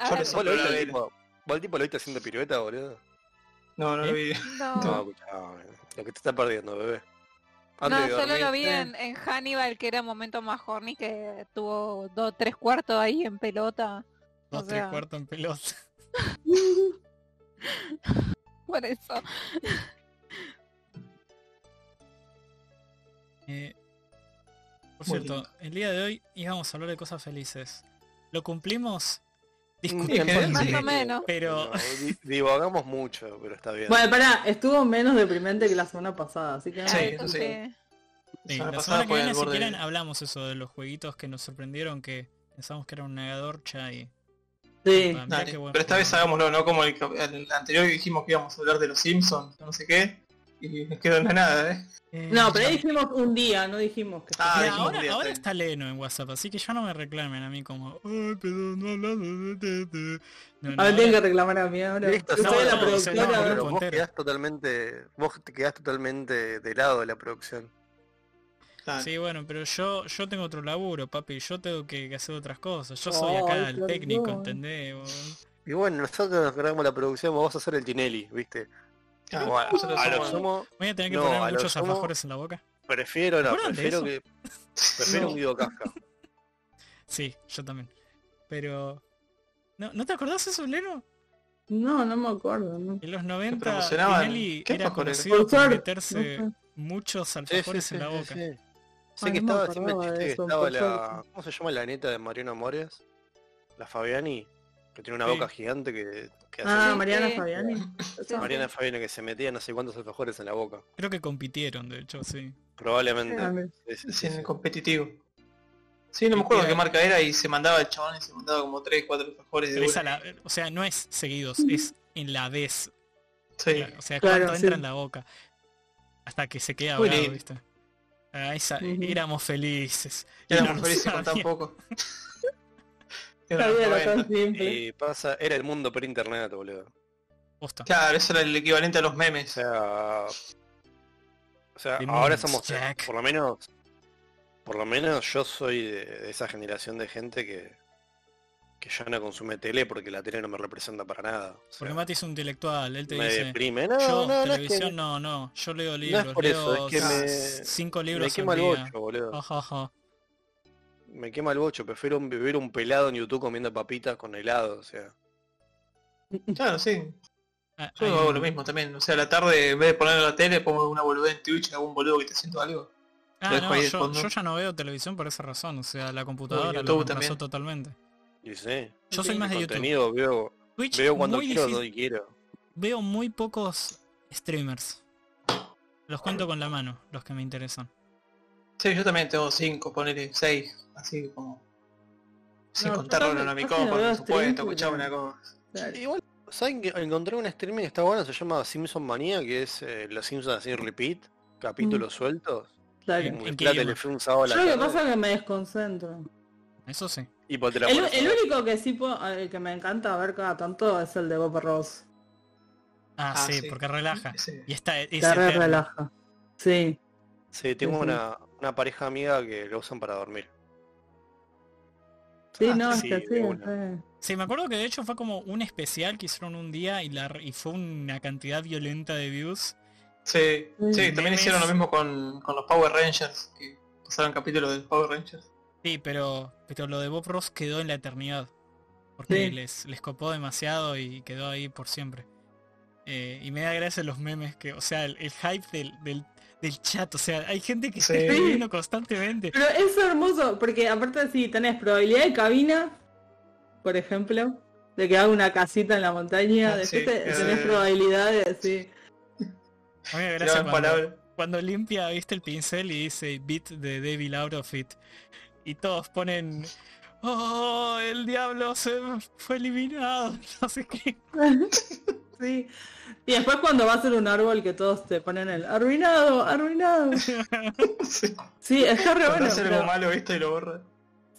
Yo le ¿Vos lo viste al tipo? ¿Vos al tipo lo viste haciendo pirueta, boludo? No, no lo vi. no. No, lo que te está perdiendo, bebé. Antes No, solo lo vi en, en Hannibal, que era momento más horny, que tuvo dos, tres cuartos ahí en pelota. O Dos, tres cuartos en pelota. por eso. Eh, por Muy cierto, lindo. el día de hoy íbamos a hablar de cosas felices. ¿Lo cumplimos? Más sí. o menos. Pero No, di- divagamos mucho, pero está bien. Bueno, pará, estuvo menos deprimente que la semana pasada, así que. Sí, eso sí. sí. La pasada semana que viene, si quieren, hablamos eso de los jueguitos que nos sorprendieron, que pensamos que era una negadorcha y... Sí. Pero esta vez hagámoslo, ¿no? Como el, el anterior que dijimos que íbamos a hablar de los Simpsons, no sé qué, y nos quedó en la nada, ¿eh? Eh, No, pero ahí dijimos un día, no dijimos que Ah, mira, ahora, día, ahora está está Leno en WhatsApp, así que ya no me reclamen a mí como... Ay, pero no hablamos de... de-". No, no, Ahora tienen que reclamar a mí ahora. Listo, no, soy la no, no, productora. no, pero vos quedás totalmente, vos te quedás totalmente de lado de la producción. Sí, bueno, pero yo yo tengo otro laburo, papi. Yo tengo que, que hacer otras cosas. Yo soy Ay, acá el técnico, ¿entendés? vos? Y bueno, nosotros nos cargamos la producción, vos vas a hacer el Tinelli, ¿viste? Ah, Como a, lo sumo, Voy a tener que No, poner muchos sumo- alfajores en la boca. prefiero, no, de prefiero que prefiero No. un Guido Casca. Sí, yo también. Pero... ¿No, ¿no te acordás eso, Leno? No, no me acuerdo. No. En los 90 promocionaban. Tinelli ¿Qué era conocido Por meterse no sé. muchos Sí, alfajores sí, en la sí, boca. sí. Sé Ay, que estaba, siempre el chiste de que estaba la... ¿Cómo se llama la neta de Mariano Amores? La Fabiani, que tiene una Sí. boca gigante que, que Ah, hace... Mariana Sí. Fabiani. Sí. Mariana Fabiani que se metía no sé cuántos alfajores en la boca. Creo que compitieron, de hecho, sí. Probablemente. Me- Sí, sí, Sí, competitivo. Sí, no me acuerdo qué marca era y se mandaba el chabón y se mandaba como 3, 4 alfajores de la- o sea, no es seguidos, es en la vez. Sí. O sea, Claro, cuánto sí. entra en la boca. Hasta que se queda lindo. ¿viste? Ah, esa- éramos felices. Y Éramos no felices con tan poco. Era Sabía los lo tan 90. simple. Y pasa, era el mundo por internet, boludo. Posta. Claro, eso era el equivalente a los O memes. sea, o sea, The ahora memes, somos, Jack. por lo menos, por lo menos yo soy de, de esa generación de gente que, que ya no consume tele porque la tele no me representa para nada. O sea, Porque Mati es un intelectual, él te me dice, deprime. No, yo no, no es televisión que no, no, yo leo no libros, es por eso, leo es que me, cinco me libros quema al el día. bocho, boludo. Ajá, ajá. Me quema el bocho, prefiero ver un pelado en YouTube comiendo papitas con helado, o sea. Claro, sí. Ah, Yo hago un- lo mismo también. O sea, a la tarde, en vez de poner la tele, pongo una boludez en Twitch, algún boludo que te haciendo algo. Ah, no, yo, ya no veo televisión por esa razón, o sea, la computadora lo también. totalmente. Y sí. Yo soy más de YouTube. veo, Twitch veo cuando quiero, donde quiero. Veo muy pocos streamers. Los cuento con la mano, los que me interesan. Sí, yo también tengo cinco, ponele seis, así como. Sin No, contarlo en no por supuesto, escuchame una cosa. Igual, ¿saben que encontré un streaming que está bueno? Se llama Simpson Manía, que es eh, Los Simpsons así repeat, capítulos sueltos. Claro. En- en idioma? Telefe un sábado a la Yo lo que pasa es que me desconcentro. Eso sí. y pues El, el único que sí puedo- el que me encanta ver cada tanto es el de Bob Ross. Ah, Ah, sí, sí. porque relaja. Ese- Y está, es Te relaja. Sí. Sí, tengo Sí, sí. una, una pareja amiga que lo usan para dormir. Sí, Ah, no, sí, es que de sí, sí. Me acuerdo que de hecho fue como un especial que hicieron un día y, la, y fue una cantidad violenta de views. Sí, sí, también hicieron lo mismo con, con los Power Rangers, que pasaron capítulos de Power Rangers. Sí, pero, pero lo de Bob Ross quedó en la eternidad. Porque Sí. les, les copó demasiado y quedó ahí por siempre. Eh, y me da gracia los memes que, o sea, el, el hype del, del, del chat, o sea, hay gente que Sí. está escribiendo constantemente. Pero es hermoso, porque aparte si tenés probabilidad de cabina, por ejemplo, de que haga una casita en la montaña, Ah, después sí, te- tenés probabilidades, sí. A mí me gracia cuando, limpia, viste el pincel y dice beat the devil out of it. Y todos ponen, oh, el diablo se fue eliminado, no sé qué. sí. Y después cuando va a ser un árbol que todos te ponen el arruinado, arruinado. Sí. Sí, está re bueno. pero- algo malo, viste, y lo borra.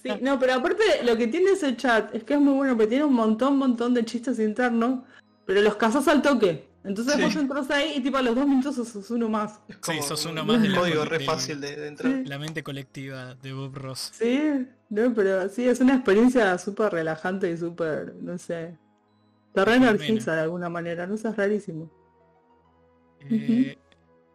Sí, no, pero aparte lo que tiene ese chat es que es muy bueno, porque tiene un montón, montón de chistes internos, pero los cazas al toque. Entonces Sí. vos entras ahí y tipo a los dos minutos sos uno más. Sí, sos uno un más la- código re fácil de, de entrar. Sí. La mente colectiva de Bob Ross. Sí, no, pero sí, es una experiencia súper relajante y súper, no sé. Te re energiza de alguna manera, no sé, es rarísimo. Eh,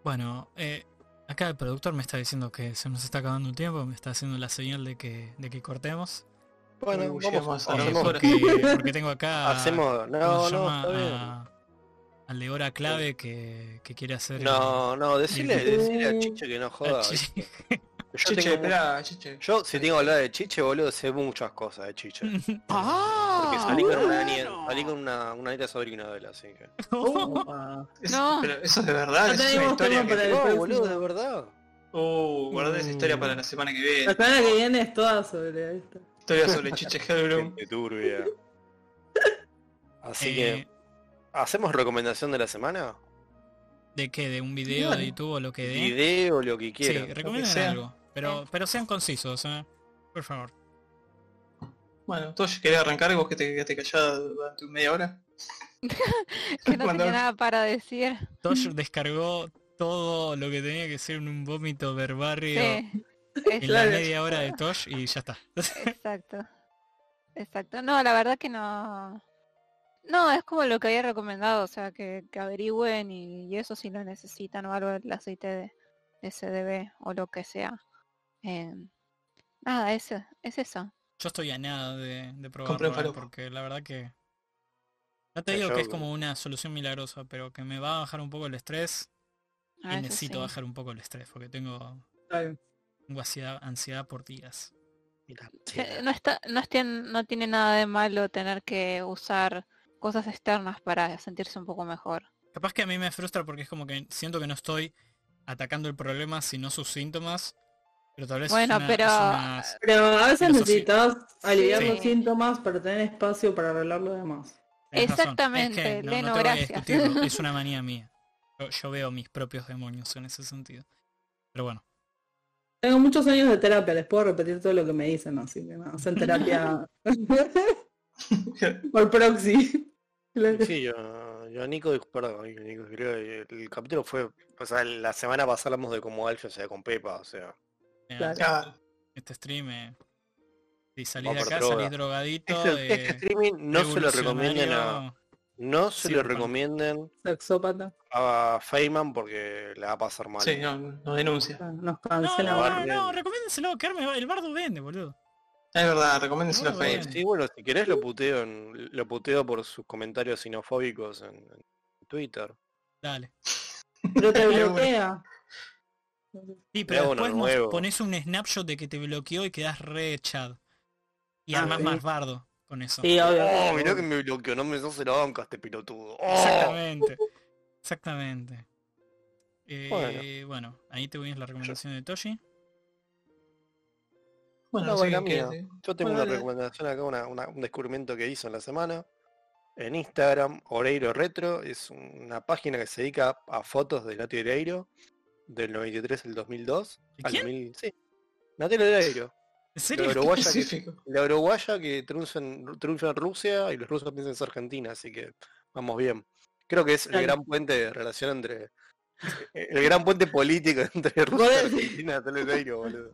bueno, eh, acá el productor me está diciendo que se nos está acabando el tiempo, me está haciendo la señal de que, de que cortemos. Bueno, Uy, vamos, a Eh, porque, porque tengo acá hacemos- no, ¿cómo se no, llama? está bien. A- al de hora clave que, que quiere hacer. No, no, decirle, Sí. decirle a Chiche que no el- joda. Yo, Chiche, espera, chiche. yo si tengo que hablar de Chiche, boludo, sé muchas cosas de Chiche. Porque salí con una nieta, salí con una, una nieta sobrina de él, así que. Eso, No. pero eso es de verdad, No eso es una historia que... para el No, próximo. boludo, de verdad. Guardé esa historia para la semana que viene. La semana que viene es toda sobre esto. Historia sobre Chiche Hellblum. Turbia. Así Eh, que, ¿hacemos recomendación de la semana? ¿De qué? ¿De un video Bueno. de YouTube o lo que dé? Video, lo que Sí, quieran. recomienden algo. Pero, pero sean concisos, ¿eh? Por favor. Bueno, Tosh, ¿querés arrancar vos que te quedaste callada durante media hora? Que no Cuando- tenía nada para decir. Tosh descargó todo lo que tenía que ser un vómito verbarrio Sí. en la media hora de Tosh y ya está. Exacto. Exacto. No, la verdad que no. No, es como lo que había recomendado, o sea, que, que averigüen y, y eso si lo necesitan o algo el aceite de, de CDB o lo que sea. Eh, nada, eso, es eso. Yo estoy a nada de, falopa. porque la verdad que... No te digo que es como una solución milagrosa, pero que me va a bajar un poco el estrés Ah, y eso necesito sí. bajar un poco el estrés, porque tengo, ansiedad, ansiedad por días. No, está, no, estén- no tiene nada de malo tener que usar cosas externas para sentirse un poco mejor. Capaz que a mí me frustra porque es como que siento que no estoy atacando el problema sino sus síntomas, pero tal vez es Bueno, una- pero- es una- Pero a veces necesitas aliviar Sí. los síntomas para tener espacio para arreglar lo demás. Exactamente, Es que no, Leno, no te voy a gracias. es una manía mía. Yo, yo veo mis propios demonios en ese sentido. Pero bueno. Tengo muchos años de terapia, les puedo repetir todo lo que me dicen, así que no, hacen terapia por proxy. Sí, yo, yo Nico, perdón, Nico, creo que el capítulo fue, o sea, la semana pasada hablamos de cómo Alfio se con Pepa, o sea, Claro. Este stream eh, Si salís de acá, droga. salís drogadito. Este, este streaming no se lo recomienden a, no se lo recomienden Sexópata. a Feynman porque la va a pasar mal. Sí, no, no denuncia. Nos No, cancela. no, no, no, recomiéndenselo, arme- el bardo vende, boludo. Es verdad, recomiéndenselo a. Eh, sí, bueno, si querés lo puteo, en- lo puteo por sus comentarios xenofóbicos en, en Twitter. Dale. Pero te bloquea. Sí, pero después nos pones un snapshot de que te bloqueó y quedás re chad. Y Ah, armás sí. más bardo con eso. Sí, obvio. Oh, mirá que me bloqueó, no me sos la banca este pilotudo. Oh. Exactamente. Exactamente. Eh, Bueno. bueno. ahí te voy a la recomendación de Toshi. Bueno, No, bueno. Yo tengo Bueno, una dale. recomendación acá, una- una- un descubrimiento que hizo en la semana. En Instagram, Oreiro Retro, es una página que se dedica a fotos de Nati Oreiro, del 93 al 2002. ¿De al quién? 2000, sí. Nati Oreiro. ¿En La serio? uruguaya, que, la uruguaya que triunfa en, triunfa en Rusia y los rusos piensan ser Argentina, así que vamos bien. Creo que es el Claro. gran puente de relación entre... El gran puente político entre Rusia y. Argentina, Natalia Oreiro, boludo.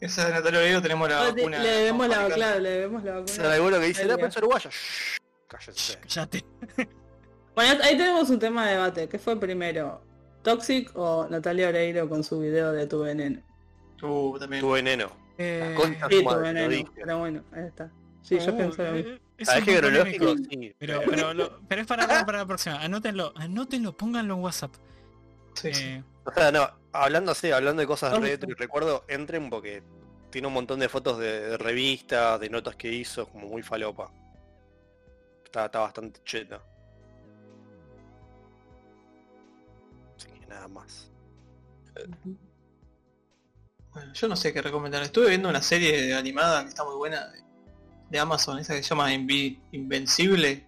Esa de Natalia Oreiro tenemos la Ah, vacuna. le debemos la, claro, le debemos la O vacuna. sea, alguno que dice, la prensa uruguaya. Shh, Cállese. Cállate. Bueno, ahí tenemos un tema de debate. ¿Qué fue primero? ¿Toxic o Natalia Oreiro con su video de tu veneno? Uh, también. Tu veneno. Eh, Sí, tu madre, veneno. Pero bueno, ahí está. Sí, yo uh, pienso lo mismo. eh. Pero, pero, lo- pero es para, para la próxima. Anótenlo, anótenlo, pónganlo en WhatsApp. Sí. Eh, O sea, no, hablando así, hablando de cosas retro y recuerdo, entren porque tiene un montón de fotos de, de revistas, de notas que hizo, como muy falopa. Está, está bastante cheta. Más. Bueno, yo no sé qué recomendar. Estuve viendo una serie animada que está muy buena de, Amazon, esa que se llama Invi- Invencible,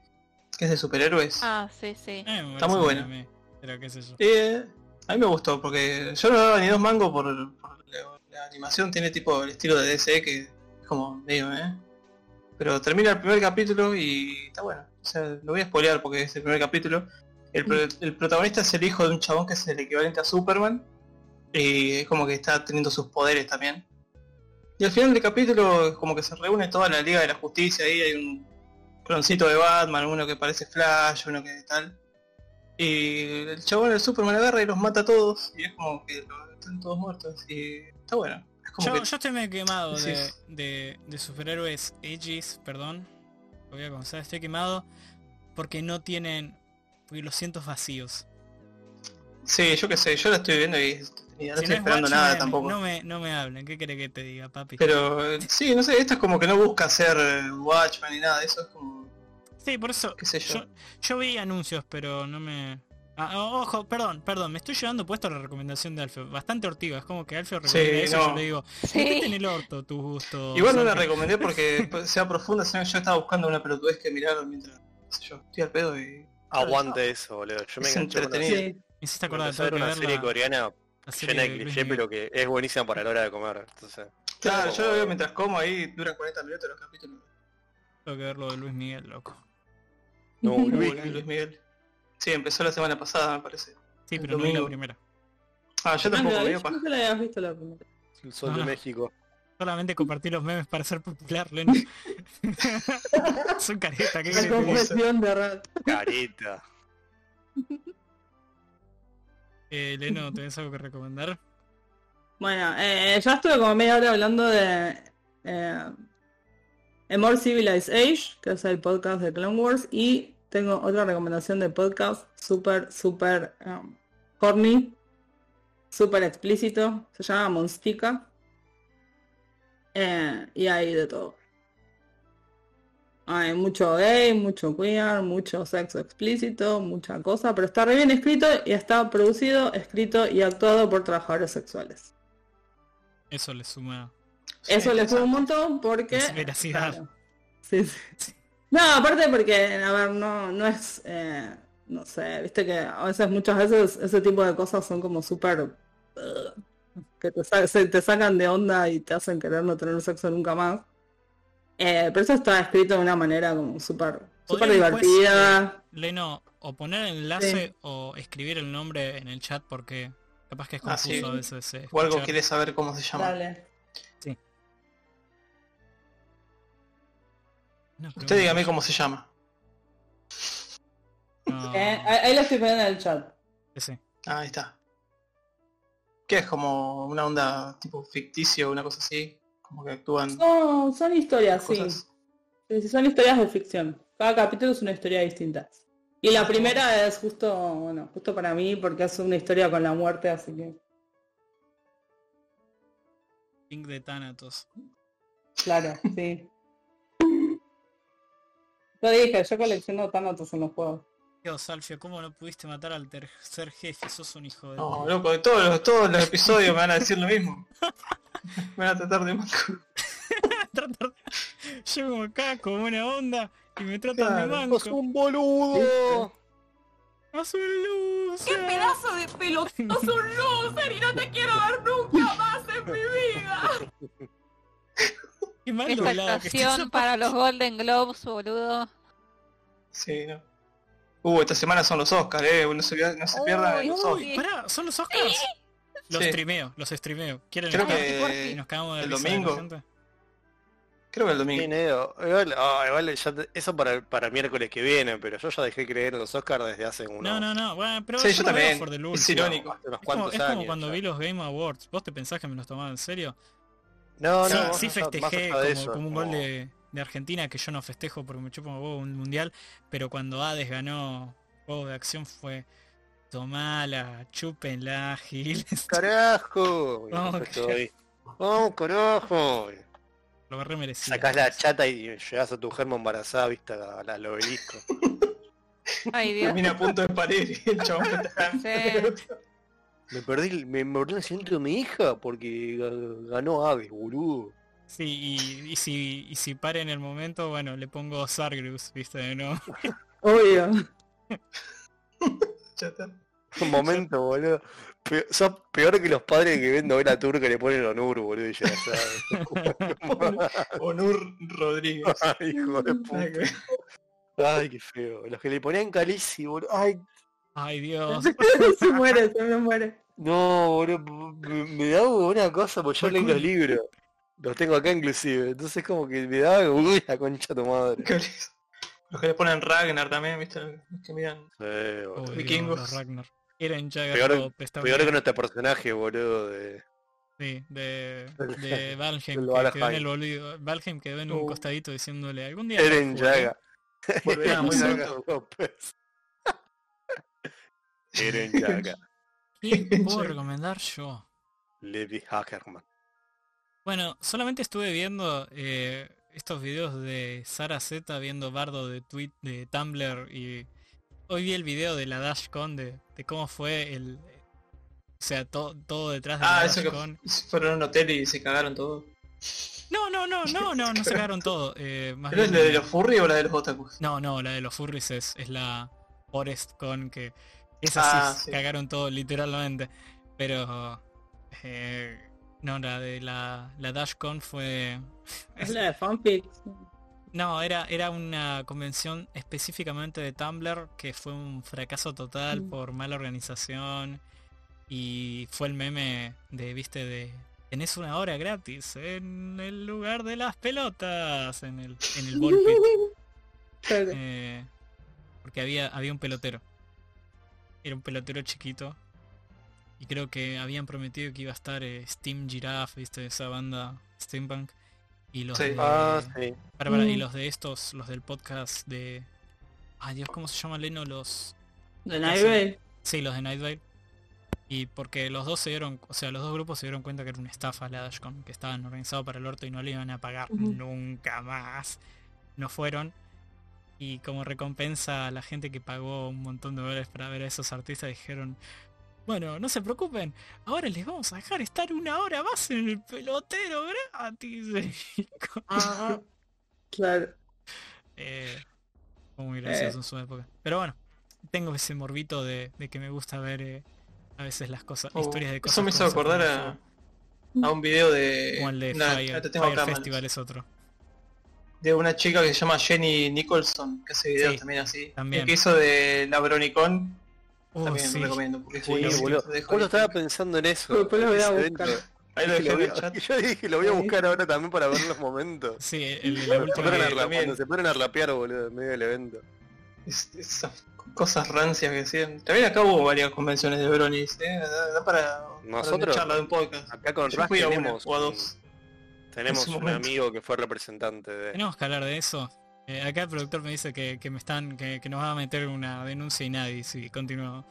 que es de superhéroes. Ah, sí, sí. eh, Está muy bien bueno. a mí, Pero qué sé yo. Eh, a mí me gustó porque yo no daba ni dos mangos por, por la, la animación, tiene tipo el estilo de DC que es como medio, ¿eh? Pero termina el primer capítulo y está bueno. O sea, lo voy a spoilear porque es el primer capítulo. El, pro- el protagonista es el hijo de un chabón que es el equivalente a Superman. Y es como que está teniendo sus poderes también. Y al final del capítulo es como que se reúne toda la Liga de la Justicia ahí, hay un cloncito de Batman, uno que parece Flash, uno que tal. Y el chabón del Superman agarra y los mata a todos y es como que están todos muertos y está bueno. Es como Yo, que yo estoy medio quemado de, de, de superhéroes Aegis, perdón. Lo voy a comenzar, estoy quemado porque no tienen. Porque los siento vacíos. Sí, yo qué sé, yo la estoy viendo y, y no Si estoy no esperando Watchmen, nada tampoco. No me, no me hablen, ¿qué quiere que te diga, papi? Pero sí, no sé, esto es como que no busca ser Watchman ni nada, eso es como, Sí, por eso. qué sé yo. Yo, yo vi anuncios, pero no me. Ah, oh, ojo, perdón, perdón, me estoy llevando puesto la recomendación de Alfio. Bastante ortiga, es como que Alfio recomienda Sí, eso, no. yo le digo, en el orto tu gusto. Igual no la Alfio". recomendé porque sea profunda, sino yo estaba buscando una pelotudez que mirar mientras, sé yo, estoy al pedo y... Aguante eso, boludo. Yo me Es enganché con. Sí. Me hiciste me acordar, que una serie la- coreana la serie llena de de cliché, pero que es buenísima para la hora de comer. Entonces, Claro, yo como- lo veo mientras como ahí, duran 40 minutos los capítulos. Tengo que ver lo de Luis Miguel, loco. no, Luis, Luis Miguel. Sí, empezó la semana pasada, me parece. Sí, pero no vi la primera. Ah, yo Ah, tampoco, yo paja. nunca la habías visto la primera. el sol de. México. Solamente compartí los memes para ser popular, Leno. Son careta, ¿qué La confesión de Rat. Careta. Eh, Leno, ¿tenés algo que recomendar? Bueno, eh, ya estuve como media hora hablando de eh, A More Civilized Age, que es el podcast de Clone Wars, y tengo otra recomendación de podcast súper, súper um, horny, súper explícito, se llama Monstica, Eh, y hay de todo. Hay mucho gay, mucho queer, mucho sexo explícito, mucha cosa, pero está re bien escrito y está producido, escrito y actuado por trabajadores sexuales. Eso le suma. Eso le fue un montón porque... Es veracidad. Claro. Sí, sí. No, aparte porque, a ver, no, no es... eh, no sé, viste que a veces, muchas veces, ese tipo de cosas son como súper... ugh, que te, sa- se- te sacan de onda y te hacen querer no tener sexo nunca más. Eh, pero eso está escrito de una manera como súper ¿Podrían después, divertida. eh, Leno, o poner el enlace o escribir el nombre en el chat porque capaz que es Ah, confuso sí. a veces. eh, O algo escuchar. quiere saber cómo se llama. Dale. No, pero Usted dígame cómo se llama. no, Eh, ahí lo estoy poniendo en el chat. Ah, ahí está. ¿Qué es como una onda tipo ficticio o una cosa así? Como que actúan No, son historias, sí. cosas. Sí, Son historias de ficción. Cada capítulo es una historia distinta. Y la primera es justo, bueno, justo para mí porque es una historia con la muerte, así que Link de Thanatos. claro, sí. Lo dije, yo colecciono Thanatos en los juegos. Dios, Alfio, ¿cómo no pudiste matar al tercer jefe? Sos un hijo de... No, loco, de todos los, todos los episodios me van a decir lo mismo. Me van a tratar de manco. Llego acá con buena onda y me tratan de Claro, manco. ¡Sos un boludo! ¡Sos un loser! pedazo de pelotudo! ¡Sos un loser y no te quiero ver nunca más en mi vida! Qué mal Esta que actuación esa para los Golden Globes, boludo. Sí, no. Uh, esta semana son los Oscars, eh. No se, no se pierdan Uy, los. Oscars. Pará, ¿son los Oscars? Los Sí. streameo, los streameo. ¿Quieren Creo que Y nos cagamos de el de domingo. Creo que el Sí, domingo. Neo. Igual, ah, igual ya te- eso para, para el miércoles que viene, pero yo ya dejé de creer en los Oscars desde hace unos, No, no, no, bueno, pero Sí, yo veo también. for the Es irónico. hace unos Es como, es como años. cuando ya. vi los Game Awards. ¿Vos te pensás que me los tomaba en serio? No, sí, no, sí festejé como, como un como- gol de, de Argentina que yo no festejo porque me chupo un huevo un mundial, pero cuando Hades ganó juego de acción fue tomala, chúpenla, Giles. ¡Carajo! Vamos, estoy- ¡Vamos, carajo! Lo re merecido. Sacás la chata y llegas a tu germo embarazada, viste, al, obelisco. Ay, Dios. Termina a punto de parir y el chabón. Sí. Me perdí, me mordí el nacimiento de mi hija porque ga- ganó Aves, boludo. Sí, y, y si, y si pare en el momento, bueno, le pongo Sargrus, viste, de nuevo. Obvio. Ya está. Un momento, boludo. Pe- sos peor que los padres que ven novela turca le ponen Onur, boludo, ya. Onur Rodríguez. Ay, hijo de puta. Ay, qué feo. Los que le ponían Calici, boludo. Ay, Ay, Dios. se muere, se me muere. no, boludo. Me, me da una cosa porque yo leo los libros. Los tengo acá inclusive. Entonces como que me da uy, la concha de tu madre. ¿Qué les- Los que le ponen Ragnar también, ¿viste? Los que miran. Sí, boludo. Uy, Dios, Vikingos. los Ragnar. Eren Jagger Peor- que nuestro personaje, boludo, de... Sí, de, de Valheim, que quedó en Valheim. el boludo. Valheim quedó en un Uh. costadito diciéndole algún día. Eren lo jugaré". Yaga. Volverá muy Yaga pronto. López. Eren Yaga. ¿Qué puedo Sí. recomendar yo? Levi Hackerman. Bueno, solamente estuve viendo eh, estos videos de Sara Z viendo Bardo de tweet de Tumblr y hoy vi el video de la DashCon de, de cómo fue el o sea, to- todo detrás de Ah, la eso que DashCon. fueron a un hotel y se cagaron todo. No, no, no, no, no, no sacaron todo. eh, más ¿Pero es bien- la de los furry o la de los otakus? No, no, la de los furries es, es la Forest Con que esa Ah, sí, sí. cagaron todo literalmente. Pero eh, no, la de la, la DashCon fue. Es la de fanfics. No, era, era una convención específicamente de Tumblr que fue un fracaso total Mm. por mala organización. Y fue el meme de, viste, de tenés una hora gratis en el lugar de las pelotas, en el, en el ball pit. Eh, porque había, había un pelotero. Era un pelotero chiquito. Y creo que habían prometido que iba a estar eh, Steam Giraffe, viste, esa banda Steampunk. Y los Sí. de. Ah, sí. para, para, y Mm. los de estos, los del podcast de. Ay Dios, ¿cómo se llama Leno? Los. De Nightmare. Sí, los de Night Vale. Y porque los dos se dieron, o sea, los dos grupos se dieron cuenta que era una estafa la Dashcon, que estaban organizados para el orto y no le iban a pagar nunca más. No fueron. Y como recompensa a la gente que pagó un montón de dólares para ver a esos artistas dijeron, bueno, no se preocupen, ahora les vamos a dejar estar una hora más en el pelotero gratis. Ah, claro. Eh, fue muy gracioso en su época. Pero bueno, tengo ese morbito de, de que me gusta ver eh, a veces las cosas, Oh, historias de cosas. Eso me hizo acordar a, a un video de... Como el de Fire, acá te tengo Fire acá, Festival es otro. de una chica que se llama Jenny Nicholson, que hace videos Sí, también así. también. El que hizo de la Bronicon, Uh, también sí. lo recomiendo, porque es Sí, buenísimo. Justo estaba pensando en eso. Después lo voy a buscar. Ahí lo dejé en el chat. yo dije, lo voy a buscar ahora también para ver los momentos. Sí, el de la se, última. también. cuando se ponen a rapear, boludo, en medio del evento. Es- esas cosas rancias que hacían. También acá hubo varias convenciones de Bronis, ¿eh? Da, da para, para Nosotros- charla de un podcast. Acá con Yo Ras fui a una tenemos, o a un- dos. tenemos un momento. amigo que fue representante de... Tenemos que hablar de eso. Eh, acá el productor me dice que, que me están, que, que nos va a meter una denuncia y nadie si continuamos.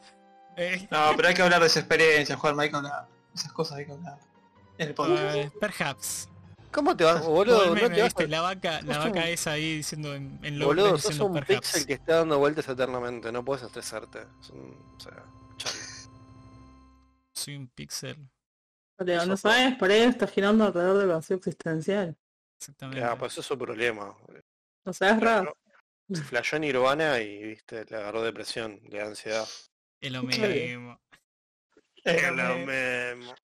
Eh, No, pero hay que hablar de esa experiencia, Juan, hay que hablar. Esas cosas hay que hablar. El eh, perhaps. ¿Cómo te vas, boludo? No te vas ¿viste? a- La vaca, la vaca un- esa ahí diciendo en, en lo Boludo, diciendo sos un perhaps. pixel que está dando vueltas eternamente, no puedes estresarte. Es un- o sea, chale. Soy un pixel. Leo, no sabes, por ahí está girando alrededor del vacío existencial. Exactamente. Ya, pues eso es su problema. O sea, es raro. Se flashó en Nirvana y, viste, le agarró depresión, le da ansiedad. Es lo mismo. Es lo mismo.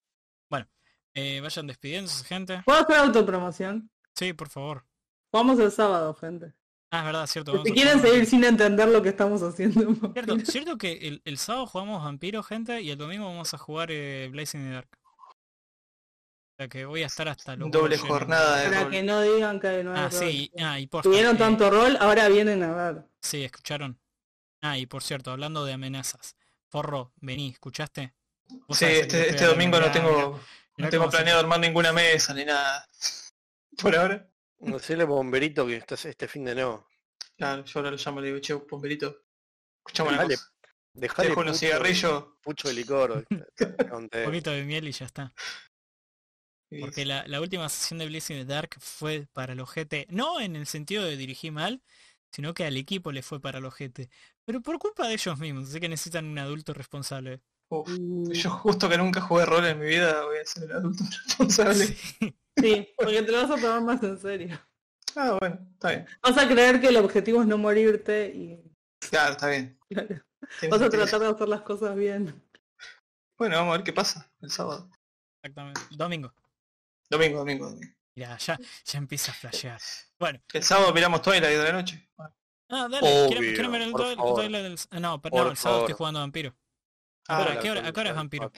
Eh, vayan despidiéndose, gente. ¿Puedo hacer autopromoción? Sí, por favor. Vamos el sábado, gente. Ah, es verdad, cierto. Si vamos quieren seguir sin entender lo que estamos haciendo. Cierto, cierto que el, el sábado jugamos Vampiro, gente, y el domingo vamos a jugar eh, Blazing in the Dark. O sea que voy a estar hasta los Doble jornada de Para rol. que no digan que no hay Ah, rol. sí, ah, y Tuvieron eh, tanto rol, ahora vienen a ver. Sí, escucharon. Ah, y por cierto, hablando de amenazas. Forro, vení, ¿escuchaste? Sí, este, este domingo no tengo, no tengo planeado armar ninguna mesa ni nada. Por ahora. Decirle bomberito que este, este fin de no. Claro, yo ahora lo llamo y le digo, che, pomperito. Escuchame una Dejale, cosa. Te dejale dejo unos pucho- cigarrillos. Pucho de licor. Un poquito de miel y ya está. Porque la, la última sesión de Blazing in the Dark fue para los GT. No en el sentido de dirigir mal, sino que al equipo le fue para los GT. Pero por culpa de ellos mismos, así que necesitan un adulto responsable. Uf, yo justo que nunca jugué rol en mi vida voy a ser el adulto responsable. Sí. Sí, porque te lo vas a tomar más en serio. Ah, bueno, está bien. Vas a creer que el objetivo es no morirte y Claro, está bien. claro, vas a tratar de hacer las cosas bien. Bueno, vamos a ver qué pasa el sábado. Exactamente. Domingo. Domingo, domingo, domingo. Ya, ya, ya empieza a flashear. Bueno, El sábado miramos Twilight de la noche. Ah, dale, ¿quieren, Obvio, quieren ver el por trailer- del... ah, No, pero Por no, el sábado estoy jugando Vampiro. Ah, ¿a qué hora- a qué hora es Vampiro?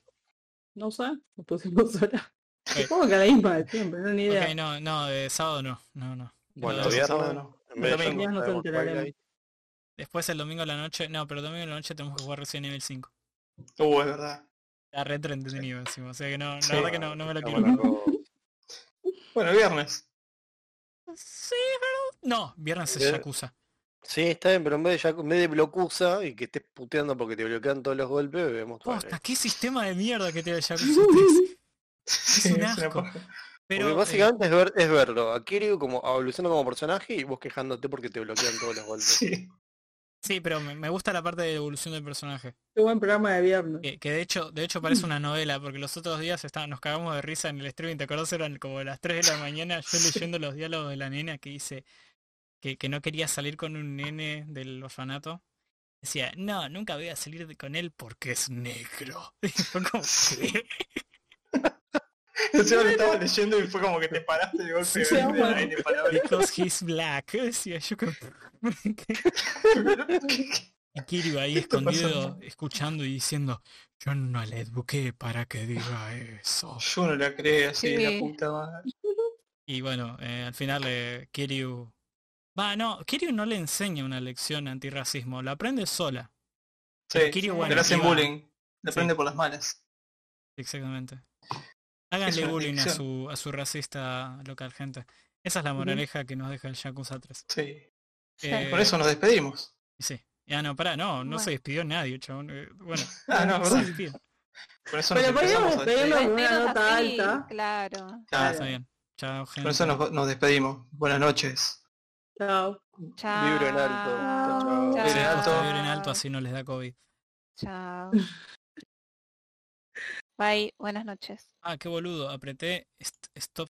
No sé, nos pusimos ahora. Ok. Supongo que a la misma de siempre, no ni idea. Ok, no, no, de sábado no, no, no. Bueno, viernes, sábado no. en vez de Domingo. Twilight, Después el domingo a la noche, no, pero el domingo a la noche tenemos que jugar recién nivel 5. Uh, es verdad. Está re entretenido encima, o sea que no, la Sí. verdad que no, no me lo quiero. Bueno, viernes. Sí, pero... No, viernes es. Yakuza. Sí, está bien, pero en vez de, en vez de blocusa y que estés puteando porque te bloquean todos los golpes, vemos Posta, qué sistema de mierda que tiene el Yakuza 3. Sí, un asco. Porque Pero, eh, básicamente es, ver, es verlo, a Kiryu como evolucionando como personaje y vos quejándote porque te bloquean todos los golpes. Sí. Sí, pero me, me gusta la parte de evolución del personaje. Qué buen programa de viernes. Que, que de hecho, de hecho parece una novela, porque los otros días está- nos cagamos de risa en el streaming, ¿te acordás? Eran como las 3 de la mañana, yo leyendo los diálogos de la nena que dice que, que no quería salir con un nene del orfanato. Decía, no, nunca voy a salir con él porque es negro. Y fue como, ¿qué? Encima lo estaba leyendo y fue como que te paraste de golpe. Because he's black. Decía yo como, Kiryu ahí ¿Qué está escondido, escuchando y diciendo, yo no le eduqué para que diga eso. Yo no la creé así, Sí. la puta madre. Y bueno, eh, al final eh, Kiryu... Va, no, Kiryu no le enseña una lección antirracismo, la aprende sola. Sí, Kiryu, bueno, le hacen bullying. Le Sí. prende por las malas. Exactamente. Háganle bullying a su, a su racista local, gente. Esa es la moraleja que nos deja el Yakuza 3. Sí. Eh, Por eso nos despedimos. Sí. Ya no, pará, no, no Bueno. se despidió nadie, chabón. Eh, Bueno, Ah, no, no se ¿verdad? despide. Por eso nos Pero podríamos empezamos a despedirnos despedir. con una nota así, alta. Claro. Ah, Claro. está bien. Chao, gente. Por eso nos, nos despedimos. Buenas noches. Chao. Chao. Vibro en alto. Chao, chao. Sí, Vibro en alto. vibren alto, así no les da COVID. Chao. Bye. Buenas noches. Ah, qué boludo, apreté est- stop